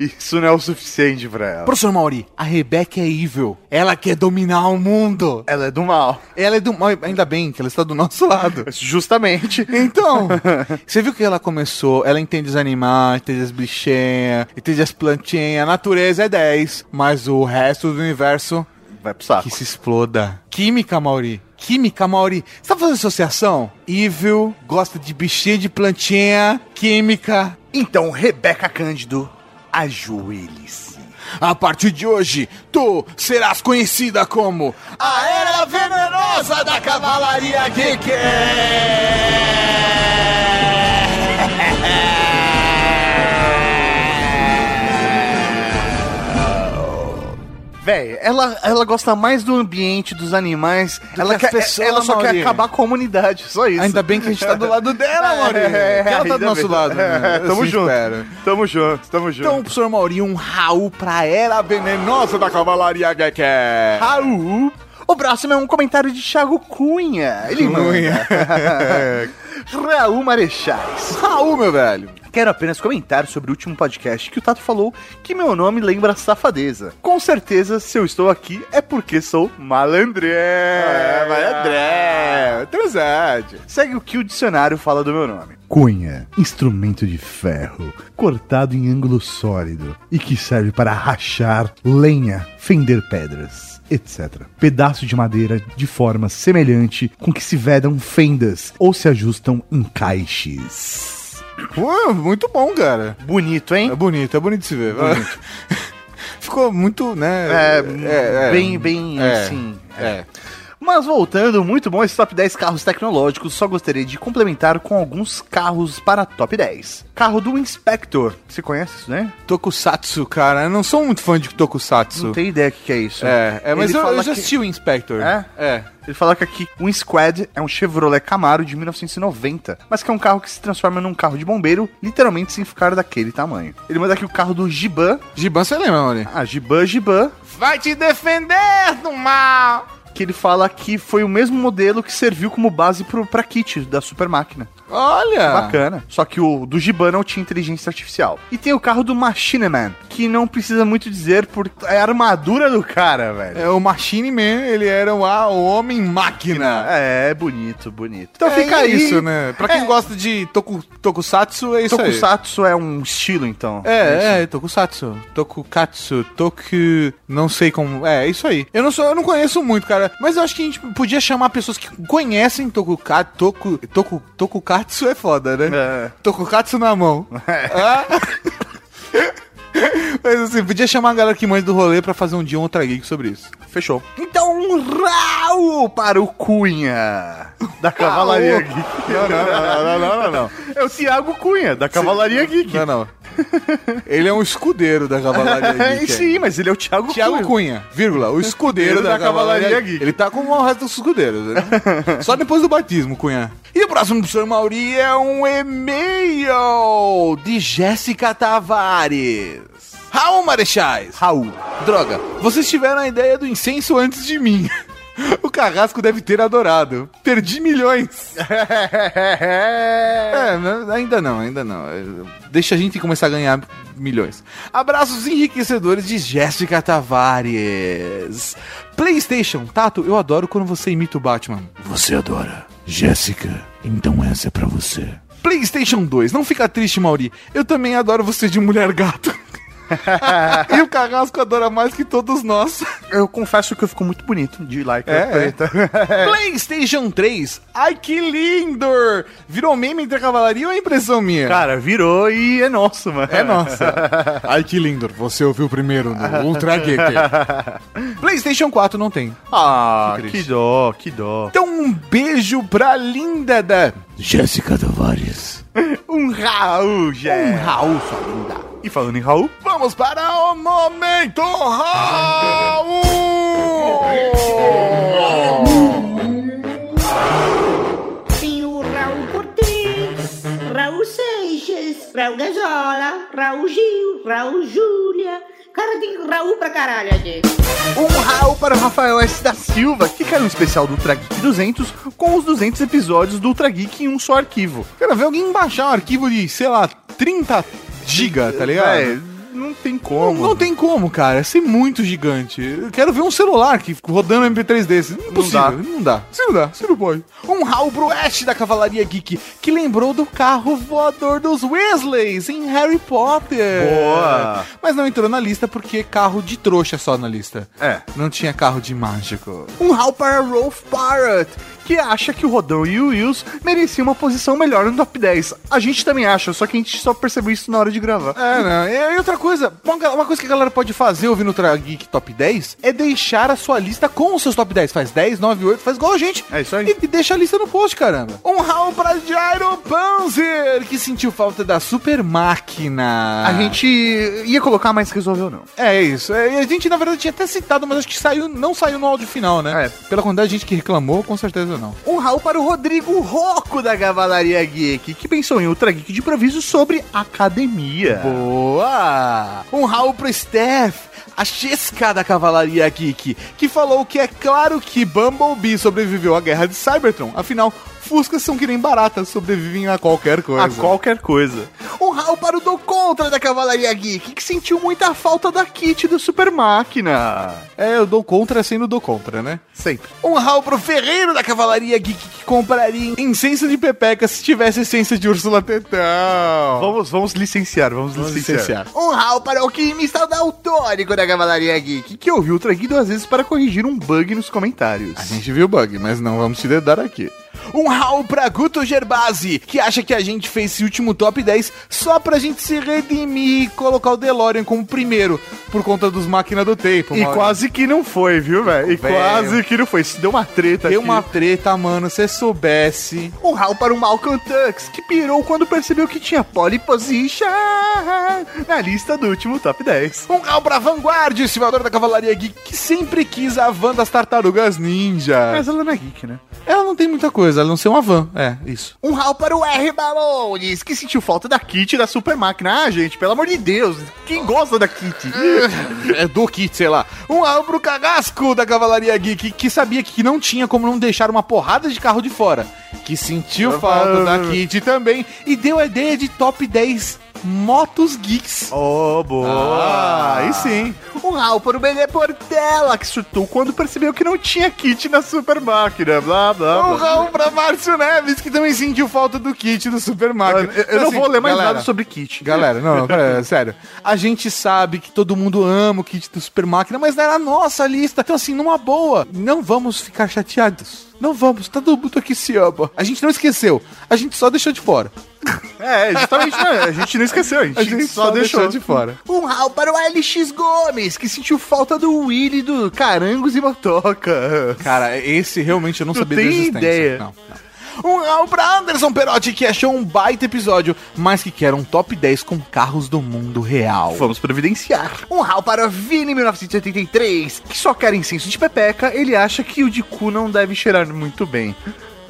Speaker 2: Isso não é o suficiente pra ela.
Speaker 1: Professor Mauri, a Rebeca é evil. Ela quer dominar o mundo.
Speaker 2: Ela é do mal.
Speaker 1: Ela é do mal. Ainda bem que ela está do nosso lado. *laughs*
Speaker 2: Justamente.
Speaker 1: Então, *laughs* você viu que ela começou, ela entende os animais, entende as bichinhas, entende as plantinhas, a natureza é 10, mas o resto do universo
Speaker 2: vai pro saco.
Speaker 1: Que se exploda. Química, Mauri. Química, Mauri. Você tá fazendo associação? Evil, gosta de bichinho de plantinha, química.
Speaker 2: Então, Rebeca Cândido, ajoelhe-se.
Speaker 1: A partir de hoje, tu serás conhecida como a Era Venenosa da Cavalaria Geek. *laughs*
Speaker 2: Véi, ela, ela gosta mais do ambiente, dos animais. Ela,
Speaker 1: que
Speaker 2: quer,
Speaker 1: pessoas,
Speaker 2: ela só quer
Speaker 1: Maurinho.
Speaker 2: acabar com a comunidade, só isso.
Speaker 1: Ainda bem que a gente tá do lado dela, *laughs* Mauri.
Speaker 2: É,
Speaker 1: que ela tá do nosso
Speaker 2: bem.
Speaker 1: lado. né?
Speaker 2: É, *laughs* tamo
Speaker 1: Assim
Speaker 2: junto.
Speaker 1: espero.
Speaker 2: Tamo junto, tamo junto.
Speaker 1: Então, professor Mauri, um Raul pra Era Venenosa da Cavalaria Geek.
Speaker 2: Raul. O próximo é um comentário de Thiago Cunha. Ele
Speaker 1: Cunha. *laughs*
Speaker 2: Raul Marechais.
Speaker 1: Raul, meu velho.
Speaker 2: Quero apenas comentar sobre o último podcast que o Tato falou que meu nome lembra safadeza. Com certeza, se eu estou aqui é porque sou malandré.
Speaker 1: É, malandré. Transade.
Speaker 2: Segue o que o dicionário fala do meu nome. Cunha, instrumento de ferro, cortado em ângulo sólido e que serve para rachar lenha, fender pedras, etc. Pedaço de madeira de forma semelhante com que se vedam fendas ou se ajustam encaixes.
Speaker 1: Pô, muito bom, cara.
Speaker 2: Bonito, hein?
Speaker 1: É bonito, é bonito de se ver. *laughs* Ficou muito, né?
Speaker 2: É, bem, bem,
Speaker 1: é,
Speaker 2: assim.
Speaker 1: É.
Speaker 2: Mas voltando, muito bom esse top 10 carros tecnológicos. Só gostaria de complementar com alguns carros para top 10. Carro do Inspector. Você conhece isso, né?
Speaker 1: Tokusatsu, cara. Eu não sou muito fã de Tokusatsu.
Speaker 2: Não tem ideia o que, que é isso.
Speaker 1: É, é mas eu, eu já
Speaker 2: que-
Speaker 1: assisti o Inspector.
Speaker 2: É?
Speaker 1: É.
Speaker 2: Ele fala que aqui o Squad é um Chevrolet Camaro de 1990, mas que é um carro que se transforma num carro de bombeiro, literalmente sem ficar daquele tamanho. Ele manda aqui o carro do Giban.
Speaker 1: Giban, você lembra, Mauri?
Speaker 2: Ah, Giban, Giban.
Speaker 1: Vai te defender do mal!
Speaker 2: Que ele fala que foi o mesmo modelo que serviu como base pro, pra kit da Super Máquina.
Speaker 1: Olha!
Speaker 2: Bacana. Só que o do Giban não tinha inteligência artificial. E tem o carro do Machine Man, que não precisa muito dizer, porque é a armadura do cara, velho.
Speaker 1: É, o Machine Man, ele era o, a- o homem máquina.
Speaker 2: É, bonito, bonito. Então
Speaker 1: É
Speaker 2: fica aí.
Speaker 1: isso, né? Pra quem
Speaker 2: É.
Speaker 1: gosta de toku, Tokusatsu, é isso aí.
Speaker 2: Tokusatsu é um estilo, então.
Speaker 1: É, é, Tokusatsu. Tokukatsu, Toku. Não sei como. É, é isso aí. Eu não sou, eu não conheço muito, cara. Mas eu acho que a gente podia chamar pessoas que conhecem Tokukatsu. Toku, toku, tokukatsu é foda, né?
Speaker 2: É.
Speaker 1: Tokukatsu na mão. Ah. *laughs* *laughs* Mas assim, podia chamar a galera que manja do rolê pra fazer um dia um Ultra Geek sobre isso.
Speaker 2: Fechou. Então, um Raul para o Cunha, da Cavalaria Geek.
Speaker 1: Não, não, não, não, não, não.
Speaker 2: É o Thiago Cunha, da Cavalaria Geek.
Speaker 1: Não, não. Ele é um escudeiro da Cavalaria *laughs*
Speaker 2: É,
Speaker 1: Geek.
Speaker 2: sim, mas ele é o Thiago,
Speaker 1: Thiago Cunha, vírgula, o escudeiro da, Cavalaria Geek. Ele tá como o resto dos escudeiros, né? *laughs* Só depois do batismo, Cunha. E o próximo do senhor Mauri é um e-mail de Jéssica Tavares. Raul Marechais.
Speaker 2: Raul.
Speaker 1: Droga, vocês tiveram a ideia do incenso antes de mim. *laughs* O carrasco deve ter adorado. Perdi milhões. *laughs* É, ainda não, ainda não. Deixa a gente começar a ganhar milhões. Abraços enriquecedores de Jéssica Tavares. PlayStation, Tato, eu adoro quando você imita o Batman.
Speaker 3: Você adora. Jéssica, então essa é pra você.
Speaker 1: PlayStation 2, não fica triste, Mauri. Eu também adoro você de mulher gato. *laughs* *laughs* e o Carrasco adora mais que todos nós.
Speaker 2: Eu confesso que eu fico muito bonito de like
Speaker 1: É,
Speaker 2: preta. *laughs*
Speaker 1: PlayStation 3, ai que lindo! Virou meme entre a cavalaria ou é impressão minha?
Speaker 2: Cara, virou e é nosso, mano.
Speaker 1: É nossa. *laughs* Ai que lindo, você ouviu primeiro no Ultra Geek. PlayStation 4 não tem.
Speaker 2: Ah,
Speaker 1: Que
Speaker 2: que, dó, que dó.
Speaker 1: Então um beijo pra linda da...
Speaker 3: Jéssica Tavares.
Speaker 2: Um Raul, Jé.
Speaker 1: Um Raul, sua linda.
Speaker 2: E falando em Raul,
Speaker 1: Vamos para o Momento Raul!
Speaker 5: Tem o Raul Cortez, Raul Seixas, Raul Gazola, Raul Gil, Raul Júlia. Cara, tem Raul pra caralho aqui.
Speaker 2: um Raul para o Rafael S. da Silva, que caiu um especial do Ultra Geek 200 com os 200 episódios do Ultra Geek em um só arquivo.
Speaker 1: Quero ver alguém baixar um arquivo de, sei lá, 30 giga, tá ligado?
Speaker 2: É, não tem
Speaker 1: Não,
Speaker 2: como.
Speaker 1: não tem como, cara. É ser muito gigante. Eu quero ver um celular que rodando MP3 desse. Impossível.
Speaker 2: dá.
Speaker 1: Não dá. Você não dá. Você não pode. Um pro Ash da Cavalaria Geek, que lembrou do carro voador dos Weasleys em Harry Potter.
Speaker 2: Boa.
Speaker 1: Mas não entrou na lista porque carro de trouxa só na lista.
Speaker 2: É.
Speaker 1: Não tinha carro de mágico.
Speaker 2: Um Hal para Rolf Parrot, que acha que o Rodão e o Wills mereciam uma posição melhor no top 10. A gente também acha, só que a gente só percebeu isso na hora de gravar.
Speaker 1: É, não. E, e outra coisa, uma, coisa que a galera pode fazer ouvindo o Tra Geek Top 10 é deixar a sua lista com os seus top 10. Faz 10, 9, 8, faz igual a gente.
Speaker 2: É isso aí.
Speaker 1: E, e deixa a lista no post, caramba. Um round pra Gyro Panzer, que sentiu falta da super máquina.
Speaker 2: A gente ia colocar, mas resolveu não.
Speaker 1: É isso. É, a gente, na verdade, tinha até citado, mas acho que saiu, não saiu no áudio final, né?
Speaker 2: É.
Speaker 1: Pela quantidade de gente que reclamou, com certeza não.
Speaker 2: Um Raul para o Rodrigo Rocco da Cavalaria Geek, que pensou em Ultra Geek de improviso sobre academia.
Speaker 1: Boa! Um Raul pro Steph, a Chesca da Cavalaria Geek, que falou que é claro que Bumblebee sobreviveu à guerra de Cybertron. Afinal, Fuscas são que nem baratas, sobrevivem a qualquer coisa.
Speaker 2: A qualquer coisa. Um Raul para o Do Contra da Cavalaria Geek, que sentiu muita falta da kit do Super Máquina.
Speaker 1: É, eu dou contra sendo dou contra, né?
Speaker 2: Sempre.
Speaker 1: Um Raul pro Ferreiro da Cavalaria Geek, que compraria incenso de pepeca se tivesse essência de Úrsula Tetão.
Speaker 2: Vamos, vamos licenciar, vamos,
Speaker 1: Vamos
Speaker 2: licenciar.
Speaker 1: licenciar.
Speaker 2: Um Raul para o alquimista daltônico da Cavalaria Geek, que ouviu o Geek duas vezes para corrigir um bug nos comentários.
Speaker 1: A gente viu o bug, mas não vamos te dedar aqui. Um Raul pra Guto Gerbasi, que acha que a gente fez esse último top 10 só pra gente se redimir e colocar o DeLorean como primeiro, por conta dos máquinas do tempo.
Speaker 2: E quase que não foi, viu, velho? E quase que não foi. Isso deu uma treta
Speaker 1: Deu
Speaker 2: aqui.
Speaker 1: uma treta, mano, se soubesse.
Speaker 2: Um Raul para o Malcolm Tux, que pirou quando percebeu que tinha pole position na lista do último top 10.
Speaker 1: Um Raul pra Vanguard, o estivador da Cavalaria Geek, que sempre quis a van das tartarugas ninja.
Speaker 2: Mas ela não é geek, né?
Speaker 1: Ela não tem muita coisa, ela não ser uma van. É, isso.
Speaker 2: Um Raul para o R Balones, que sentiu falta da kit da Super Máquina. Ah, gente, pelo amor de Deus, quem gosta da kit? *laughs*
Speaker 1: É do kit, sei lá. Um Raul pro Cagasco da Cavalaria Geek, que sabia que não tinha como não deixar uma porrada de carro de fora. Que sentiu falta da kit também e deu a ideia de top 10 motos geeks.
Speaker 2: Oh, boa.
Speaker 1: Ah, aí sim.
Speaker 2: Um Raul para o Benê Portela, que surtou quando percebeu que não tinha kit na Super Máquina. Blá, blá,
Speaker 1: Um
Speaker 2: blá.
Speaker 1: Raul pra Márcio Neves, que também sentiu falta do kit do Super Máquina.
Speaker 2: Eu, eu não
Speaker 1: Assim,
Speaker 2: vou ler mais
Speaker 1: galera,
Speaker 2: nada sobre kit.
Speaker 1: Galera, não, não, pera, *laughs* sério. A gente sabe que todo mundo ama o kit do Super Máquina, mas não era a nossa lista. Então, assim, numa boa, não vamos ficar chateados. Não vamos, todo mundo aqui se ama. A gente não esqueceu, a gente só deixou de fora.
Speaker 2: É, justamente, né? A gente não esqueceu, a gente, *laughs*
Speaker 1: A gente
Speaker 2: só, deixou.
Speaker 1: de fora.
Speaker 2: Um Raul para o LX Gomes, que sentiu falta do Willy do Carangos e Motoca.
Speaker 1: Cara, esse realmente eu não
Speaker 2: Tu
Speaker 1: sabia
Speaker 2: tem
Speaker 1: da existência.
Speaker 2: ideia?
Speaker 1: Não, não. Um Raul pra Anderson Perotti, que achou um baita episódio, mas que quer um top 10 com carros do mundo real.
Speaker 2: Vamos providenciar. Um Raul para Vini 1983, que só quer incenso de pepeca, ele acha que o de cu não deve cheirar muito bem.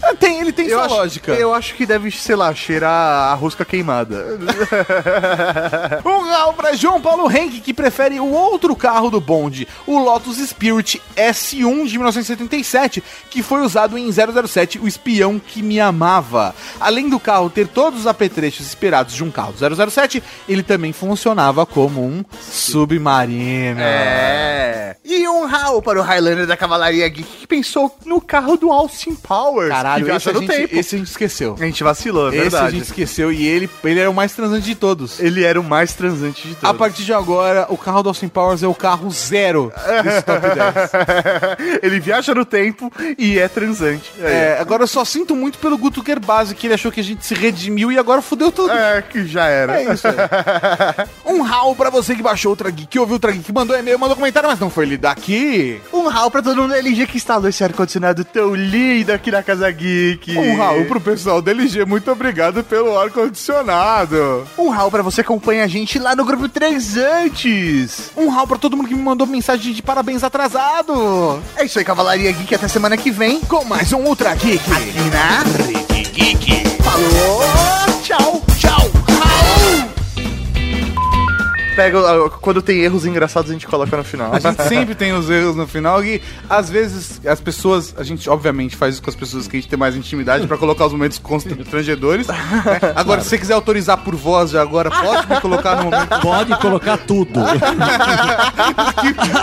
Speaker 1: Ah, Tem, ele tem
Speaker 2: eu
Speaker 1: sua
Speaker 2: acho,
Speaker 1: lógica.
Speaker 2: Eu acho que deve, sei lá, cheirar a rosca queimada. *laughs*
Speaker 1: Um Raul pra João Paulo Henke, que prefere o outro carro do bonde, o Lotus Spirit S1 de 1977, que foi usado em 007, o espião que me amava. Além do carro ter todos os apetrechos esperados de um carro do 007, ele também funcionava como um submarino.
Speaker 2: É. E um Raul para o Highlander da Cavalaria Geek, que pensou no carro do Austin Powers.
Speaker 1: Caralho,
Speaker 2: que
Speaker 1: esse a, gente,
Speaker 2: tempo.
Speaker 1: esse a gente esqueceu.
Speaker 2: A gente vacilou, é
Speaker 1: Esse a
Speaker 2: verdade.
Speaker 1: gente esqueceu e ele, ele era o mais transante de todos.
Speaker 2: Ele era o mais transante de todos.
Speaker 1: A partir de agora, o carro do Austin Powers é o carro zero desse top 10. *laughs*
Speaker 2: ele viaja no tempo e é transante.
Speaker 1: É, agora eu só sinto muito pelo Guto Gerbasi, que ele achou que a gente se redimiu e agora fudeu tudo.
Speaker 2: É, que já era.
Speaker 1: É isso aí. *laughs* um rau pra você que baixou o Trageek, que ouviu o Trageek, que mandou e-mail, mandou comentário, mas não foi lido aqui.
Speaker 2: Um Raul pra todo mundo da LG que instalou esse ar-condicionado tão lindo aqui na Casa Geek.
Speaker 1: Um Raul pro pessoal da LG, muito obrigado pelo ar-condicionado.
Speaker 2: Um Raul pra você que acompanha a gente lá no grupo Transantes.
Speaker 1: Um rau pra todo mundo que me mandou mensagem de parabéns atrasado.
Speaker 2: É isso aí, Cavalaria Geek. Até semana que vem.
Speaker 1: Com mais um Ultra Geek.
Speaker 2: Aqui na
Speaker 1: Rede Geek.
Speaker 2: Falou, tchau.
Speaker 1: Tchau.
Speaker 2: Pega. Quando tem erros engraçados, a gente coloca no final.
Speaker 1: A gente sempre tem os erros no final e às vezes as pessoas, a gente obviamente faz isso com as pessoas que a gente tem mais intimidade pra colocar os momentos constrangedores. né? *laughs* Agora, se você quiser autorizar por voz já agora, pode me colocar no momento.
Speaker 3: Pode colocar tudo. *laughs*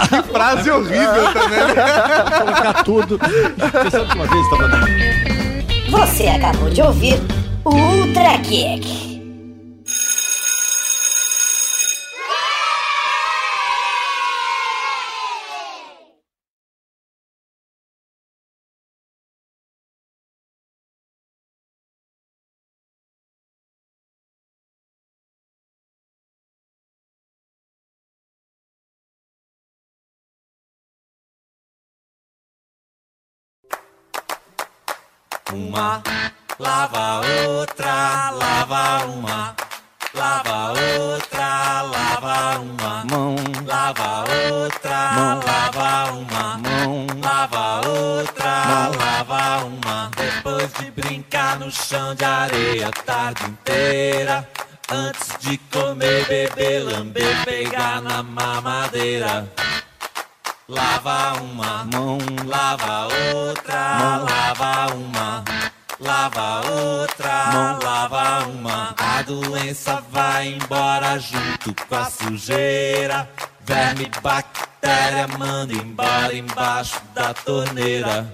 Speaker 1: Que frase horrível também. né?
Speaker 3: colocar tudo. Você sabe que uma vez
Speaker 9: Você acabou de ouvir o Ultra Kick.
Speaker 10: Uma lava outra, lava uma. Lava outra, lava uma.
Speaker 3: mão,
Speaker 10: Lava outra,
Speaker 3: Mão.
Speaker 10: lava uma.
Speaker 3: mão,
Speaker 10: Lava outra, lava uma. Depois de brincar no chão de areia a tarde inteira. Antes de comer, beber, lamber, pegar na mamadeira. Lava uma,
Speaker 3: mão,
Speaker 10: lava outra,
Speaker 3: Mão.
Speaker 10: lava uma. Lava outra,
Speaker 3: Mão.
Speaker 10: lava uma. A doença vai embora junto com a sujeira. Verme, bactéria, manda embora embaixo da torneira.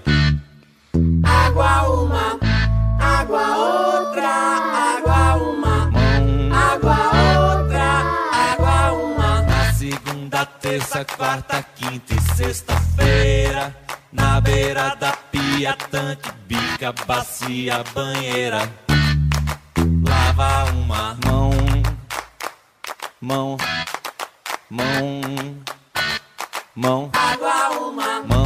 Speaker 10: Água uma, água outra, terça, quarta, quinta e sexta-feira. Na beira da pia, tanque, bica, bacia, banheira. Lava uma,
Speaker 3: mão, mão, mão, mão,
Speaker 10: água